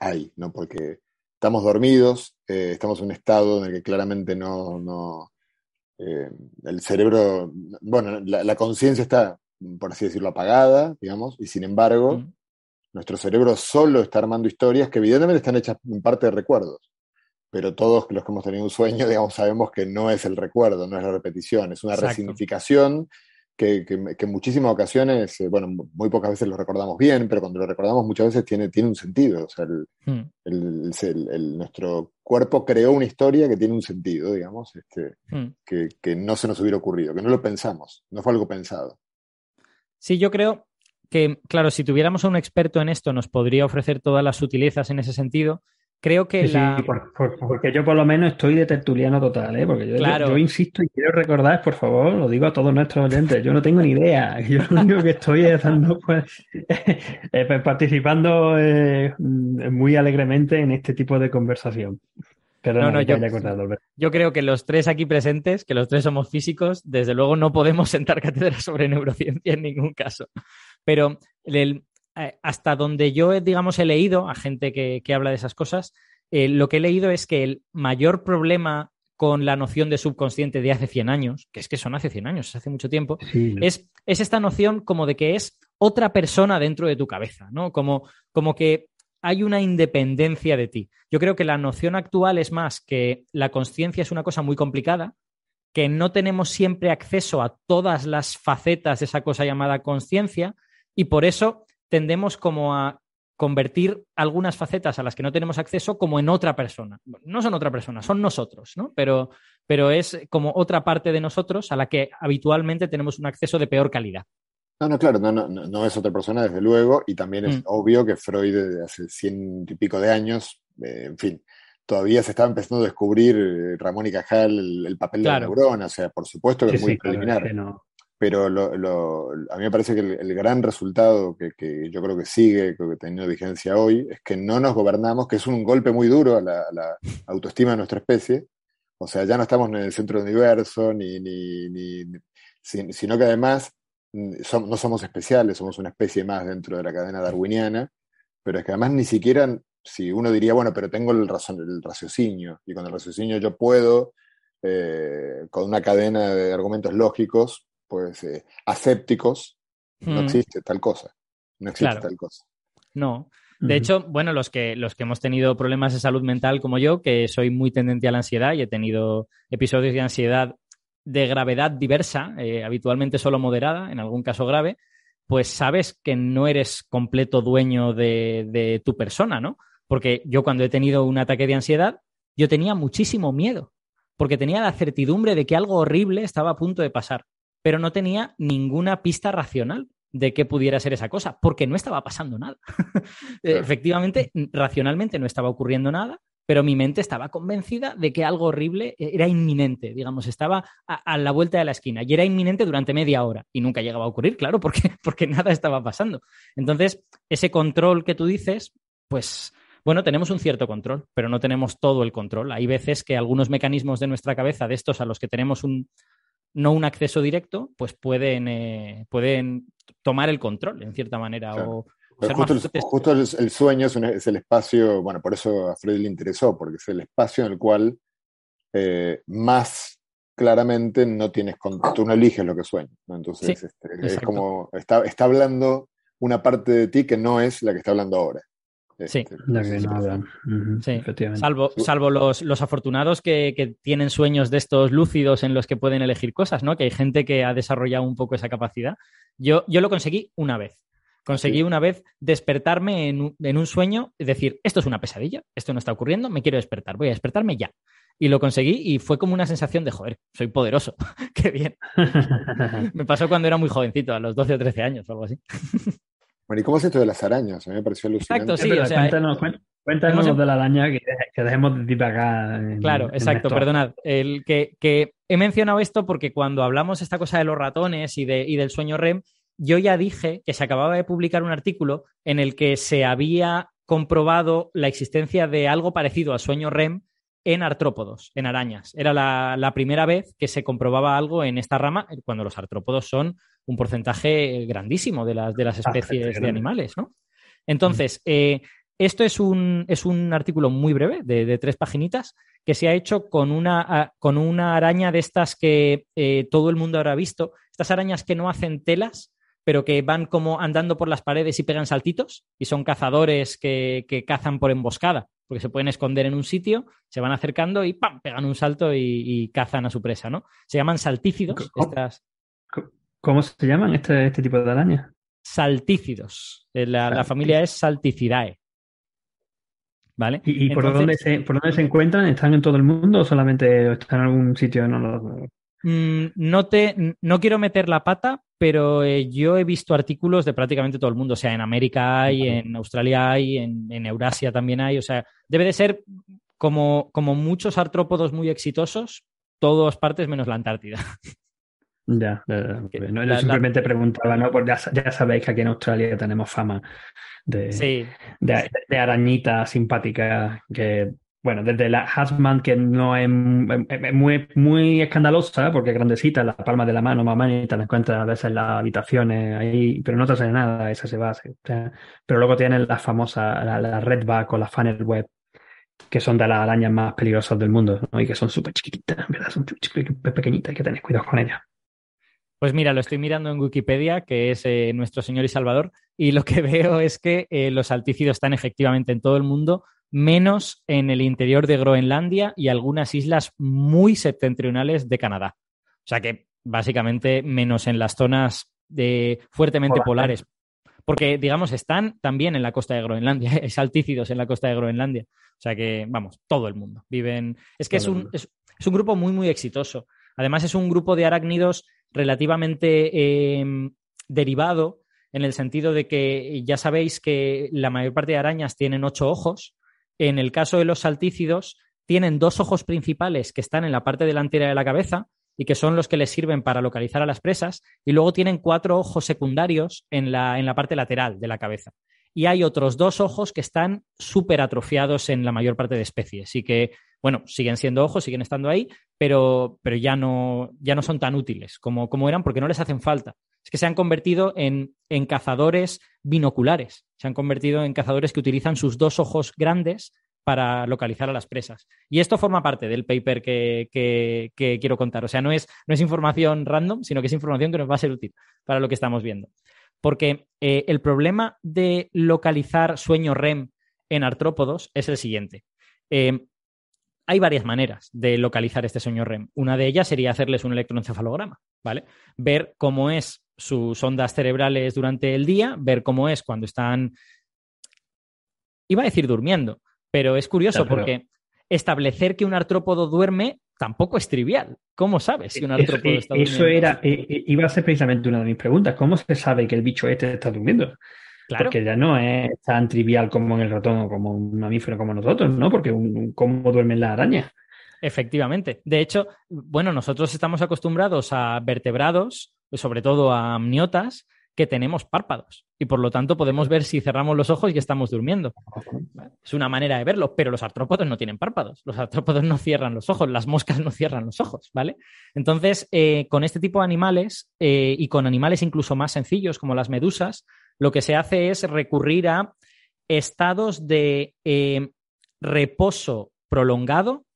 hay, ¿no? Porque estamos dormidos, eh, estamos en un estado en el que claramente no, no eh, el cerebro, bueno, la, conciencia está, por así decirlo, apagada, digamos, y sin embargo, nuestro cerebro solo está armando historias que evidentemente están hechas en parte de recuerdos pero todos los que hemos tenido un sueño, digamos, sabemos que no es el recuerdo, no es la repetición, es una resignificación que, en muchísimas ocasiones, eh, bueno, muy pocas veces lo recordamos bien, pero cuando lo recordamos muchas veces tiene, tiene un sentido. O sea, hmm. nuestro cuerpo creó una historia que tiene un sentido, digamos, este, hmm. que, que no se nos hubiera ocurrido, que no lo pensamos, no fue algo pensado. Sí, yo creo que, claro, si tuviéramos a un experto en esto, nos podría ofrecer todas las sutilezas en ese sentido Creo que la... porque yo por lo menos estoy de tertuliano total, ¿eh? Porque yo, insisto y quiero recordar, por favor, lo digo a todos nuestros oyentes, yo no tengo ni idea. Yo lo único que estoy es dando, pues, eh, pues, participando eh, muy alegremente en este tipo de conversación. Perdón, no, yo, yo creo que los tres aquí presentes, que los tres somos físicos, desde luego no podemos sentar cátedra sobre neurociencia en ningún caso. Pero el, hasta donde yo, digamos, he leído a gente que, habla de esas cosas, eh, lo que he leído es que el mayor problema con la noción de subconsciente de hace 100 años, que es que son hace 100 años, hace mucho tiempo, es, es, esta noción como de que es otra persona dentro de tu cabeza, ¿no? Como, como que hay una independencia de ti. Yo creo que la noción actual es más que la conciencia es una cosa muy complicada, que no tenemos siempre acceso a todas las facetas de esa cosa llamada conciencia y por eso tendemos como a convertir algunas facetas a las que no tenemos acceso como en otra persona. No son otra persona, son nosotros, ¿no? Pero, pero es como otra parte de nosotros a la que habitualmente tenemos un acceso de peor calidad. No, no, claro, no, no, no es otra persona, desde luego, y también es mm. obvio que Freud desde hace ciento y pico de años, eh, en fin, todavía se estaba empezando a descubrir eh, Ramón y Cajal el, papel de la neurona, o sea, por supuesto que es muy preliminar pero a mí me parece que el, gran resultado que, yo creo que sigue, que teniendo vigencia hoy, es que no nos gobernamos, que es un golpe muy duro a la, autoestima de nuestra especie. O sea, ya no estamos en el centro del universo, ni, ni, sino que además mm, no somos especiales, somos una especie más dentro de la cadena darwiniana, pero es que además ni siquiera, si uno diría, bueno, pero tengo el, razón, el raciocinio, y con el raciocinio yo puedo, eh, con una cadena de argumentos lógicos, pues, eh, asépticos, no Mm. existe tal cosa. No existe Claro. tal cosa. No. De hecho, bueno, los que, los que hemos tenido problemas de salud mental como yo, que soy muy tendente a la ansiedad y he tenido episodios de ansiedad de gravedad diversa, eh, habitualmente solo moderada, en algún caso grave, pues sabes que no eres completo dueño de, de tu persona, ¿no? Porque yo cuando he tenido un ataque de ansiedad, yo tenía muchísimo miedo, porque tenía la certidumbre de que algo horrible estaba a punto de pasar, pero no tenía ninguna pista racional de qué pudiera ser esa cosa, porque no estaba pasando nada. Efectivamente, racionalmente no estaba ocurriendo nada, pero mi mente estaba convencida de que algo horrible era inminente, digamos, estaba a, a la vuelta de la esquina y era inminente durante media hora y nunca llegaba a ocurrir, claro, porque, porque nada estaba pasando. Entonces, ese control que tú dices, pues bueno, tenemos un cierto control, pero no tenemos todo el control. Hay veces que algunos mecanismos de nuestra cabeza, de estos a los que tenemos un, no un acceso directo, pues pueden, eh, pueden tomar el control, en cierta manera, Claro. o justo, el, fuertes. justo el- el sueño es, un- es el espacio, bueno, por eso a Freud le interesó, porque es el espacio en el cual eh, más claramente no tienes, con- tú no eliges lo que sueñas, ¿no? Entonces, Sí, este, es como, está, está hablando una parte de ti que no es la que está hablando ahora. Sí. La que entonces, no hablan. Ujú, Sí. Efectivamente. Salvo, salvo los, los afortunados que, que tienen sueños de estos lúcidos en los que pueden elegir cosas, ¿no? Que hay gente que ha desarrollado un poco esa capacidad. Yo, yo lo conseguí una vez. Conseguí Sí. una vez despertarme en un, en un sueño y decir, esto es una pesadilla, esto no está ocurriendo, me quiero despertar, voy a despertarme ya. Y lo conseguí y fue como una sensación de, joder, soy poderoso, qué bien. Me pasó cuando era muy jovencito, a los 12 o 13 años o algo así. Bueno, ¿y cómo es esto de las arañas? A mí me pareció alucinante. Exacto, sí, verdad, o sea, cuéntanos, cuéntanos hemos em- de la araña que, que dejemos de divagar. en- Claro, en exacto, perdonad. El que, que he mencionado esto porque cuando hablamos esta cosa de los ratones y, de, y del sueño REM, yo ya dije que se acababa de publicar un artículo en el que se había comprobado la existencia de algo parecido al sueño REM en artrópodos, en arañas. Era la, la primera vez que se comprobaba algo en esta rama, cuando los artrópodos son un porcentaje grandísimo de las, de las Bastante especies de animales, ¿no? Entonces, eh, esto es un, es un artículo muy breve, de, de tres paginitas, que se ha hecho con una, a- con una araña de estas que eh, todo el mundo habrá visto, estas arañas que no hacen telas, pero que van como andando por las paredes y pegan saltitos, y son cazadores que, que cazan por emboscada, porque se pueden esconder en un sitio, se van acercando y ¡pam! pegan un salto y, y cazan a su presa, ¿no? Se llaman saltícidos, ¿Cómo? estas ¿Cómo se llaman este, este tipo de arañas? saltícidos. Eh, La, la familia es Salticidae. ¿Vale? ¿Y, y por, dónde se, por dónde se encuentran? ¿Están en todo el mundo o solamente están en algún sitio? No, lo- Mm, no te, no quiero meter la pata, pero eh, yo he visto artículos de prácticamente todo el mundo. O sea, en América hay, en Australia hay, en, en Eurasia también hay. O sea, debe de ser como, como muchos artrópodos muy exitosos, todas partes menos la Antártida. Ya, la- yo simplemente preguntaba, ¿no? Porque ya, ya sabéis que aquí en Australia tenemos fama de, Sí, de, de arañita simpática que, bueno, desde la Hasman, que no es, muy, muy escandalosa, porque es grandecita, la palma de la mano, mamá, y te la encuentras a veces en las habitaciones ahí, pero no te hace nada, esa se va. o pero luego tienes la famosa, la, la redback o la funnel web, que son de las arañas más peligrosas del mundo, ¿no? Y que son súper chiquititas, verdad, son pequeñitas, hay que tener cuidado con ellas. Pues mira, lo estoy mirando en Wikipedia, que es eh, nuestro Señor y Salvador, y lo que veo es que eh, los altícidos están efectivamente en todo el mundo, menos en el interior de Groenlandia y algunas islas muy septentrionales de Canadá. O sea que básicamente menos en las zonas de, fuertemente Polares. polares. Porque, digamos, están también en la costa de Groenlandia, es altícidos en la costa de Groenlandia. O sea que, vamos, todo el mundo. Viven. Es que es un, es, es un grupo muy, muy exitoso. Además, es un grupo de arácnidos relativamente eh, derivado en el sentido de que ya sabéis que la mayor parte de arañas tienen ocho ojos. En el caso de los saltícidos, tienen dos ojos principales que están en la parte delantera de la cabeza y que son los que les sirven para localizar a las presas, y luego tienen cuatro ojos secundarios en la, en la parte lateral de la cabeza. Y hay otros dos ojos que están súper atrofiados en la mayor parte de especies y que, bueno, siguen siendo ojos, siguen estando ahí, pero, pero ya, no, ya no son tan útiles como, como eran porque no les hacen falta. Es que se han convertido en, en cazadores binoculares, se han convertido en cazadores que utilizan sus dos ojos grandes para localizar a las presas. Y esto forma parte del paper que, que, que, quiero contar. O sea, no es, no es información random, sino que es información que nos va a ser útil para lo que estamos viendo. Porque eh, el problema de localizar sueño REM en artrópodos es el siguiente. Eh, hay varias maneras de localizar este sueño REM. Una de ellas sería hacerles un electroencefalograma, ¿vale? Ver cómo es sus ondas cerebrales durante el día, ver cómo es cuando están, iba a decir durmiendo, pero es curioso porque establecer que un artrópodo duerme tampoco es trivial. ¿Cómo sabes si un artrópodo eso, está durmiendo? Eso era, eh, eh, iba a ser precisamente una de mis preguntas. ¿Cómo se sabe que el bicho este está durmiendo? Claro. Porque ya no es tan trivial como en el ratón o como un mamífero como nosotros, ¿no? Porque un, cómo duermen las arañas. Efectivamente. De hecho, bueno, nosotros estamos acostumbrados a vertebrados, sobre todo a amniotas, que tenemos párpados y por lo tanto podemos ver si cerramos los ojos y estamos durmiendo. Es una manera de verlo, pero los artrópodos no tienen párpados, los artrópodos no cierran los ojos, las moscas no cierran los ojos, ¿vale? Entonces, eh, con este tipo de animales eh, y con animales incluso más sencillos como las medusas, lo que se hace es recurrir a estados de eh, reposo prolongado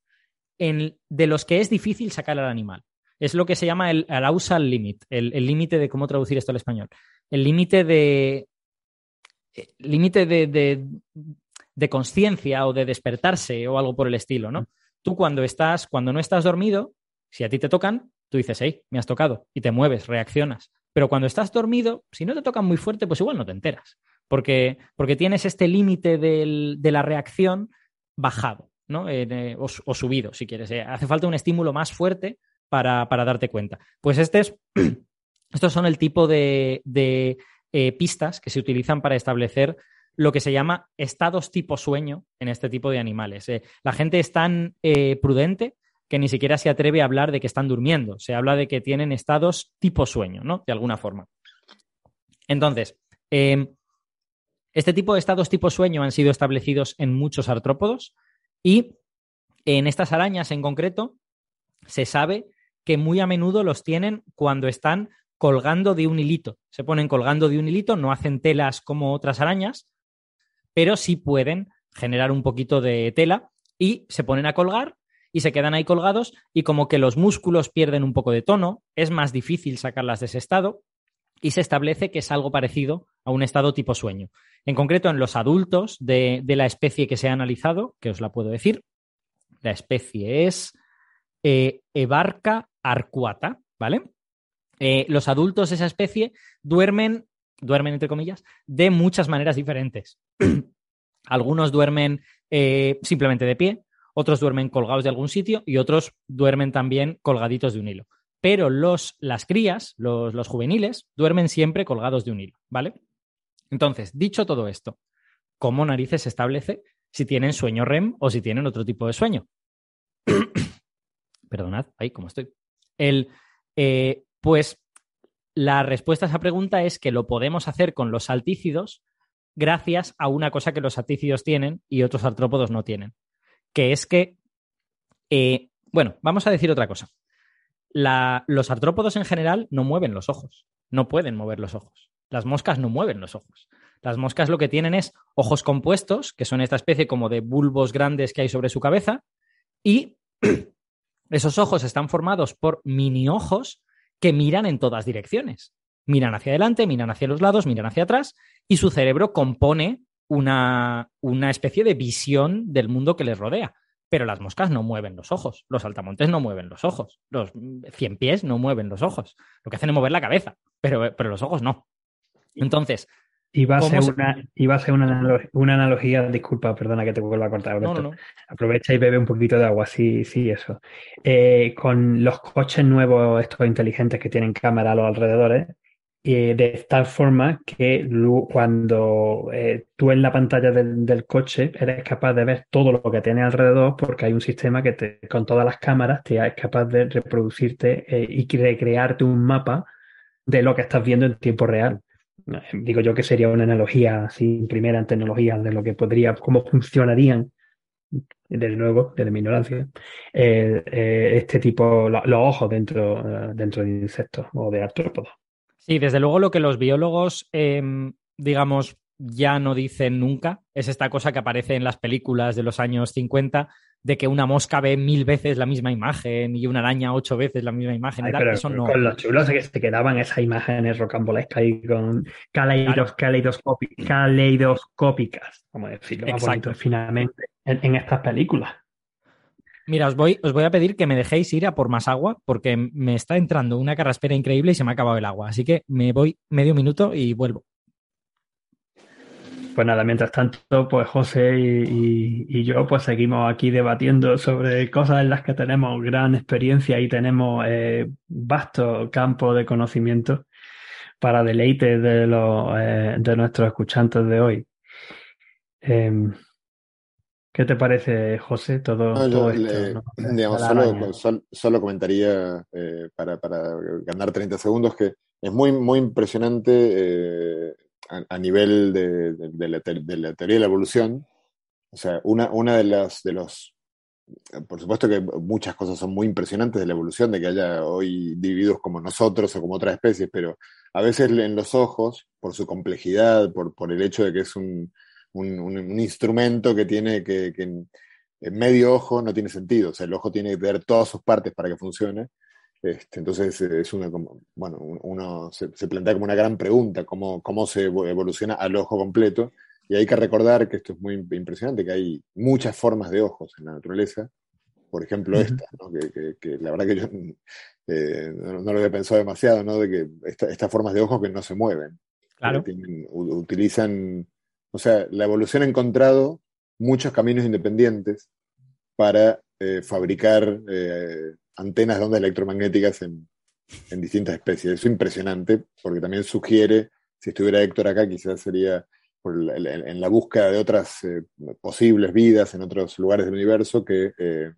en, de los que es difícil sacar al animal. Es lo que se llama el arousal limit, el límite de cómo traducir esto al español el límite de límite de, de, de conciencia o de despertarse o algo por el estilo, ¿no? Tú cuando estás, cuando no estás dormido, si a ti te tocan, tú dices, hey, me has tocado, y te mueves, reaccionas. Pero cuando estás dormido, si no te tocan muy fuerte, pues igual no te enteras, porque, porque tienes este límite de la reacción bajado, ¿no? Eh, o, o, subido, si quieres. Eh, hace falta un estímulo más fuerte para, para darte cuenta. Pues este es estos son el tipo de, eh, pistas que se utilizan para establecer lo que se llama estados tipo sueño en este tipo de animales. Eh, la gente es tan eh, prudente que ni siquiera se atreve a hablar de que están durmiendo. Se habla de que tienen estados tipo sueño, ¿no? De alguna forma. Entonces, em, este tipo de estados tipo sueño han sido establecidos en muchos artrópodos y en estas arañas en concreto se sabe que muy a menudo los tienen cuando están colgando de un hilito. Se ponen colgando de un hilito, no hacen telas como otras arañas, pero sí pueden generar un poquito de tela y se ponen a colgar y se quedan ahí colgados y como que los músculos pierden un poco de tono, es más difícil sacarlas de ese estado y se establece que es algo parecido a un estado tipo sueño. En concreto, en los adultos de, de la especie que se ha analizado, que os la puedo decir, la especie es eh, Ebarca arcuata, ¿vale? Eh, los adultos de esa especie duermen, duermen entre comillas, de muchas maneras diferentes. Algunos duermen eh, simplemente de pie, otros duermen colgados de algún sitio y otros duermen también colgaditos de un hilo. Pero los, las crías, los, los juveniles, duermen siempre colgados de un hilo, ¿vale? Entonces, dicho todo esto, ¿cómo narices se establece si tienen sueño REM o si tienen otro tipo de sueño? Perdonad, ahí como estoy. El, eh, pues la respuesta a esa pregunta es que lo podemos hacer con los saltícidos gracias a una cosa que los saltícidos tienen y otros artrópodos no tienen, que es que, eh, bueno, vamos a decir otra cosa. Los artrópodos en general no mueven los ojos, no pueden mover los ojos. Las moscas no mueven los ojos. Las moscas lo que tienen es ojos compuestos, que son esta especie como de bulbos grandes que hay sobre su cabeza, y esos ojos están formados por mini ojos que miran en todas direcciones. Miran hacia adelante, miran hacia los lados, miran hacia atrás y su cerebro compone una, una especie de visión del mundo que les rodea. Pero las moscas no mueven los ojos, los altamontes no mueven los ojos, los cien pies no mueven los ojos. Lo que hacen es mover la cabeza, pero, pero los ojos no. Entonces, Iba a, ser una, iba a ser una, analogía, una analogía, disculpa, perdona que te vuelva a cortar, Alberto. No, no, no. Aprovecha y bebe un poquito de agua, sí, sí, eso. Eh, con los coches nuevos, estos inteligentes que tienen cámara a los alrededores, eh, de tal forma que cuando eh, tú en la pantalla del, del, coche eres capaz de ver todo lo que tiene alrededor, porque hay un sistema que te, con todas las cámaras te es capaz de reproducirte y recrearte un mapa de lo que estás viendo en tiempo real digo yo que sería una analogía así primera en tecnología de lo que podría, cómo funcionarían, de nuevo, desde mi ignorancia, eh, eh, este tipo, lo, los ojos dentro, eh, dentro de insectos o de artrópodos. Sí, desde luego lo que los biólogos, em, digamos, ya no dicen nunca es esta cosa que aparece en las películas de los años 50 de que una mosca ve mil veces la misma imagen y una araña ocho veces la misma imagen. Ay, pero eso no. Con los chulos que se quedaban esas imágenes rocambolescas y con caleidos, caleidoscópi- caleidoscópicas, como decirlo más Exacto. bonito, finalmente, en, en estas películas. Mira, os voy, os voy a pedir que me dejéis ir a por más agua porque me está entrando una carraspera increíble y se me ha acabado el agua. Así que me voy medio minuto y vuelvo. Pues nada, mientras tanto, pues José y, y- y yo pues seguimos aquí debatiendo sobre cosas en las que tenemos gran experiencia y tenemos eh, vasto campo de conocimiento para deleite de, los, eh, de nuestros escuchantes de hoy. Em, ¿qué te parece, José, todo, No, yo todo le- esto? ¿no? digamos, solo, araña. sol- solo comentaría eh, para, para ganar 30 segundos que es muy, muy impresionante a, a nivel de, de- de la, de la teoría de la evolución. O sea, una, una de las de los por supuesto que muchas cosas son muy impresionantes de la evolución, de que haya hoy individuos como nosotros o como otras especies, pero a veces en los ojos, por su complejidad, por, por el hecho de que es un- un- un instrumento que tiene que, que en, en medio ojo no tiene sentido, o sea, el ojo tiene que tener todas sus partes para que funcione. Este, entonces eh, es una, como- bueno, un- uno se, se plantea como una gran pregunta, cómo, cómo se evo- evoluciona al ojo completo. Y hay que recordar que esto es muy impresionante, que hay muchas formas de ojos en la naturaleza. Por ejemplo, esta, ¿no? que, que- que la verdad que yo eh, no, no lo había pensado demasiado, ¿no? De que esta- estas formas de ojos que no se mueven. Claro. tienen- utilizan, o sea, la evolución ha encontrado muchos caminos independientes para eh, fabricar eh, antenas de ondas electromagnéticas en, en distintas especies. Eso es impresionante, porque también sugiere, si estuviera Héctor acá, quizás sería por la- la- en la búsqueda de otras eh, posibles vidas en otros lugares del universo que, eh,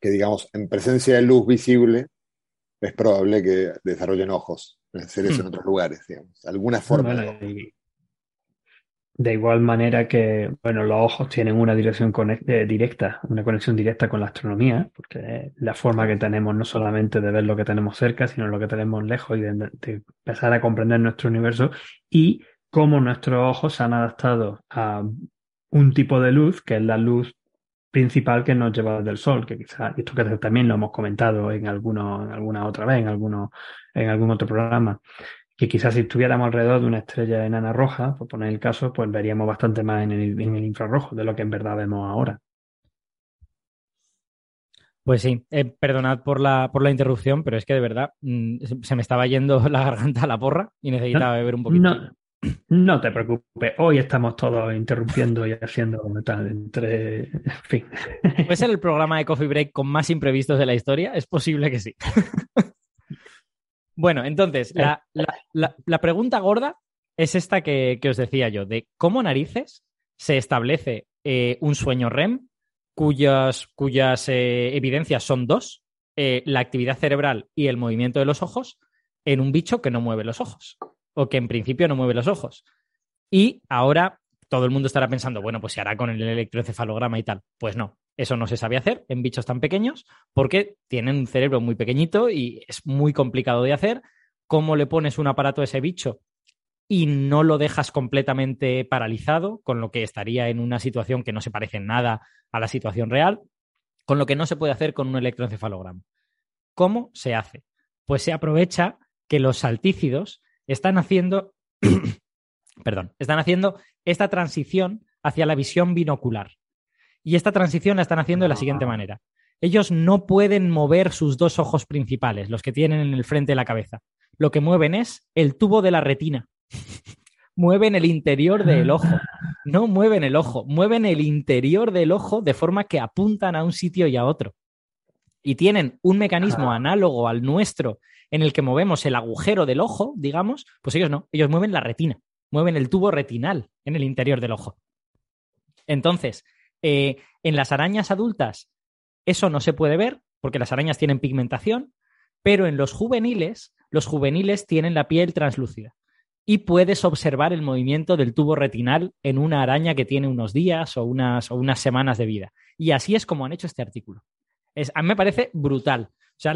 que, digamos, en presencia de luz visible, es probable que desarrollen ojos, seres en Hmm. otros lugares, digamos. Alguna forma de Bueno, y de igual manera que, bueno, los ojos tienen una dirección eh, directa, una conexión directa con la astronomía, porque la forma que tenemos no solamente de ver lo que tenemos cerca, sino lo que tenemos lejos y de, de empezar a comprender nuestro universo y cómo nuestros ojos se han adaptado a un tipo de luz, que es la luz principal que nos lleva del sol, que quizás, esto que también lo hemos comentado en alguno, en alguna otra vez, en alguno, en algún otro programa, que quizás si estuviéramos alrededor de una estrella enana roja, por poner el caso, pues veríamos bastante más en el, en el infrarrojo de lo que en verdad vemos ahora. Pues sí, eh, perdonad por la, por la interrupción, pero es que de verdad mm, se- me estaba yendo la garganta a la porra y necesitaba beber un poquito. No, no te preocupes, hoy estamos todos interrumpiendo y haciendo tal, entre, en fin. ¿Puede ser el programa de Coffee Break con más imprevistos de la historia? Es posible que sí. bueno, entonces, la, la- la- la pregunta gorda es esta que, que os decía yo, de cómo narices se establece eh, un sueño REM cuyas, cuyas eh, evidencias son dos, eh, la actividad cerebral y el movimiento de los ojos, en un bicho que no mueve los ojos, o que en principio no mueve los ojos. Y ahora todo el mundo estará pensando, bueno, pues se hará con el electroencefalograma y tal. Pues no, eso no se sabe hacer en bichos tan pequeños porque tienen un cerebro muy pequeñito y es muy complicado de hacer. ¿Cómo le pones un aparato a ese bicho y no lo dejas completamente paralizado, con lo que estaría en una situación que no se parece en nada a la situación real, con lo que no se puede hacer con un electroencefalograma? ¿Cómo se hace? Pues se aprovecha que los saltícidos están haciendo, perdón, están haciendo esta transición hacia la visión binocular. Y esta transición la están haciendo de la siguiente manera. Ellos no pueden mover sus dos ojos principales, los que tienen en el frente de la cabeza. Lo que mueven es el tubo de la retina. mueven el interior del ojo. No mueven el ojo, mueven el interior del ojo de forma que apuntan a un sitio y a otro. Y tienen un mecanismo análogo al nuestro en el que movemos el agujero del ojo, digamos, pues ellos no, ellos mueven la retina, mueven el tubo retinal en el interior del ojo. Entonces, eh, en las arañas adultas eso no se puede ver porque las arañas tienen pigmentación, pero en los juveniles, los juveniles tienen la piel translúcida y puedes observar el movimiento del tubo retinal en una araña que tiene unos días o unas, o unas semanas de vida. Y así es como han hecho este artículo. Es, a mí me parece brutal. O sea,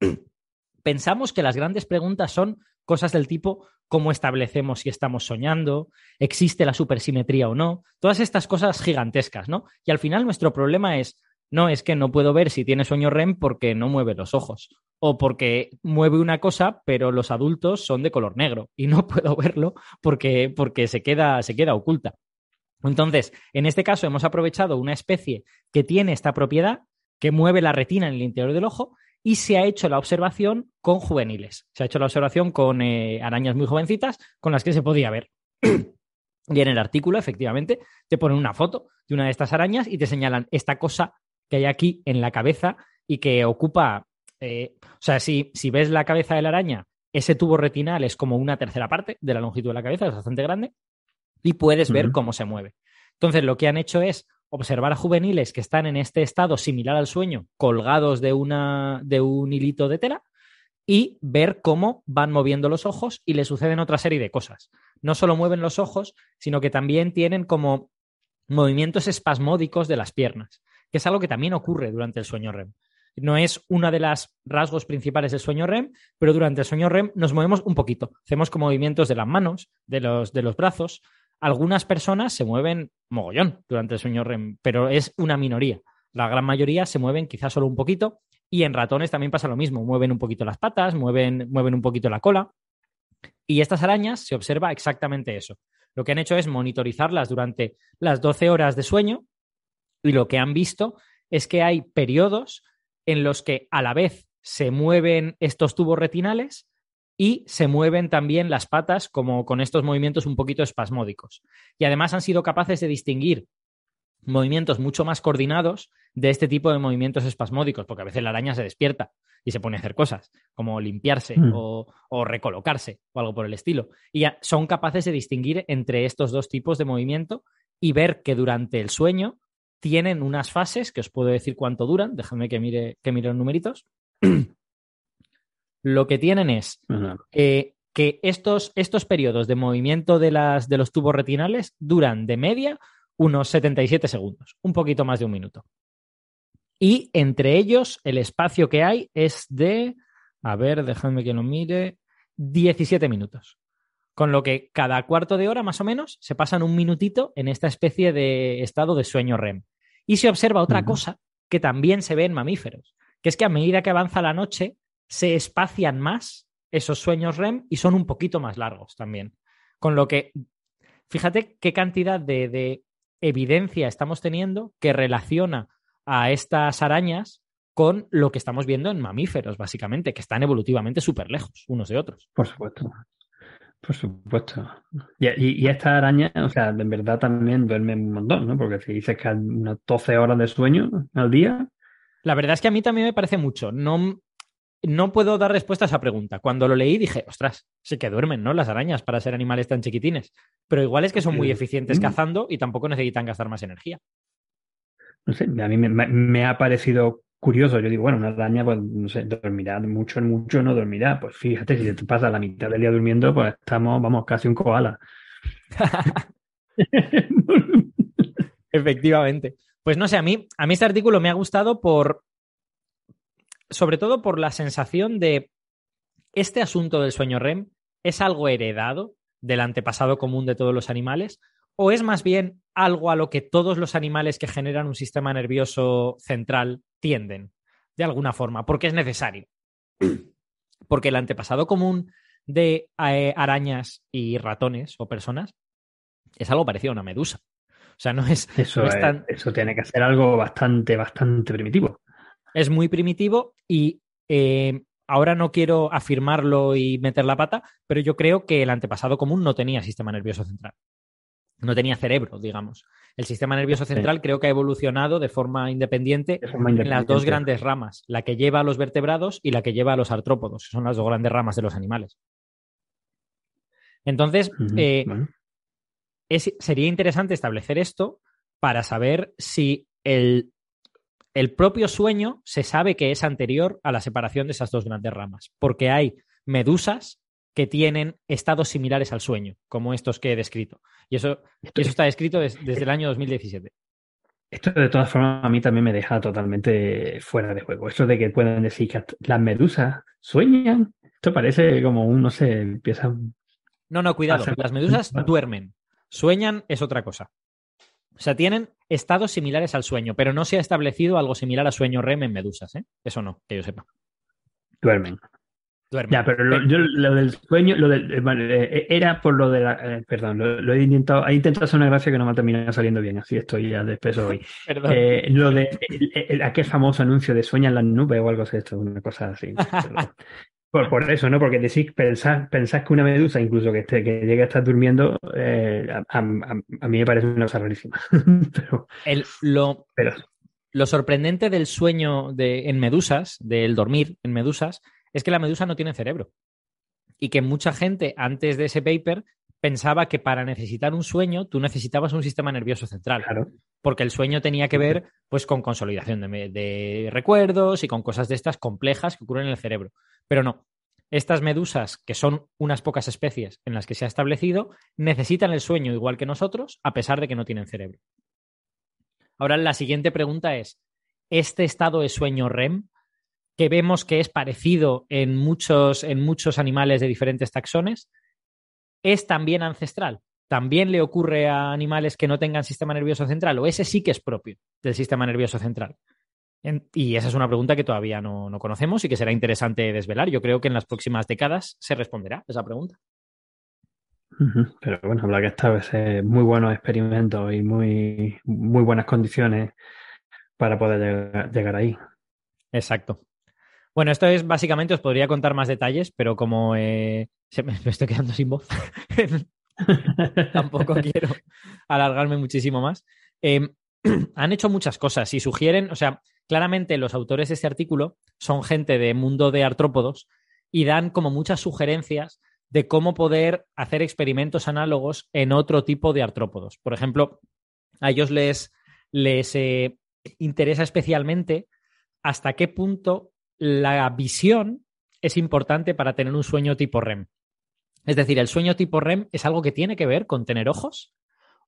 pensamos que las grandes preguntas son cosas del tipo cómo establecemos si estamos soñando, existe la supersimetría o no, todas estas cosas gigantescas, ¿no? Y al final nuestro problema es, no, es que no puedo ver si tiene sueño REM porque no mueve los ojos o porque mueve una cosa, pero los adultos son de color negro y no puedo verlo porque, porque se, queda, se queda oculta. Entonces, en este caso hemos aprovechado una especie que tiene esta propiedad, que mueve la retina en el interior del ojo y se ha hecho la observación con juveniles. Se ha hecho la observación con eh, arañas muy jovencitas con las que se podía ver. y en el artículo, efectivamente, te ponen una foto de una de estas arañas y te señalan esta cosa que hay aquí en la cabeza y que ocupa, eh, o sea, si, si ves la cabeza de la araña, ese tubo retinal es como una tercera parte de la longitud de la cabeza, es bastante grande, y puedes ver cómo se mueve. Entonces, lo que han hecho es observar a juveniles que están en este estado similar al sueño, colgados de, una, de un hilito de tela, y ver cómo van moviendo los ojos y le suceden otra serie de cosas. No solo mueven los ojos, sino que también tienen como movimientos espasmódicos de las piernas, que es algo que también ocurre durante el sueño REM. No es uno de los rasgos principales del sueño REM, pero durante el sueño REM nos movemos un poquito. Hacemos como movimientos de las manos, de los, de los brazos, algunas personas se mueven mogollón durante el sueño REM, pero es una minoría. La gran mayoría se mueven quizás solo un poquito y en ratones también pasa lo mismo. Mueven un poquito las patas, mueven, mueven un poquito la cola. Y estas arañas se observa exactamente eso. Lo que han hecho es monitorizarlas durante las 12 horas de sueño y lo que han visto es que hay periodos en los que a la vez se mueven estos tubos retinales y se mueven también las patas como con estos movimientos un poquito espasmódicos. Y además han sido capaces de distinguir movimientos mucho más coordinados de este tipo de movimientos espasmódicos, porque a veces la araña se despierta y se pone a hacer cosas, como limpiarse hmm. o, o, recolocarse o algo por el estilo. Y son capaces de distinguir entre estos dos tipos de movimiento y ver que durante el sueño tienen unas fases, que os puedo decir cuánto duran, déjame que mire, que mire los numeritos. lo que tienen es que estos, estos periodos de movimiento de, las, de los tubos retinales duran de media unos 77 segundos, un poquito más de un minuto. Y entre ellos el espacio que hay es de, a ver, déjame que lo mire, 17 minutos. Con lo que cada cuarto de hora más o menos se pasan un minutito en esta especie de estado de sueño REM. Y se observa otra cosa que también se ve en mamíferos, que es que a medida que avanza la noche, se espacian más esos sueños REM y son un poquito más largos también. Con lo que, fíjate qué cantidad de, evidencia estamos teniendo que relaciona a estas arañas con lo que estamos viendo en mamíferos, básicamente, que están evolutivamente súper lejos unos de otros. Por supuesto. Por supuesto. Y, y, esta araña, o sea, en verdad también duerme un montón, ¿no? Porque si dices que hay unas 12 horas de sueño al día. La verdad es que a mí también me parece mucho. No, no puedo dar respuesta a esa pregunta. Cuando lo leí dije, ostras, sí que duermen, ¿no? Las arañas para ser animales tan chiquitines. Pero igual es que son muy eficientes mm. cazando y tampoco necesitan gastar más energía. No sé, a mí me, ha parecido curioso. Yo digo, bueno, una araña, pues, no sé, dormirá mucho, en mucho no dormirá. Pues fíjate, si te pasa la mitad del día durmiendo, pues estamos, vamos, casi un koala. Efectivamente. Pues no sé, a mí, a mí este artículo me ha gustado por, sobre todo por la sensación de este asunto del sueño REM es algo heredado del antepasado común de todos los animales o es más bien algo a lo que todos los animales que generan un sistema nervioso central tienden, de alguna forma, porque es necesario. Porque el antepasado común de eh, arañas y ratones o personas es algo parecido a una medusa. O sea, no es, eso, eso tiene que ser algo bastante, bastante primitivo. Es muy primitivo y eh, ahora no quiero afirmarlo y meter la pata, pero yo creo que el antepasado común no tenía sistema nervioso central. No tenía cerebro, digamos. El sistema nervioso central creo que ha evolucionado de forma, independiente, en las dos grandes ramas, la que lleva a los vertebrados y la que lleva a los artrópodos, que son las dos grandes ramas de los animales. Entonces, eh, sería interesante establecer esto para saber si el el propio sueño se sabe que es anterior a la separación de esas dos grandes ramas, porque hay medusas que tienen estados similares al sueño, como estos que he descrito. Y eso, eso está descrito desde el año 2017. Esto de todas formas a mí también me deja totalmente fuera de juego. Eso de que pueden decir que las medusas sueñan. Esto parece como un, no sé, empieza. No, no, cuidado. Las medusas duermen. Sueñan es otra cosa. O sea, tienen estados similares al sueño, pero no se ha establecido algo similar a sueño REM en medusas, ¿eh? Eso no, que yo sepa. Duermen. Duermen. Ya, pero lo, yo lo del sueño, lo del, eh, eh, era por lo de la. Eh, perdón, lo, he intentado, he intentado hacer una gracia que no me ha terminado saliendo bien, así estoy ya después hoy. lo de aquel famoso anuncio de sueña en las nubes o algo así, esto, una cosa así. Por, por, eso, ¿no? Porque decís, pensás, que una medusa, incluso que, esté, que llegue a estar durmiendo, eh, a, mí me parece una cosa rarísima. pero, El, lo, pero... lo sorprendente del sueño de, en medusas, del dormir en medusas, es que la medusa no tiene cerebro. Y que mucha gente antes de ese paper pensaba que para necesitar un sueño tú necesitabas un sistema nervioso central. Claro. Porque el sueño tenía que ver pues, con consolidación de, de, recuerdos y con cosas de estas complejas que ocurren en el cerebro. Pero no. Estas medusas, que son unas pocas especies en las que se ha establecido, necesitan el sueño igual que nosotros, a pesar de que no tienen cerebro. Ahora la siguiente pregunta es, ¿este estado de sueño REM, que vemos que es parecido en muchos, en muchos animales de diferentes taxones, es también ancestral? ¿También le ocurre a animales que no tengan sistema nervioso central? ¿O ese sí que es propio del sistema nervioso central? y esa es una pregunta que todavía no, conocemos y que será interesante desvelar. Yo creo que en las próximas décadas se responderá esa pregunta. Pero bueno, habrá que establecer muy buenos experimentos y muy, muy buenas condiciones para poder llegar, ahí. Exacto. Bueno, esto es básicamente, os podría contar más detalles, pero como eh, me, estoy quedando sin voz, tampoco quiero alargarme muchísimo más. Em, han hecho muchas cosas y sugieren, o sea, claramente los autores de este artículo son gente de mundo de artrópodos y dan como muchas sugerencias de cómo poder hacer experimentos análogos en otro tipo de artrópodos. Por ejemplo, a ellos les, les eh, interesa especialmente hasta qué punto la visión es importante para tener un sueño tipo REM. Es decir, el sueño tipo REM es algo que tiene que ver con tener ojos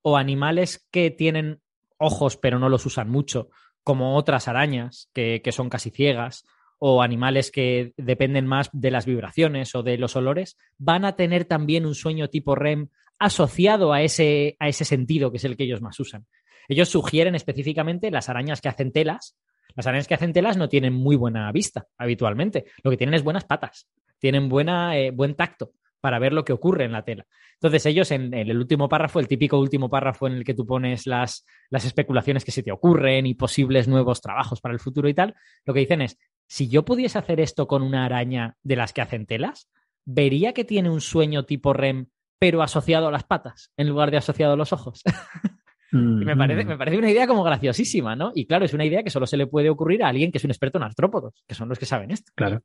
o animales que tienen ojos pero no los usan mucho, como otras arañas que, son casi ciegas o animales que dependen más de las vibraciones o de los olores, van a tener también un sueño tipo REM asociado a ese, a ese sentido que es el que ellos más usan. Ellos sugieren específicamente las arañas que hacen telas. Las arañas que hacen telas no tienen muy buena vista habitualmente. Lo que tienen es buenas patas, tienen buena, eh, buen tacto para ver lo que ocurre en la tela. Entonces ellos en, el último párrafo, el típico último párrafo en el que tú pones las, las especulaciones que se te ocurren y posibles nuevos trabajos para el futuro y tal, lo que dicen es, si yo pudiese hacer esto con una araña de las que hacen telas, vería que tiene un sueño tipo REM, pero asociado a las patas en lugar de asociado a los ojos. me, parece, me parece una idea como graciosísima, ¿no? Y claro, es una idea que solo se le puede ocurrir a alguien que es un experto en artrópodos, que son los que saben esto. Claro.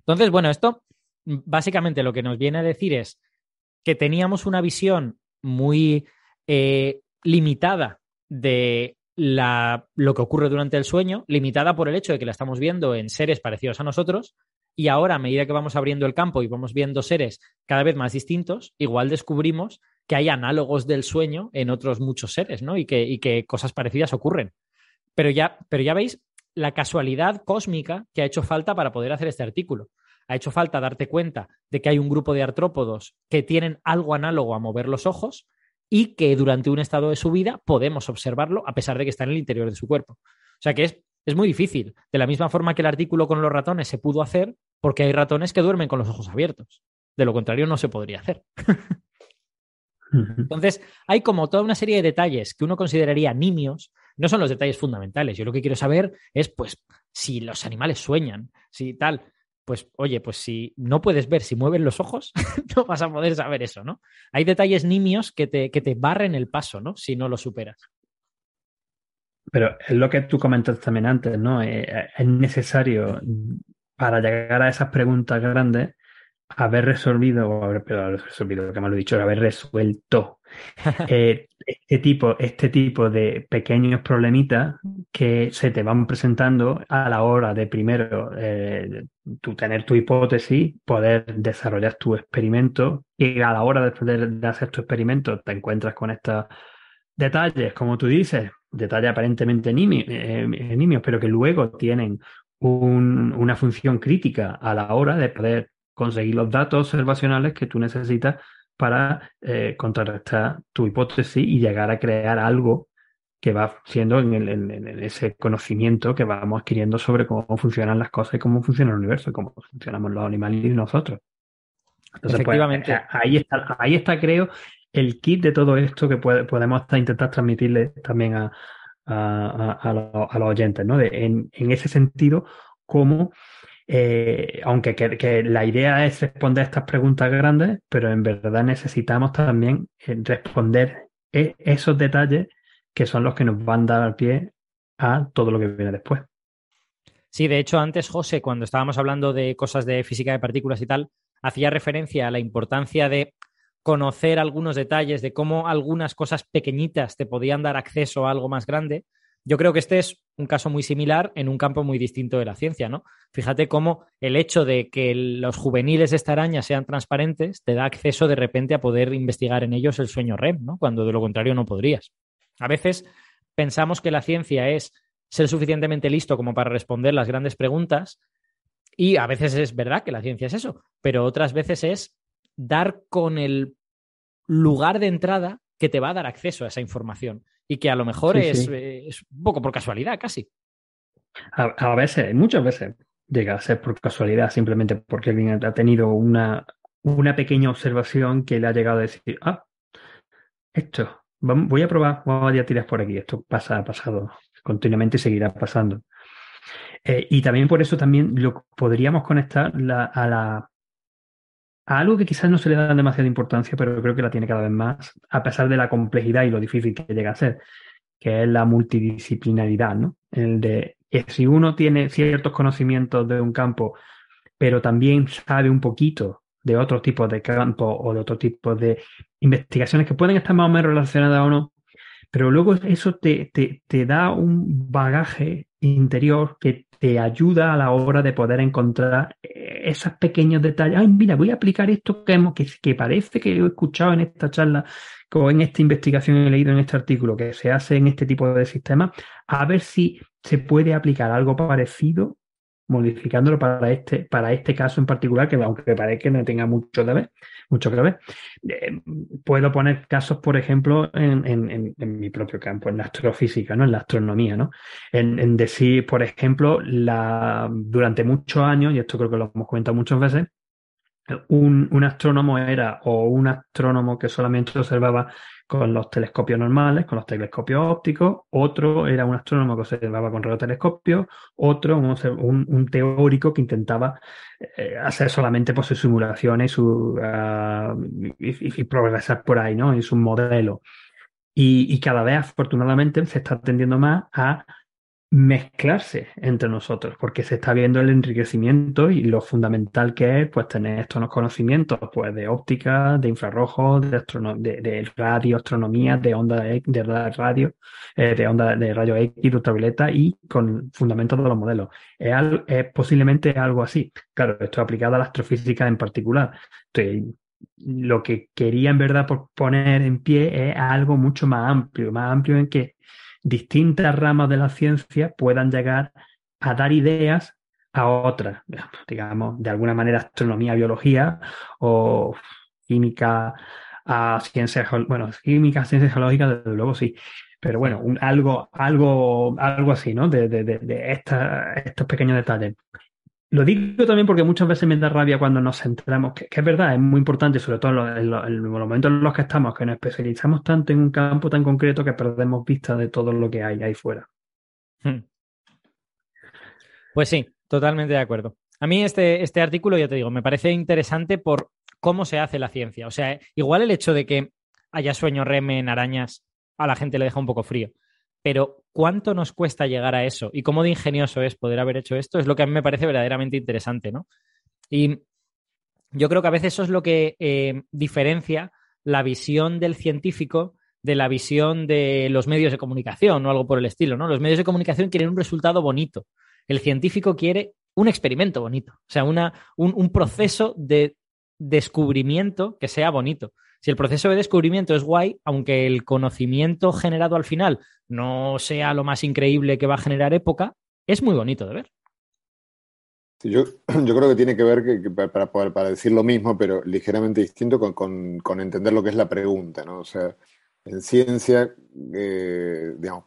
Entonces, bueno, esto básicamente lo que nos viene a decir es que teníamos una visión muy eh, limitada de lo que ocurre durante el sueño, limitada por el hecho de que la estamos viendo en seres parecidos a nosotros, y ahora a medida que vamos abriendo el campo y vamos viendo seres cada vez más distintos, igual descubrimos que hay análogos del sueño en otros muchos seres, ¿no? Y que, y que cosas parecidas ocurren. Pero ya, pero ya veis la casualidad cósmica que ha hecho falta para poder hacer este artículo ha hecho falta darte cuenta de que hay un grupo de artrópodos que tienen algo análogo a mover los ojos y que durante un estado de su vida podemos observarlo a pesar de que está en el interior de su cuerpo. O sea que es, es muy difícil. De la misma forma que el artículo con los ratones se pudo hacer porque hay ratones que duermen con los ojos abiertos. De lo contrario, no se podría hacer. Entonces, hay como toda una serie de detalles que uno consideraría nimios, no son los detalles fundamentales. Yo lo que quiero saber es, pues, si los animales sueñan, si tal pues oye, pues si no puedes ver si mueven los ojos, no vas a poder saber eso, ¿no? Hay detalles nimios que te, que te barren el paso, ¿no? Si no lo superas. Pero es lo que tú comentas también antes, ¿no? Eh, es necesario, para llegar a esas preguntas grandes, haber resolvido, o haber, resolvido, lo que me lo he dicho, haber resuelto eh, este, tipo, este tipo de pequeños problemitas que se te van presentando a la hora de primero eh, tú tener tu hipótesis, poder desarrollar tu experimento y a la hora de, hacer tu experimento te encuentras con estos detalles, como tú dices, detalles aparentemente nimios, eh, nimios pero que luego tienen una función crítica a la hora de poder conseguir los datos observacionales que tú necesitas para eh, contrarrestar tu hipótesis y llegar a crear algo que va siendo en, ese conocimiento que vamos adquiriendo sobre cómo funcionan las cosas y cómo funciona el universo y cómo funcionamos los animales y nosotros. Pues, Efectivamente. ahí, está, ahí está, creo, el kit de todo esto que podemos intentar transmitirle también a, los, oyentes, ¿no? en, ese sentido, cómo eh, aunque que, la idea es responder estas preguntas grandes, pero en verdad necesitamos también eh, responder e, esos detalles que son los que nos van a dar pie a todo lo que viene después. Sí, de hecho, antes, José, cuando estábamos hablando de cosas de física de partículas y tal, hacía referencia a la importancia de conocer algunos detalles, de cómo algunas cosas pequeñitas te podían dar acceso a algo más grande. Yo creo que este es un caso muy similar en un campo muy distinto de la ciencia, ¿no? Fíjate cómo el hecho de que los juveniles de esta araña sean transparentes te da acceso de repente a poder investigar en ellos el sueño REM, ¿no? Cuando de lo contrario no podrías. A veces pensamos que la ciencia es ser suficientemente listo como para responder las grandes preguntas y a veces es verdad que la ciencia es eso, pero otras veces es dar con el lugar de entrada que te va a dar acceso a esa información y que a lo mejor es, un poco por casualidad casi. A, veces, muchas veces llega a ser por casualidad, simplemente porque alguien ha tenido una, una pequeña observación que le ha llegado a decir, ah, esto, voy a probar, voy a tirar por aquí, esto pasa, ha pasado continuamente y seguirá pasando. Eh, y también por eso también lo podríamos conectar a la a algo que quizás no se le da demasiada importancia, pero creo que la tiene cada vez más, a pesar de la complejidad y lo difícil que llega a ser, que es la multidisciplinaridad, ¿no? El de que si uno tiene ciertos conocimientos de un campo, pero también sabe un poquito de otros tipos de campos o de otros tipos de investigaciones que pueden estar más o menos relacionadas o no, pero luego eso te, te, te da un bagaje interior que te ayuda a la hora de poder encontrar esos pequeños detalles. Ay, mira, voy a aplicar esto que, hemos, que, que parece que he escuchado en esta charla o en esta investigación he leído en este artículo que se hace en este tipo de sistemas, a ver si se puede aplicar algo parecido modificándolo para este, para este caso en particular, que aunque parezca que no tenga mucho, que ver, mucho que ver, eh, puedo poner casos, por ejemplo, en, en, en, mi propio campo, en la astrofísica, ¿no? en la astronomía, ¿no? En, decir, por ejemplo, la, durante muchos años, y esto creo que lo hemos comentado muchas veces, un, un astrónomo era o un astrónomo que solamente observaba con los telescopios normales, con los telescopios ópticos, otro era un astrónomo que observaba con radiotelescopios, otro un, teórico que intentaba eh, hacer solamente pues, sus simulaciones su, ah, y, progresar por ahí, ¿no? En su modelo. Y, y, cada vez, afortunadamente, se está tendiendo más a mezclarse entre nosotros, porque se está viendo el enriquecimiento y lo fundamental que es pues tener estos conocimientos pues de óptica, de infrarrojo, de, de, de radio, astronomía, de onda de, radio, eh, de onda de radio X, ultravioleta y con fundamentos de los modelos. Es, es posiblemente algo así. Claro, esto aplicado a la astrofísica en particular. lo que quería en verdad poner en pie es algo mucho más amplio, más amplio en que distintas ramas de la ciencia puedan llegar a dar ideas a otras, digamos, de alguna manera astronomía, biología o química a ciencias, bueno, química, ciencias geológicas, desde luego sí, pero bueno, algo, algo, algo así, ¿no? De, de, de, estos pequeños detalles. Lo digo también porque muchas veces me da rabia cuando nos centramos, que, es verdad, es muy importante, sobre todo en los, momentos en los que estamos, que nos especializamos tanto en un campo tan concreto que perdemos vista de todo lo que hay ahí fuera. Hmm. Pues sí, totalmente de acuerdo. A mí este, este artículo, ya te digo, me parece interesante por cómo se hace la ciencia. O sea, igual el hecho de que haya sueño REM en arañas a la gente le deja un poco frío pero cuánto nos cuesta llegar a eso y cómo de ingenioso es poder haber hecho esto es lo que a mí me parece verdaderamente interesante, ¿no? Y yo creo que a veces eso es lo que eh, diferencia la visión del científico de la visión de los medios de comunicación o algo por el estilo, ¿no? Los medios de comunicación quieren un resultado bonito. El científico quiere un experimento bonito, o sea, una, un proceso de descubrimiento que sea bonito. Si el proceso de descubrimiento es guay, aunque el conocimiento generado al final no sea lo más increíble que va a generar época, es muy bonito de ver. yo, yo, creo que tiene que ver, que, para, para, decir lo mismo, pero ligeramente distinto, con, con, entender lo que es la pregunta, ¿no? O sea, en ciencia, eh, digamos,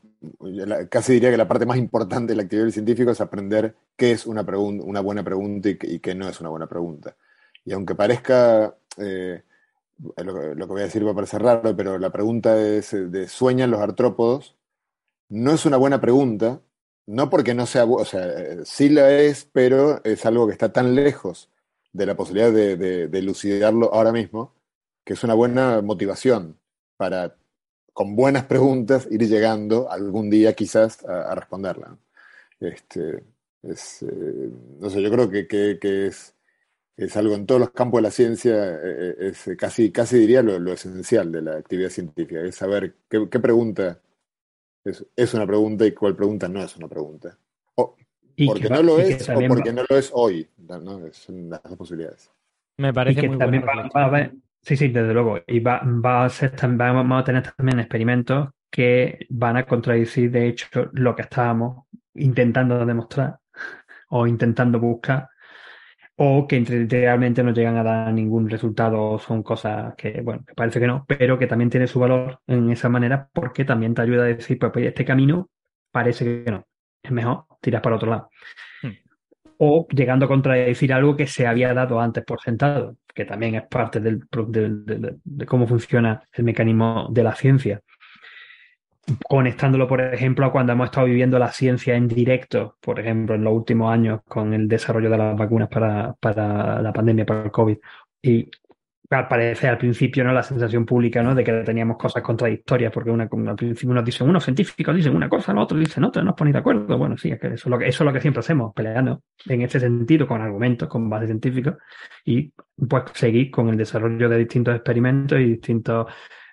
casi diría que la parte más importante de la actividad científica es aprender qué es una, una buena pregunta y, qué no es una buena pregunta. Y aunque parezca, eh, lo, que voy a decir va a parecer raro, pero la pregunta es de ¿sueñan los artrópodos? No es una buena pregunta, no porque no sea, o sea, sí la es, pero es algo que está tan lejos de la posibilidad de, de, elucidarlo ahora mismo, que es una buena motivación para, con buenas preguntas, ir llegando algún día quizás a, responderla. Este, es, eh, no sé, yo creo que, que, es, es, algo en todos los campos de la ciencia, eh, es casi, casi diría lo, lo, esencial de la actividad científica, es saber qué, qué pregunta es, es, una pregunta y cuál pregunta no es una pregunta. O porque no lo es o porque no lo es hoy. ¿no? Son las dos posibilidades. Me parece que muy también va, a haber, Sí, sí, desde luego. Y va, va a ser, vamos a tener también experimentos que van a contradecir, de hecho, lo que estábamos intentando demostrar o intentando buscar o que realmente no llegan a dar ningún resultado, son cosas que, bueno, parece que no, pero que también tiene su valor en esa manera porque también te ayuda a decir, pues, pues este camino parece que no, es mejor tirar para otro lado. Hmm. O llegando a contradecir algo que se había dado antes por sentado, que también es parte del, de cómo funciona el mecanismo de la ciencia conectándolo, por ejemplo, a cuando hemos estado viviendo la ciencia en directo, por ejemplo, en los últimos años con el desarrollo de las vacunas para, para la pandemia, para el COVID. Y parece al principio no la sensación pública ¿no? de que teníamos cosas contradictorias, porque una, al principio unos dicen, unos científicos dicen una cosa, los otros dicen otra, no os ponéis de acuerdo. Bueno, sí, es que eso es, lo que, eso es lo que siempre hacemos, peleando en ese sentido, con argumentos, con base científica, y pues seguir con el desarrollo de distintos experimentos y distintos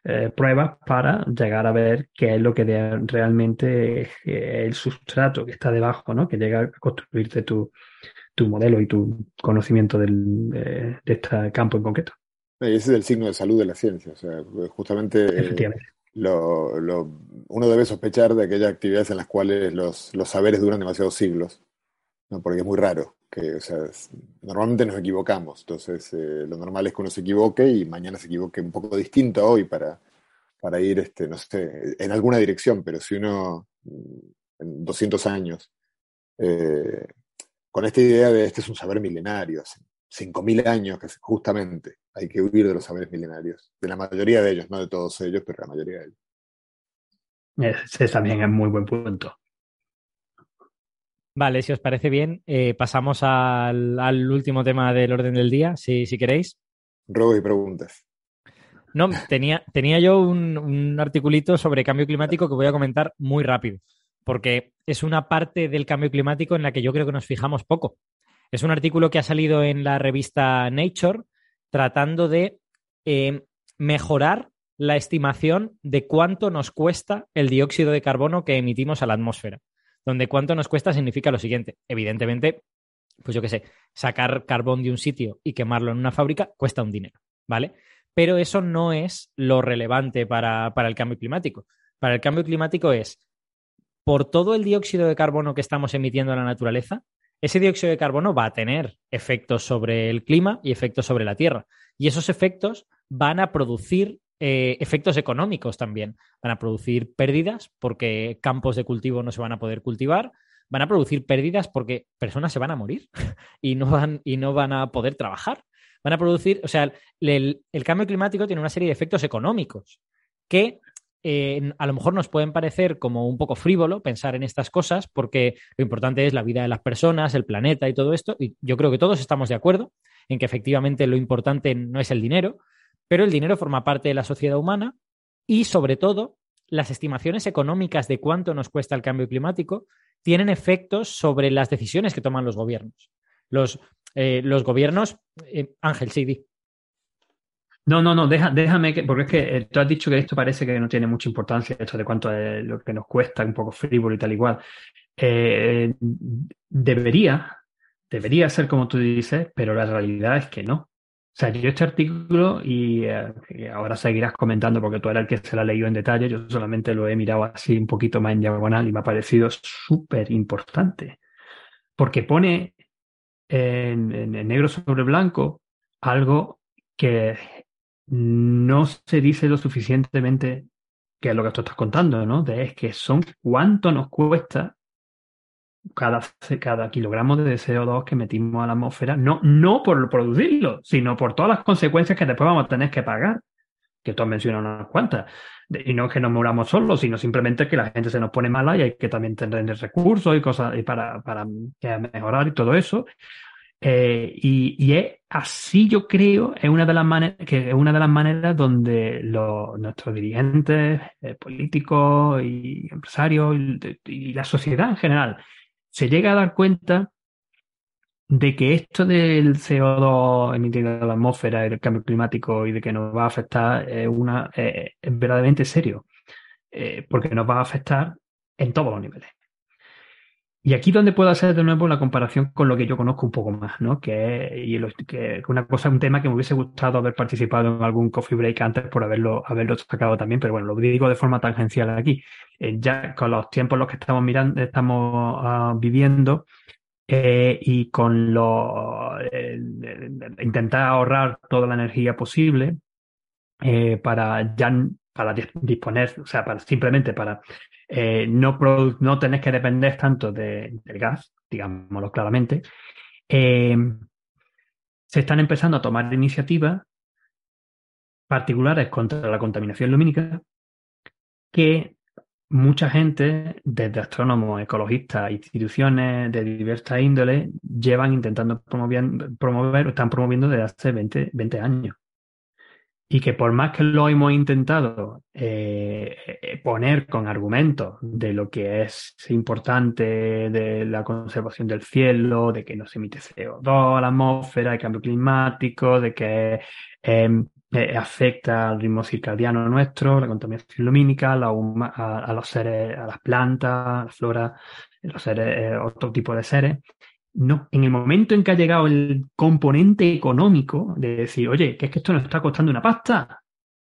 eh, pruebas para llegar a ver qué es lo que realmente es el sustrato que está debajo, ¿no? Que llega a construirte tu, tu modelo y tu conocimiento del, de, este campo en concreto. Ese es el signo de salud de la ciencia. O sea, justamente eh, lo, lo, uno debe sospechar de aquellas actividades en las cuales los, los saberes duran demasiados siglos, ¿no? porque es muy raro. Que, o sea, normalmente nos equivocamos, entonces eh, lo normal es que uno se equivoque y mañana se equivoque un poco distinto hoy para, para ir, este, no sé, en alguna dirección, pero si uno mm, en 200 años, eh, con esta idea de este es un saber milenario, hace 5.000 años que justamente hay que huir de los saberes milenarios, de la mayoría de ellos, no de todos ellos, pero la mayoría de ellos. Ese también es muy buen punto. Vale, si os parece bien, eh, pasamos al, último tema del orden del día, si, si queréis. Robos y preguntas. No, tenía, tenía yo un, un, articulito sobre cambio climático que voy a comentar muy rápido, porque es una parte del cambio climático en la que yo creo que nos fijamos poco. Es un artículo que ha salido en la revista Nature tratando de eh, mejorar la estimación de cuánto nos cuesta el dióxido de carbono que emitimos a la atmósfera donde cuánto nos cuesta significa lo siguiente. Evidentemente, pues yo qué sé, sacar carbón de un sitio y quemarlo en una fábrica cuesta un dinero, ¿vale? Pero eso no es lo relevante para, para el cambio climático. Para el cambio climático es, por todo el dióxido de carbono que estamos emitiendo a la naturaleza, ese dióxido de carbono va a tener efectos sobre el clima y efectos sobre la Tierra. Y esos efectos van a producir eh, efectos económicos también. Van a producir pérdidas porque campos de cultivo no se van a poder cultivar, van a producir pérdidas porque personas se van a morir y no van, y no van a poder trabajar. Van a producir, o sea, el, cambio climático tiene una serie de efectos económicos que eh, a lo mejor nos pueden parecer como un poco frívolo pensar en estas cosas porque lo importante es la vida de las personas, el planeta y todo esto. Y yo creo que todos estamos de acuerdo en que efectivamente lo importante no es el dinero, pero el dinero forma parte de la sociedad humana y, sobre todo, las estimaciones económicas de cuánto nos cuesta el cambio climático tienen efectos sobre las decisiones que toman los gobiernos. Los, eh, los gobiernos, eh, Ángel, sí, No, no, no, déjame que, porque es que eh, tú has dicho que esto parece que no tiene mucha importancia, esto de cuánto es lo que nos cuesta, un poco frívolo y tal igual. debería, debería ser como tú dices, pero la realidad es que no salió este artículo eh, y, ahora seguirás comentando porque tú eres el que se ha leído en detalle, yo solamente lo he mirado así un poquito más en diagonal y me ha parecido súper importante. Porque pone en, en negro sobre blanco algo que no se dice lo suficientemente, que es lo que tú estás contando, ¿no? De es que son cuánto nos cuesta cada, cada kilogramo de CO2 que metimos a la atmósfera, no, no por producirlo, sino por todas las consecuencias que después vamos a tener que pagar, que tú has unas cuantas. Y no es que nos muramos solos, sino simplemente que la gente se nos pone mala y hay que también tener recursos y cosas y para, para mejorar y todo eso. Eh, y, es así, yo creo, es una de las maneras, que es una de las maneras donde los, nuestros dirigentes eh, políticos y empresarios y, la sociedad en general se llega a dar cuenta de que esto del CO2 emitido en la atmósfera y del cambio climático y de que nos va a afectar es, una, es verdaderamente serio, eh, porque nos va a afectar en todos los niveles. Y aquí donde puedo hacer de nuevo la comparación con lo que yo conozco un poco más, ¿no? Que, y que una cosa, un tema que me hubiese gustado haber participado en algún coffee break antes por haberlo, haberlo sacado también, pero bueno, lo digo de forma tangencial aquí. Eh, ya con los tiempos los que estamos mirando, estamos ah, viviendo, eh, y con lo intentar ahorrar toda la energía posible eh, para ya para disponer, o sea, para, simplemente para eh, no, no tenés que depender tanto del gas, digámoslo claramente, eh, se están empezando a tomar iniciativas particulares contra la contaminación lumínica que mucha gente, desde astrónomos, ecologistas, instituciones de diversas índoles, llevan intentando promover, promover o están promoviendo desde hace 20, 20 años y que por más que lo hemos intentado eh, eh, poner con argumentos de lo que es importante de la conservación del cielo, de que no se emite CO2 a la atmósfera, el cambio climático, de que em, eh, afecta al ritmo circadiano nuestro, la contaminación lumínica, a, los seres, a las plantas, a la flora, los seres, otro tipo de seres. No, en el momento en que ha llegado el componente económico de decir, oye, que es que esto nos está costando una pasta,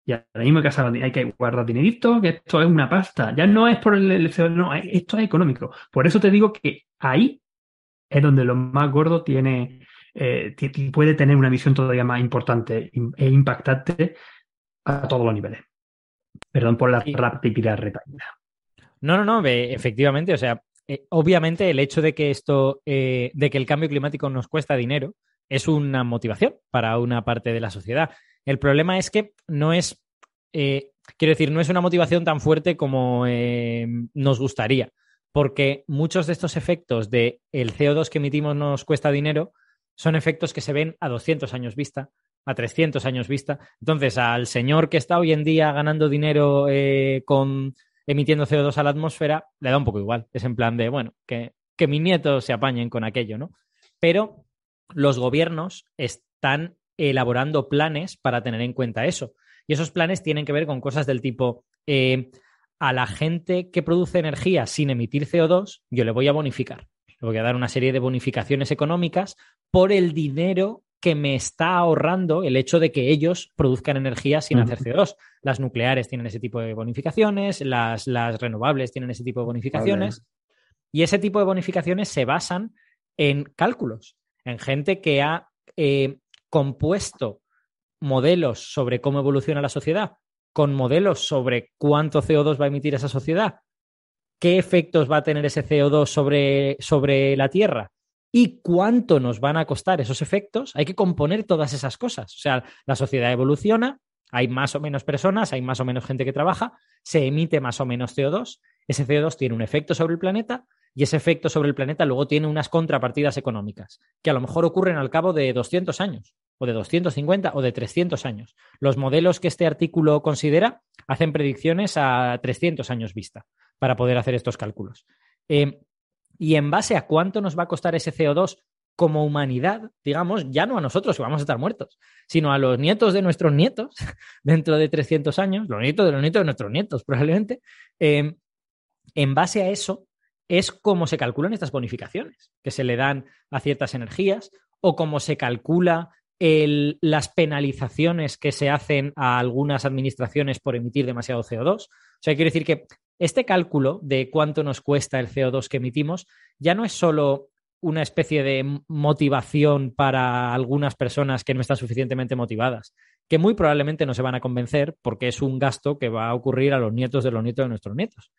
y ahora mismo hay que, hay que guardar dinerito, que esto es una pasta, ya no es por el, CO2, no, esto es económico. Por eso te digo que ahí es donde lo más gordo tiene, eh, puede tener una visión todavía más importante e impactante a todos los niveles. Perdón por la rapidez retallada. No, no, no, efectivamente, o sea, eh, obviamente el hecho de que esto, eh, de que el cambio climático nos cuesta dinero, es una motivación para una parte de la sociedad. El problema es que no es, eh, quiero decir, no es una motivación tan fuerte como nos gustaría, porque muchos de estos efectos de el CO2 que emitimos nos cuesta dinero son efectos que se ven a 200 años vista, a 300 años vista. Entonces, al señor que está hoy en día ganando dinero con emitiendo CO2 a la atmósfera, le da un poco igual. Es en plan de, bueno, que, que mis nietos se apañen con aquello, ¿no? Pero los gobiernos están elaborando planes para tener en cuenta eso. Y esos planes tienen que ver con cosas del tipo, eh, a la gente que produce energía sin emitir CO2, yo le voy a bonificar. Le voy a dar una serie de bonificaciones económicas por el dinero que me está ahorrando el hecho de que ellos produzcan energía sin hacer CO2. Las nucleares tienen ese tipo de bonificaciones, las, las renovables tienen ese tipo de bonificaciones. Y ese tipo de bonificaciones se basan en cálculos, en gente que ha eh, compuesto modelos sobre cómo evoluciona la sociedad, con modelos sobre cuánto CO2 va a emitir esa sociedad, qué efectos va a tener ese CO2 sobre, sobre la Tierra y cuánto nos van a costar esos efectos, hay que componer todas esas cosas. O sea, la sociedad evoluciona, hay más o menos personas, hay más o menos gente que trabaja, se emite más o menos CO2, ese CO2 tiene un efecto sobre el planeta y ese efecto sobre el planeta luego tiene unas contrapartidas económicas, que a lo mejor ocurren al cabo de 200 años, o de 250 o de 300 años. Los modelos que este artículo considera hacen predicciones a 300 años vista para poder hacer estos cálculos. Eh, y en base a cuánto nos va a costar ese CO2 como humanidad, digamos, ya no a nosotros que vamos a estar muertos, sino a los nietos de nuestros nietos dentro de 300 años, los nietos de los nietos de nuestros nietos probablemente, em, en base a eso es cómo se calculan estas bonificaciones que se le dan a ciertas energías o cómo se calcula las penalizaciones que se hacen a algunas administraciones por emitir demasiado CO2. O sea, quiero decir que este cálculo de cuánto nos cuesta el CO2 que emitimos ya no es solo una especie de motivación para algunas personas que no están suficientemente motivadas, que muy probablemente no se van a convencer porque es un gasto que va a ocurrir a los nietos de los nietos de nuestros nietos,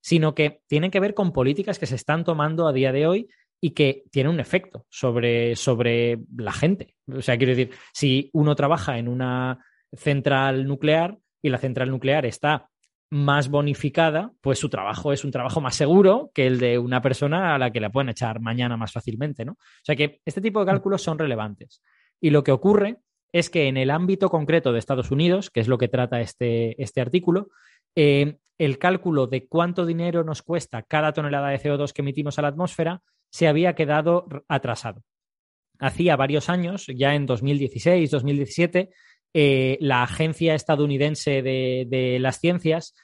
sino que tienen que ver con políticas que se están tomando a día de hoy y que tienen un efecto sobre, sobre la gente. O sea, quiero decir, si uno trabaja en una central nuclear y la central nuclear está más bonificada, pues su trabajo es un trabajo más seguro que el de una persona a la que la pueden echar mañana más fácilmente, ¿no? O sea que este tipo de cálculos son relevantes. Y lo que ocurre es que en el ámbito concreto de Estados Unidos, que es lo que trata este, este artículo, eh, el cálculo de cuánto dinero nos cuesta cada tonelada de CO2 que emitimos a la atmósfera se había quedado atrasado. Hacía varios años, ya en 2016, 2017, eh, la Agencia Estadounidense de, las Ciencias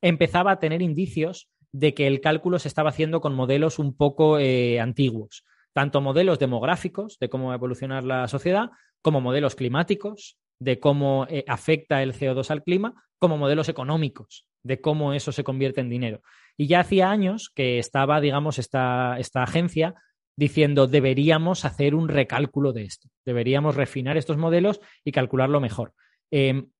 empezaba a tener indicios de que el cálculo se estaba haciendo con modelos un poco eh, antiguos, tanto modelos demográficos de cómo va a evolucionar la sociedad, como modelos climáticos, de cómo eh, afecta el CO2 al clima, como modelos económicos, de cómo eso se convierte en dinero. Y ya hacía años que estaba, digamos, esta, esta agencia diciendo deberíamos hacer un recálculo de esto, deberíamos refinar estos modelos y calcularlo mejor. Em,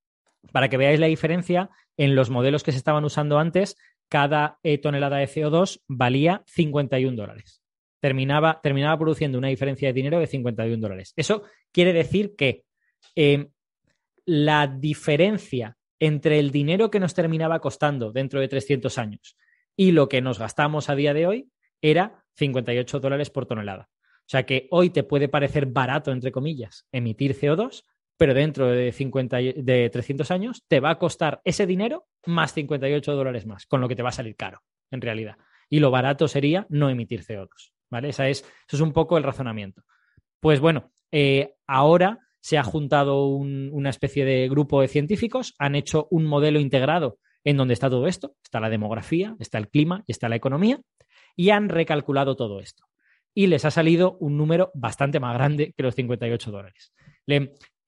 para que veáis la diferencia, en los modelos que se estaban usando antes, cada eh, tonelada de CO2 valía 51 dólares. Terminaba, terminaba, produciendo una diferencia de dinero de 51 dólares. Eso quiere decir que em, la diferencia entre el dinero que nos terminaba costando dentro de 300 años y lo que nos gastamos a día de hoy era 58 dólares por tonelada. O sea que hoy te puede parecer barato, entre comillas, emitir CO2, pero dentro de, 50, de 300 años te va a costar ese dinero más 58 dólares más, con lo que te va a salir caro, en realidad. Y lo barato sería no emitir CO2, ¿vale? Esa es, eso es un poco el razonamiento. Pues bueno, eh, ahora se ha juntado una especie de grupo de científicos, han hecho un modelo integrado en donde está todo esto, está la demografía, está el clima y está la economía, y han recalculado todo esto. Y les ha salido un número bastante más grande que los 58 dólares.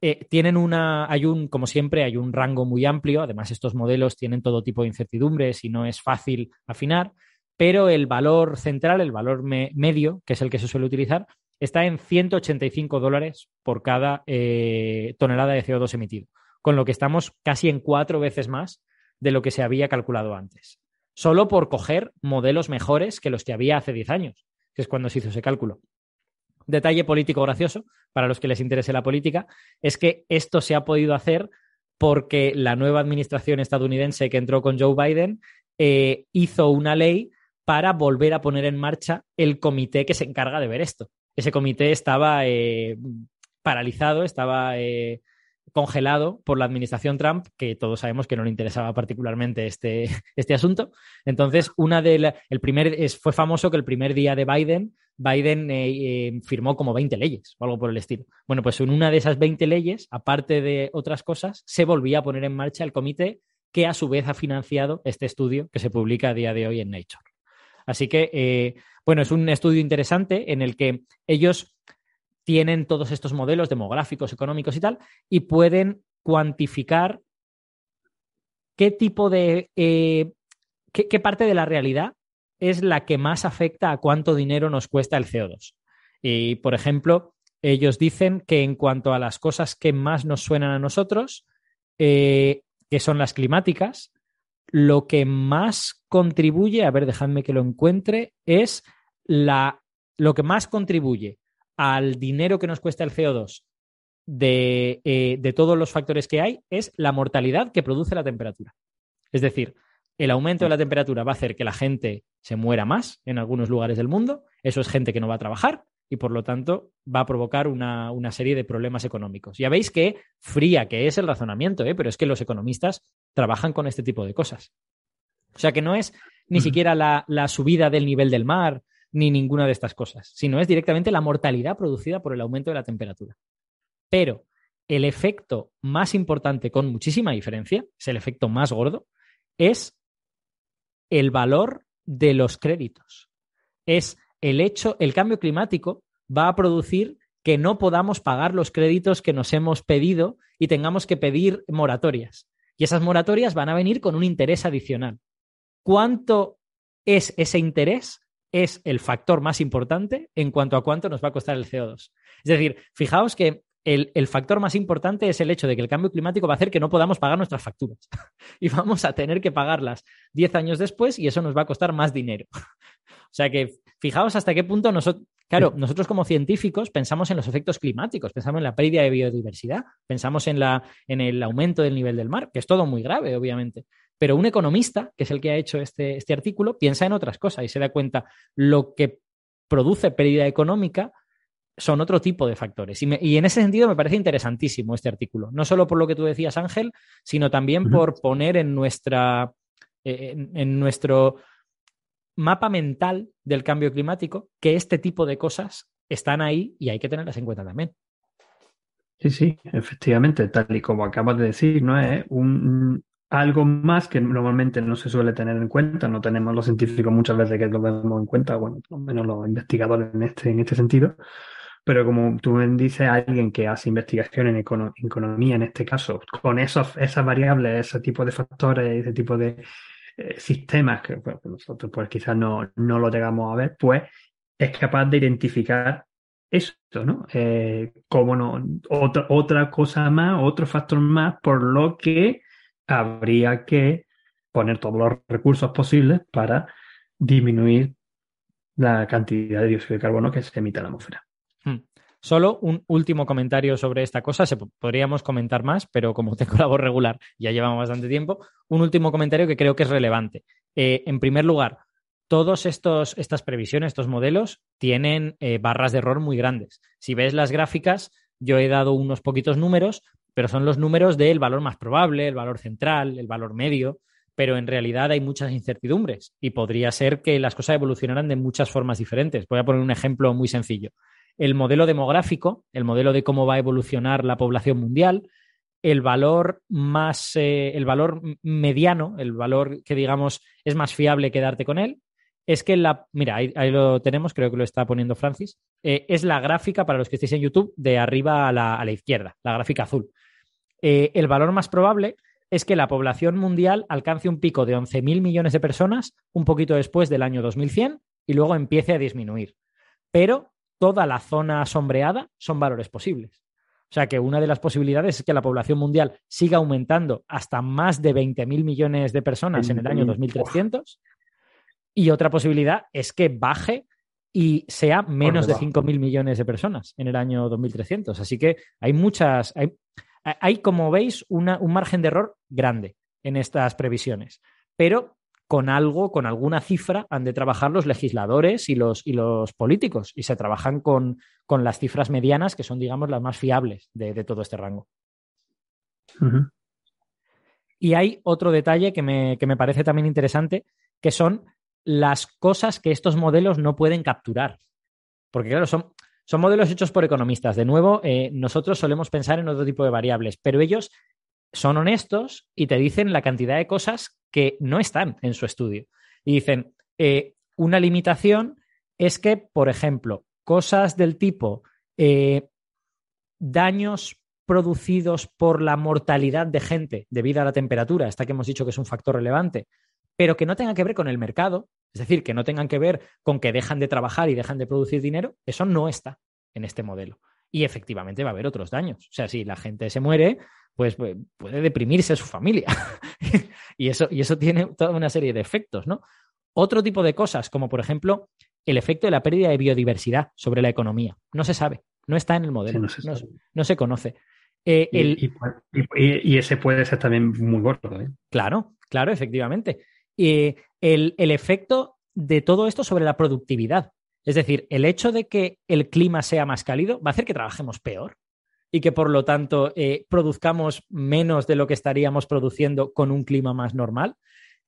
Eh, tienen una, hay un, como siempre, hay un rango muy amplio. Además, estos modelos tienen todo tipo de incertidumbres y no es fácil afinar, pero el valor central, el valor medio, que es el que se suele utilizar, está en 185 dólares por cada eh, tonelada de CO2 emitido, con lo que estamos casi en cuatro veces más de lo que se había calculado antes solo por coger modelos mejores que los que había hace 10 años, que es cuando se hizo ese cálculo. Detalle político gracioso, para los que les interese la política, es que esto se ha podido hacer porque la nueva administración estadounidense que entró con Joe Biden eh, hizo una ley para volver a poner en marcha el comité que se encarga de ver esto. Ese comité estaba eh, paralizado, estaba eh, congelado por la administración Trump, que todos sabemos que no le interesaba particularmente este, este asunto. Entonces, una de el primer, fue famoso que el primer día de Biden, Biden eh, eh, firmó como 20 leyes o algo por el estilo. Bueno, pues en una de esas 20 leyes, aparte de otras cosas, se volvía a poner en marcha el comité que a su vez ha financiado este estudio que se publica a día de hoy en Nature. Así que, eh, bueno, es un estudio interesante en el que ellos tienen todos estos modelos demográficos, económicos y tal, y pueden cuantificar qué tipo de, eh, qué, parte de la realidad es la que más afecta a cuánto dinero nos cuesta el CO2. Y, por ejemplo, ellos dicen que en cuanto a las cosas que más nos suenan a nosotros, eh, que son las climáticas, lo que más contribuye, a ver, dejadme que lo encuentre, es la, lo que más contribuye al dinero que nos cuesta el CO2 eh, de, todos los factores que hay es la mortalidad que produce la temperatura. Es decir, el aumento de la temperatura va a hacer que la gente se muera más en algunos lugares del mundo. Eso es gente que no va a trabajar y por lo tanto va a provocar una, serie de problemas económicos. Ya veis que fría que es el razonamiento, ¿eh? pero es que los economistas trabajan con este tipo de cosas. O sea que no es ni siquiera la, la subida del nivel del mar ni ninguna de estas cosas, sino es directamente la mortalidad producida por el aumento de la temperatura. Pero el efecto más importante, con muchísima diferencia, es el efecto más gordo, es el valor de los créditos. Es el hecho, el cambio climático va a producir que no podamos pagar los créditos que nos hemos pedido y tengamos que pedir moratorias. Y esas moratorias van a venir con un interés adicional. ¿Cuánto es ese interés es el factor más importante en cuanto a cuánto nos va a costar el CO2. Es decir, fijaos que el, el, factor más importante es el hecho de que el cambio climático va a hacer que no podamos pagar nuestras facturas y vamos a tener que pagarlas 10 años después y eso nos va a costar más dinero. o sea que fijaos hasta qué punto nosotros, claro, nosotros como científicos pensamos en los efectos climáticos, pensamos en la pérdida de biodiversidad, pensamos en, la, en el aumento del nivel del mar, que es todo muy grave, obviamente. Pero un economista, que es el que ha hecho este, este artículo, piensa en otras cosas y se da cuenta lo que produce pérdida económica son otro tipo de factores. Y, en ese sentido me parece interesantísimo este artículo, no solo por lo que tú decías, Ángel, sino también por poner en, nuestra, eh, en, nuestro mapa mental del cambio climático que este tipo de cosas están ahí y hay que tenerlas en cuenta también. Sí, sí, efectivamente, tal y como acabas de decir, ¿no? Es un, algo más que normalmente no se suele tener en cuenta, no tenemos los científicos muchas veces que lo vemos en cuenta, bueno, por lo menos los investigadores en este, en este sentido, pero como tú dices, alguien que hace investigación en economía, en este caso, con esos, esas variables, ese tipo de factores, ese tipo de eh, sistemas que pues, nosotros pues quizás no, no lo llegamos a ver, pues es capaz de identificar esto, ¿no? Eh, como no, otra, otra cosa más, otro factor más, por lo que habría que poner todos los recursos posibles para disminuir la cantidad de dióxido de carbono que se emite a la atmósfera. Hmm. Solo un último comentario sobre esta cosa. Se, podríamos comentar más, pero como tengo la voz regular, ya llevamos bastante tiempo. Un último comentario que creo que es relevante. Eh, en primer lugar, todas estas previsiones, estos modelos, tienen eh, barras de error muy grandes. Si ves las gráficas, yo he dado unos poquitos números, pero son los números del valor más probable, el valor central, el valor medio, pero en realidad hay muchas incertidumbres y podría ser que las cosas evolucionaran de muchas formas diferentes. Voy a poner un ejemplo muy sencillo el modelo demográfico, el modelo de cómo va a evolucionar la población mundial, el valor más, eh, el valor mediano, el valor que digamos es más fiable quedarte con él, es que la, mira, ahí, lo tenemos, creo que lo está poniendo Francis, eh, es la gráfica para los que estéis en YouTube de arriba a la, izquierda, la gráfica azul. Eh, el valor más probable es que la población mundial alcance un pico de 11.000 millones de personas un poquito después del año 2100 y luego empiece a disminuir. Pero toda la zona sombreada son valores posibles. O sea que una de las posibilidades es que la población mundial siga aumentando hasta más de 20.000 millones de personas en el año 2300. Y otra posibilidad es que baje y sea menos de 5.000 millones de personas en el año 2300. Así que hay muchas, hay, hay como veis, un margen de error grande en estas previsiones. Pero con algo, con alguna cifra, han de trabajar los legisladores y los, y los políticos. Y se trabajan con, con, las cifras medianas, que son, digamos, las más fiables de, todo este rango. Y hay otro detalle que me, que me parece también interesante, que son las cosas que estos modelos no pueden capturar. Porque, claro, son, son modelos hechos por economistas. De nuevo, eh, nosotros solemos pensar en otro tipo de variables, pero ellos son honestos y te dicen la cantidad de cosas que no están en su estudio. Y dicen, eh, una limitación es que, por ejemplo, cosas del tipo eh, daños producidos por la mortalidad de gente debido a la temperatura, esta que hemos dicho que es un factor relevante, pero que no tengan que ver con el mercado, es decir, que no tengan que ver con que dejan de trabajar y dejan de producir dinero, eso no está en este modelo. Y efectivamente va a haber otros daños. O sea, si la gente se muere, pues, pues puede deprimirse su familia. y, eso, y eso tiene toda una serie de efectos, ¿no? Otro tipo de cosas, como por ejemplo el efecto de la pérdida de biodiversidad sobre la economía. No se sabe, no está en el modelo, no, se conoce. Eh, y, ese puede ser también muy gordo. ¿eh? Claro, claro, efectivamente. El, el efecto de todo esto sobre la productividad. Es decir, el hecho de que el clima sea más cálido va a hacer que trabajemos peor y que por lo tanto eh, produzcamos menos de lo que estaríamos produciendo con un clima más normal.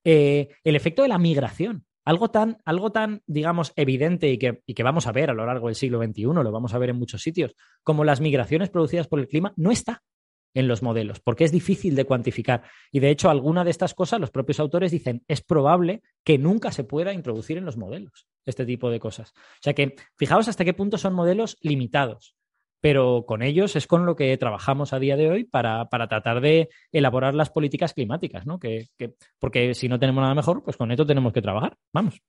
Eh, el efecto de la migración, algo tan, algo tan digamos, evidente y que, y que, vamos a ver a lo largo del siglo XXI, lo vamos a ver en muchos sitios, como las migraciones producidas por el clima, no está en los modelos, porque es difícil de cuantificar. Y de hecho, alguna de estas cosas, los propios autores dicen, es probable que nunca se pueda introducir en los modelos este tipo de cosas. O sea que, fijaos hasta qué punto son modelos limitados pero con ellos es con lo que trabajamos a día de hoy para, tratar de elaborar las políticas climáticas, ¿no? Que, porque si no tenemos nada mejor, pues con esto tenemos que trabajar. Vamos.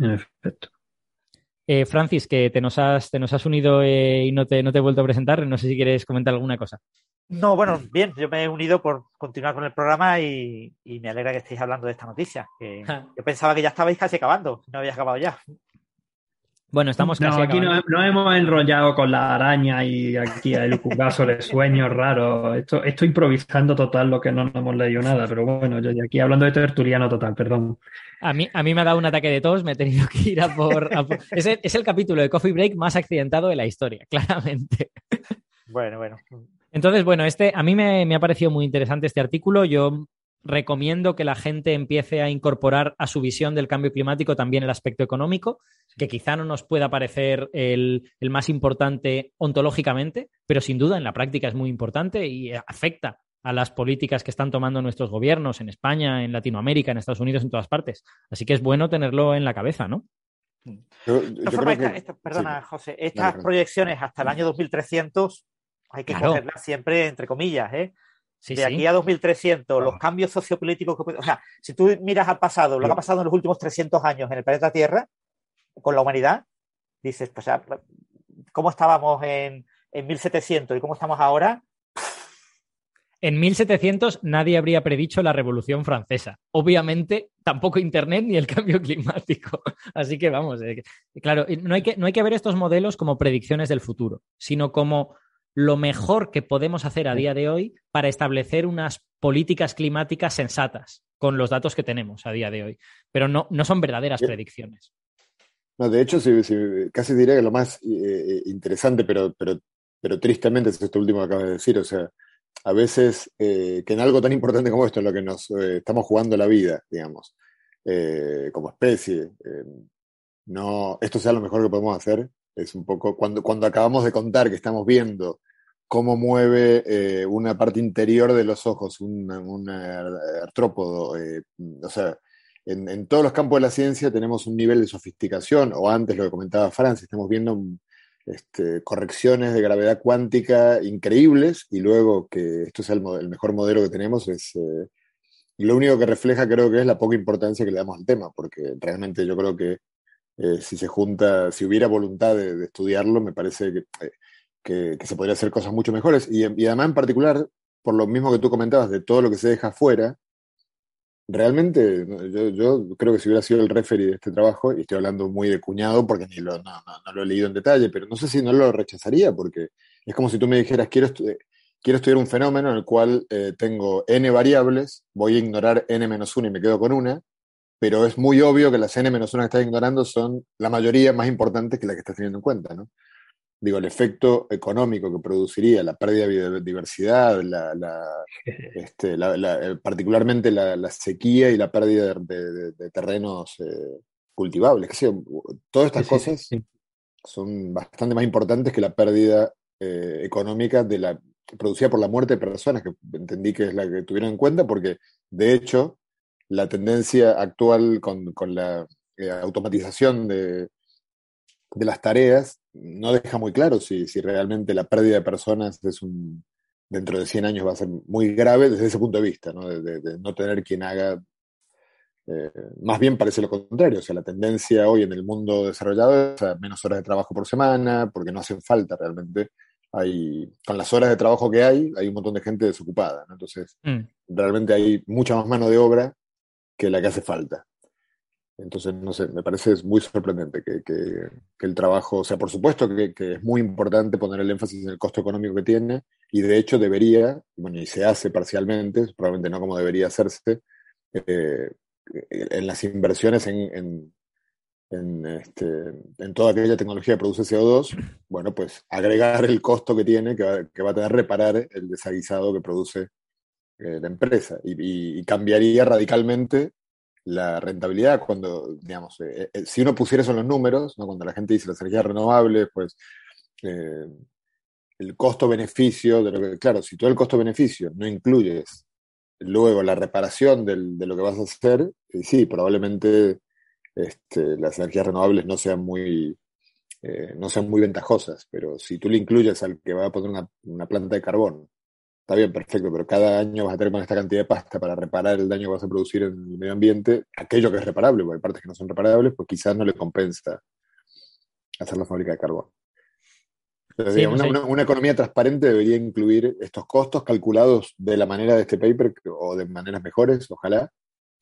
en efecto. Eh, Francis, que te nos has, te nos has unido eh, y no te, no te he vuelto a presentar. No sé si quieres comentar alguna cosa. No, bueno, bien, yo me he unido por continuar con el programa y, y me alegra que estéis hablando de esta noticia. Que yo pensaba que ya estabais casi acabando, no habéis acabado ya. Bueno, estamos casi no, aquí no, hemos enrollado con la araña y aquí el cucaso de sueños raros. Esto, estoy improvisando total lo que no, hemos leído nada, pero bueno, yo aquí hablando de tertuliano total, perdón. A mí, a mí me ha dado un ataque de tos, me he tenido que ir a por... Es, el, es, el, capítulo de Coffee Break más accidentado de la historia, claramente. Bueno, bueno. Entonces, bueno, este, a mí me, me ha parecido muy interesante este artículo. Yo recomiendo que la gente empiece a incorporar a su visión del cambio climático también el aspecto económico, que quizá no nos pueda parecer el, el, más importante ontológicamente, pero sin duda en la práctica es muy importante y afecta a las políticas que están tomando nuestros gobiernos en España, en Latinoamérica, en Estados Unidos, en todas partes. Así que es bueno tenerlo en la cabeza, ¿no? Yo, yo forma, que... esta, perdona, sí. José, estas proyecciones hasta el año 2300 hay que claro. cogerlas siempre entre comillas, ¿eh? Sí, de aquí a 2300, los cambios sociopolíticos que... O sea, si tú miras al pasado, lo que ha pasado en los últimos 300 años en el planeta Tierra, con la humanidad, dices, pues, ¿cómo estábamos en, en 1700 y cómo estamos ahora? En 1700 nadie habría predicho la Revolución Francesa. Obviamente, tampoco Internet ni el cambio climático. Así que vamos, eh, claro, no hay, que, no hay que ver estos modelos como predicciones del futuro, sino como lo mejor que podemos hacer a día de hoy para establecer unas políticas climáticas sensatas con los datos que tenemos a día de hoy. Pero no, no son verdaderas predicciones. No, de hecho, sí, sí, casi diría que lo más eh, interesante, pero, pero, pero tristemente es esto último que acabas de decir. O sea, a veces eh, que en algo tan importante como esto, en lo que nos eh, estamos jugando la vida, digamos, eh, como especie, no, esto sea lo mejor que podemos hacer, es un poco cuando, cuando acabamos de contar que estamos viendo cómo mueve eh, una parte interior de los ojos, un, un artrópodo, eh, o sea, en, en, todos los campos de la ciencia tenemos un nivel de sofisticación, o antes lo que comentaba Francis, estamos viendo este, correcciones de gravedad cuántica increíbles, y luego que esto el, el mejor modelo que tenemos es... Eh, lo único que refleja creo que es la poca importancia que le damos al tema, porque realmente yo creo que eh, si se junta, si hubiera voluntad de, de estudiarlo, me parece que, eh, que, que, se podría hacer cosas mucho mejores. Y, y, además, en particular, por lo mismo que tú comentabas, de todo lo que se deja fuera, realmente yo, yo creo que si hubiera sido el referee de este trabajo, y estoy hablando muy de cuñado porque ni lo, no, no, no, lo he leído en detalle, pero no sé si no lo rechazaría, porque es como si tú me dijeras, quiero, estu quiero estudiar un fenómeno en el cual eh, tengo n variables, voy a ignorar n menos 1 y me quedo con una, pero es muy obvio que las n menos 1 que estás ignorando son la mayoría más importantes que las que estás teniendo en cuenta, ¿no? Digo, el efecto económico que produciría la pérdida de biodiversidad, la, la, este, la, particularmente la, sequía y la pérdida de, de, de terrenos eh, cultivables, que sé, todas estas sí, cosas sí, sí. son bastante más importantes que la pérdida eh, económica de la, producida por la muerte de personas, que entendí que es la que tuvieron en cuenta, porque de hecho la tendencia actual con, con la eh, automatización de, de, las tareas no deja muy claro si, si, realmente la pérdida de personas es un, dentro de 100 años va a ser muy grave desde ese punto de vista, ¿no? De, de, de no tener quien haga... Eh, más bien parece lo contrario, o sea, la tendencia hoy en el mundo desarrollado es a menos horas de trabajo por semana, porque no hacen falta realmente. Hay, con las horas de trabajo que hay, hay un montón de gente desocupada, ¿no? Entonces, mm. realmente hay mucha más mano de obra que la que hace falta. Entonces, no sé, me parece muy sorprendente que, que, el trabajo, o sea, por supuesto que, que, es muy importante poner el énfasis en el costo económico que tiene, y de hecho debería, bueno, y se hace parcialmente, probablemente no como debería hacerse, eh, en las inversiones en, en, en, este, toda aquella tecnología que produce CO2, bueno, pues agregar el costo que tiene, que va, que va a tener reparar el desaguisado que produce eh, la empresa, y, y, cambiaría radicalmente la rentabilidad cuando, digamos, eh, eh, si uno pusiera eso en los números, ¿no? cuando la gente dice las energías renovables, pues eh, el costo-beneficio de lo que, claro, si todo el costo-beneficio no incluyes luego la reparación del, de lo que vas a hacer, eh, sí, probablemente este, las energías renovables no sean muy no sean muy ventajosas, pero si tú le incluyes al que va a poner una, una planta de carbón está bien, perfecto, pero cada año vas a tener con esta cantidad de pasta para reparar el daño que vas a producir en el medio ambiente, aquello que es reparable, porque hay partes que no son reparables, pues quizás no le compensa hacer la fábrica de carbón. una, economía transparente debería incluir estos costos calculados de la manera de este paper o de maneras mejores, ojalá,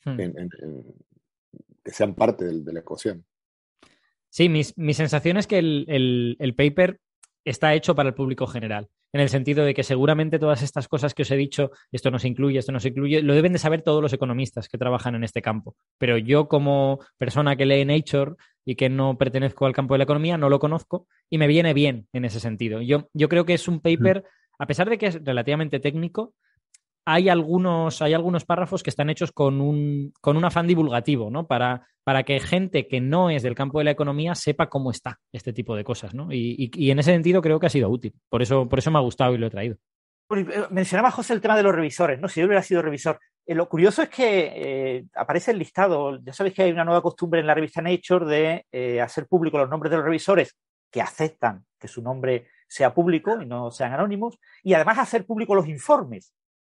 hmm. que sean parte de, la ecuación. Sí, mi sensación es que el paper está hecho para el público general en el sentido de que seguramente todas estas cosas que os he dicho, esto no se incluye, esto no se incluye, lo deben de saber todos los economistas que trabajan en este campo. Pero yo como persona que lee Nature y que no pertenezco al campo de la economía, no lo conozco y me viene bien en ese sentido. Yo, yo creo que es un paper, a pesar de que es relativamente técnico, hay algunos, hay algunos párrafos que están hechos con un, con un afán divulgativo, ¿no? Para, para que gente que no es del campo de la economía sepa cómo está este tipo de cosas, ¿no? Y, en ese sentido creo que ha sido útil. Por eso, por eso me ha gustado y lo he traído. Eh, mencionaba José el tema de los revisores, ¿no? Si yo hubiera sido revisor. Eh, lo curioso es que eh, aparece el listado. Ya sabéis que hay una nueva costumbre en la revista Nature de hacer público los nombres de los revisores que aceptan que su nombre sea público y no sean anónimos, y además hacer público los informes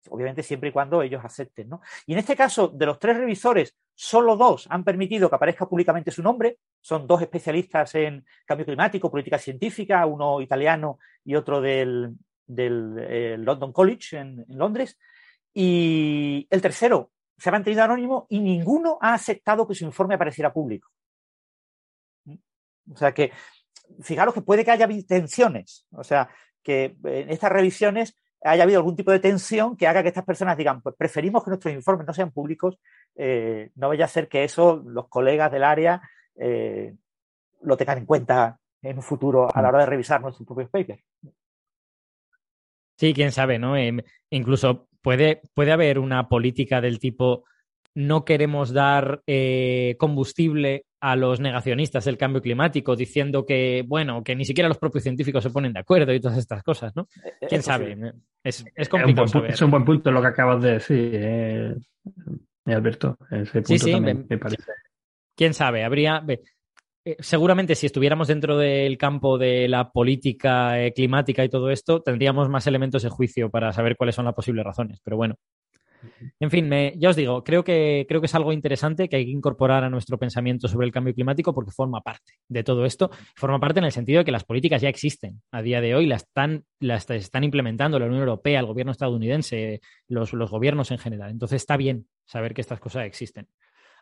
obviamente siempre y cuando ellos acepten. ¿no? Y en este caso, de los tres revisores, solo dos han permitido que aparezca públicamente su nombre. Son dos especialistas en cambio climático, política científica, uno italiano y otro del, eh, London College en, Londres. Y el tercero se ha mantenido anónimo y ninguno ha aceptado que su informe apareciera público. O sea que, fijaros que puede que haya tensiones. O sea, que en estas revisiones haya habido algún tipo de tensión que haga que estas personas digan, pues preferimos que nuestros informes no sean públicos, eh, no vaya a ser que eso los colegas del área eh, lo tengan en cuenta en un futuro a la hora de revisar nuestros propios papers. Sí, quién sabe, ¿no? Em, incluso puede, puede haber una política del tipo no queremos dar eh, combustible a los negacionistas del cambio climático diciendo que, bueno, que ni siquiera los propios científicos se ponen de acuerdo y todas estas cosas, ¿no? Eh, eh, ¿Quién sabe? Es, es complicado. Es un, buen, punto lo que acabas de decir, Alberto. Ese punto también me, parece. ¿Quién sabe? Habría. seguramente si estuviéramos dentro del campo de la política climática y todo esto, tendríamos más elementos de juicio para saber cuáles son las posibles razones. Pero bueno, en fin, ya os digo, creo que, creo que es algo interesante que hay que incorporar a nuestro pensamiento sobre el cambio climático porque forma parte de todo esto. Forma parte en el sentido de que las políticas ya existen a día de hoy, las están, las están implementando la Unión Europea, el gobierno estadounidense, los, gobiernos en general. Entonces está bien saber que estas cosas existen.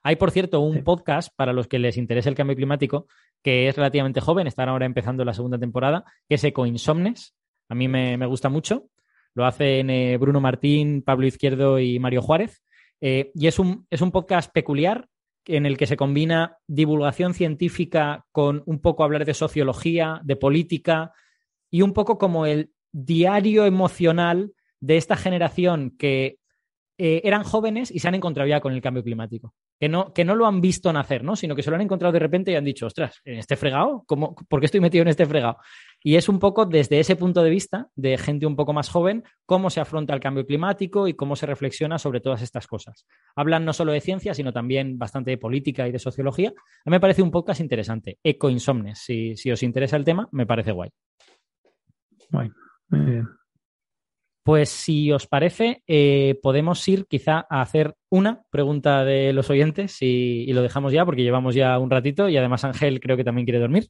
Hay, por cierto, un podcast para los que les interese el cambio climático que es relativamente joven, están ahora empezando la segunda temporada, que es Ecoinsomnes. A mí me, me gusta mucho lo hacen eh, Bruno Martín, Pablo Izquierdo y Mario Juárez. Eh, y es un, es un podcast peculiar en el que se combina divulgación científica con un poco hablar de sociología, de política y un poco como el diario emocional de esta generación que eh, eran jóvenes y se han encontrado ya con el cambio climático. Que no, que no lo han visto nacer, ¿no? Sino que se lo han encontrado de repente y han dicho, ostras, ¿en este fregado? ¿Cómo, ¿Por qué estoy metido en este fregado? Y es un poco desde ese punto de vista, de gente un poco más joven, cómo se afronta el cambio climático y cómo se reflexiona sobre todas estas cosas. Hablan no solo de ciencia, sino también bastante de política y de sociología. A mí me parece un podcast interesante. Eco Insomnes. Si, si os interesa el tema, me parece guay. Guay. Muy bien. Pues si os parece, eh, podemos ir quizá a hacer una pregunta de los oyentes y, lo dejamos ya porque llevamos ya un ratito y además Ángel creo que también quiere dormir.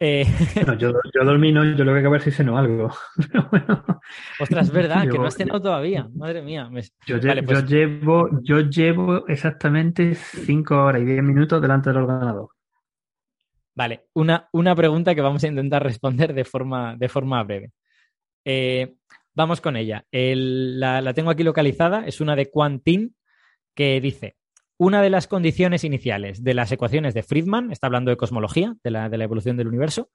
Eh... yo, yo dormí, no, yo lo que ver si ceno algo. Ostras, es verdad, que no has cenado todavía. Madre mía. Pues yo, llevo, yo llevo exactamente cinco horas y diez minutos delante del ordenador. Vale, una, una pregunta que vamos a intentar responder de forma, de forma breve. Eh, Vamos con ella. la, tengo aquí localizada, es una de Quantin que dice, una de las condiciones iniciales de las ecuaciones de Friedman, está hablando de cosmología, de la, evolución del universo,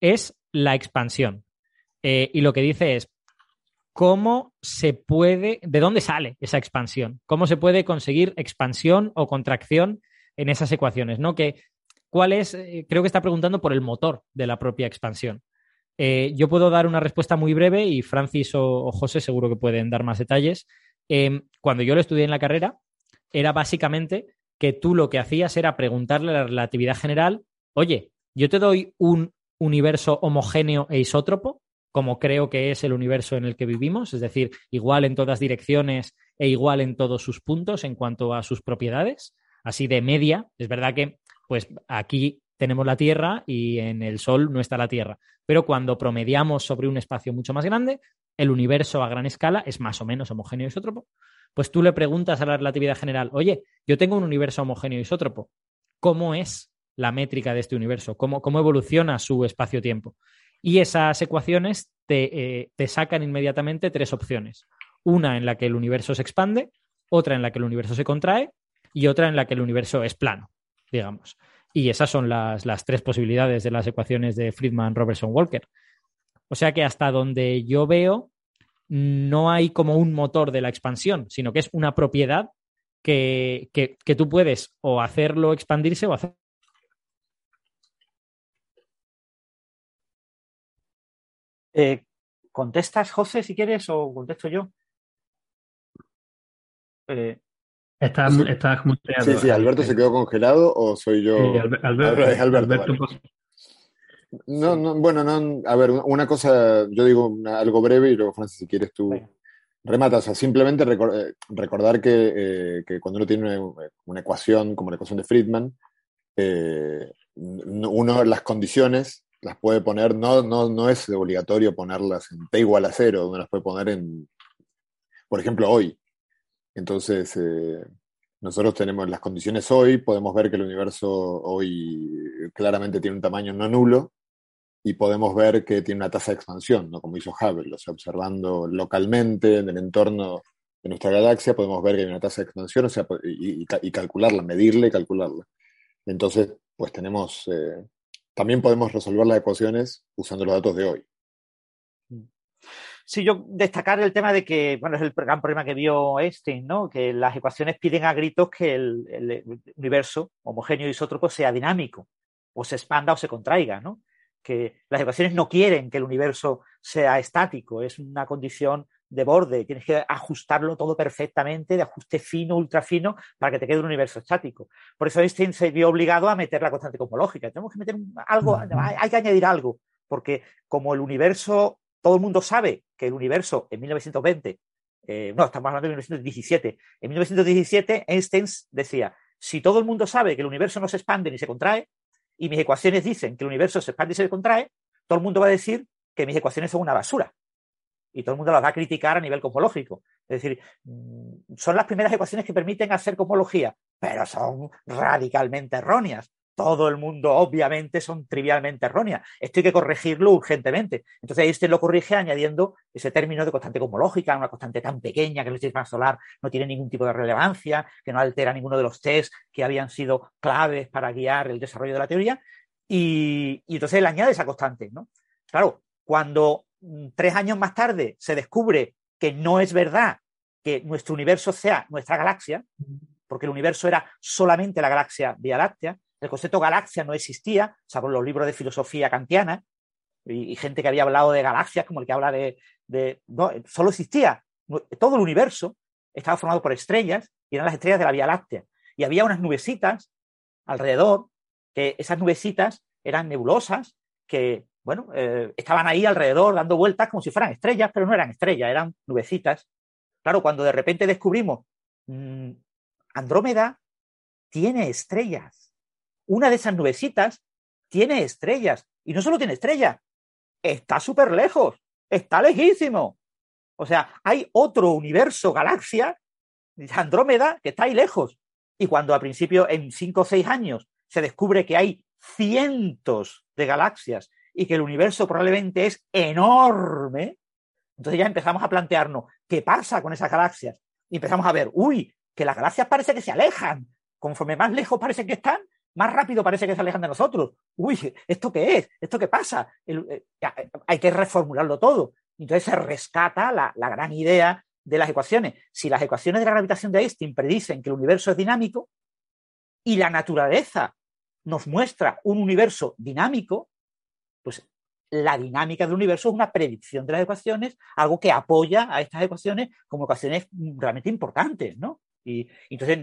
es la expansión. Eh, y lo que dice es, ¿cómo se puede, de dónde sale esa expansión? ¿Cómo se puede conseguir expansión o contracción en esas ecuaciones? ¿no? Que, ¿Cuál es? Eh, creo que está preguntando por el motor de la propia expansión. Eh, yo puedo dar una respuesta muy breve y Francis o, José seguro que pueden dar más detalles. Em, cuando yo lo estudié en la carrera, era básicamente que tú lo que hacías era preguntarle a la relatividad general, oye, yo te doy un universo homogéneo e isótropo, como creo que es el universo en el que vivimos, es decir, igual en todas direcciones e igual en todos sus puntos en cuanto a sus propiedades, así de media. Es verdad que pues aquí tenemos la Tierra y en el Sol no está la Tierra, pero cuando promediamos sobre un espacio mucho más grande, el universo a gran escala es más o menos homogéneo isótropo. Pues tú le preguntas a la relatividad general, oye, yo tengo un universo homogéneo isótropo, ¿cómo es la métrica de este universo? ¿Cómo, cómo evoluciona su espacio-tiempo? Y esas ecuaciones te, eh, te sacan inmediatamente tres opciones. Una en la que el universo se expande, otra en la que el universo se contrae y otra en la que el universo es plano, digamos. Y esas son las, las tres posibilidades de las ecuaciones de Friedman, Robertson, Walker. O sea que hasta donde yo veo, no hay como un motor de la expansión, sino que es una propiedad que, que, tú puedes o hacerlo expandirse o hacer. Eh, ¿Contestas, José, si quieres, o contesto yo? Eh, estás, estás Sí, sí, Alberto se quedó congelado o soy yo. Alberto, Alberto, no, no, bueno, no, a ver, una cosa, yo digo algo breve y luego, Francis, si quieres tú rematas. O sea, simplemente eh, recordar que, eh, que, cuando uno tiene una, ecuación como la ecuación de Friedman, eh, uno las condiciones las puede poner, no, no, no es obligatorio ponerlas en t igual a cero, uno las puede poner en, por ejemplo, hoy. Entonces, nosotros tenemos las condiciones hoy, podemos ver que el universo hoy claramente tiene un tamaño no nulo, y podemos ver que tiene una tasa de expansión, ¿no? como hizo Hubble, o sea, observando localmente en el entorno de nuestra galaxia, podemos ver que hay una tasa de expansión, o sea, y, calcularla, medirla y calcularla. Entonces, pues tenemos, eh, también podemos resolver las ecuaciones usando los datos de hoy. Sí, yo destacar el tema de que, bueno, es el gran problema que vio Einstein, ¿no? Que las ecuaciones piden a gritos que el, el universo homogéneo isótropo sea dinámico, o se expanda o se contraiga, ¿no? que las ecuaciones no quieren que el universo sea estático, es una condición de borde, tienes que ajustarlo todo perfectamente, de ajuste fino, ultra fino, para que te quede un universo estático. Por eso Einstein se vio obligado a meter la constante cosmológica. Tenemos que meter algo, hay que añadir algo, porque como el universo, todo el mundo sabe que el universo en 1920, eh, no, estamos hablando de 1917, en 1917 Einstein decía, si todo el mundo sabe que el universo no se expande ni se contrae, y mis ecuaciones dicen que el universo se expande y se contrae, todo el mundo va a decir que mis ecuaciones son una basura. Y todo el mundo las va a criticar a nivel cosmológico. Es decir, mm, son las primeras ecuaciones que permiten hacer cosmología, pero son radicalmente erróneas todo el mundo obviamente son trivialmente erróneas. Esto hay que corregirlo urgentemente. Entonces este lo corrige añadiendo ese término de constante cosmológica, una constante tan pequeña que el sistema solar no tiene ningún tipo de relevancia, que no altera ninguno de los test que habían sido claves para guiar el desarrollo de la teoría. Y, entonces él añade esa constante. ¿no? Claro, cuando mm, tres años más tarde se descubre que no es verdad que nuestro universo sea nuestra galaxia, porque el universo era solamente la galaxia Vía Láctea, el concepto galaxia no existía, salvo los libros de filosofía kantiana, y, gente que había hablado de galaxias, como el que habla de, No, solo existía. Todo el universo estaba formado por estrellas y eran las estrellas de la Vía Láctea. Y había unas nubecitas alrededor, que esas nubecitas eran nebulosas, que, bueno, eh, estaban ahí alrededor dando vueltas como si fueran estrellas, pero no eran estrellas, eran nubecitas. Claro, cuando de repente descubrimos mmm, Andrómeda tiene estrellas una de esas nubecitas tiene estrellas. Y no solo tiene estrellas, está súper lejos, está lejísimo. O sea, hay otro universo, galaxia, Andrómeda, que está ahí lejos. Y cuando al principio, en cinco o seis años, se descubre que hay cientos de galaxias y que el universo probablemente es enorme, entonces ya empezamos a plantearnos qué pasa con esas galaxias. Y empezamos a ver, uy, que las galaxias parece que se alejan. Conforme más lejos parece que están, más rápido parece que se alejan de nosotros. Uy, ¿esto qué es? ¿Esto qué pasa? Eh, hay que reformularlo todo. Entonces se rescata la, gran idea de las ecuaciones. Si las ecuaciones de la gravitación de Einstein predicen que el universo es dinámico y la naturaleza nos muestra un universo dinámico, pues la dinámica del universo es una predicción de las ecuaciones, algo que apoya a estas ecuaciones como ecuaciones realmente importantes, ¿no? Y, entonces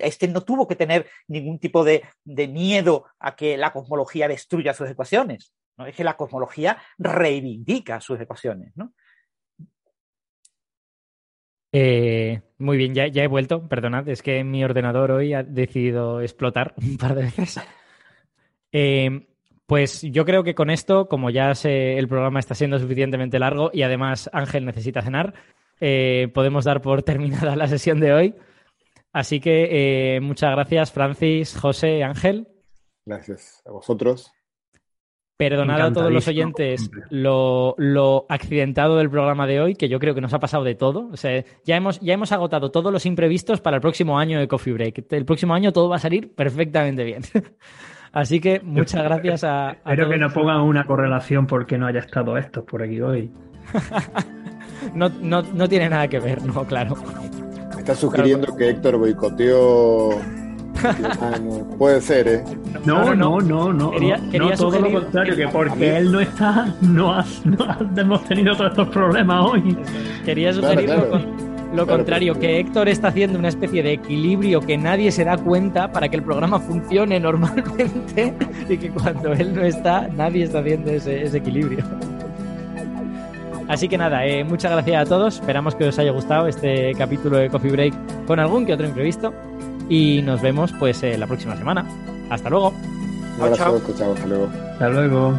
este no tuvo que tener ningún tipo de, miedo a que la cosmología destruya sus ecuaciones. ¿no? Es que la cosmología reivindica sus ecuaciones, ¿no? Eh, muy bien, ya, ya, he vuelto, perdonad, es que mi ordenador hoy ha decidido explotar un par de veces. Eh, pues yo creo que con esto, como ya el programa está siendo suficientemente largo y además Ángel necesita cenar, eh, podemos dar por terminada la sesión de hoy. Así que muchas gracias, Francis, José, Ángel. Gracias a vosotros. Perdonad a todos los oyentes lo, lo, accidentado del programa de hoy, que yo creo que nos ha pasado de todo. O sea, ya hemos, ya hemos agotado todos los imprevistos para el próximo año de Coffee Break. El próximo año todo va a salir perfectamente bien. Así que muchas gracias a. Espero que no pongan una correlación porque no haya estado esto por aquí hoy. no, no, no, tiene nada que ver, no, claro. está sugiriendo que Héctor boicoteó puede ser, ¿eh? No, no, no, no. Quería, no, todo lo contrario, que porque él no está, no, hemos tenido todos estos problemas hoy. Quería sugerir lo, contrario, que Héctor está haciendo una especie de equilibrio que nadie se da cuenta para que el programa funcione normalmente y que cuando él no está, nadie está haciendo ese, equilibrio. Así que nada, eh, muchas gracias a todos. Esperamos que os haya gustado este capítulo de Coffee Break con algún que otro imprevisto y nos vemos pues eh, la próxima semana. Hasta luego. Un abrazo, chao. hasta luego. Hasta luego.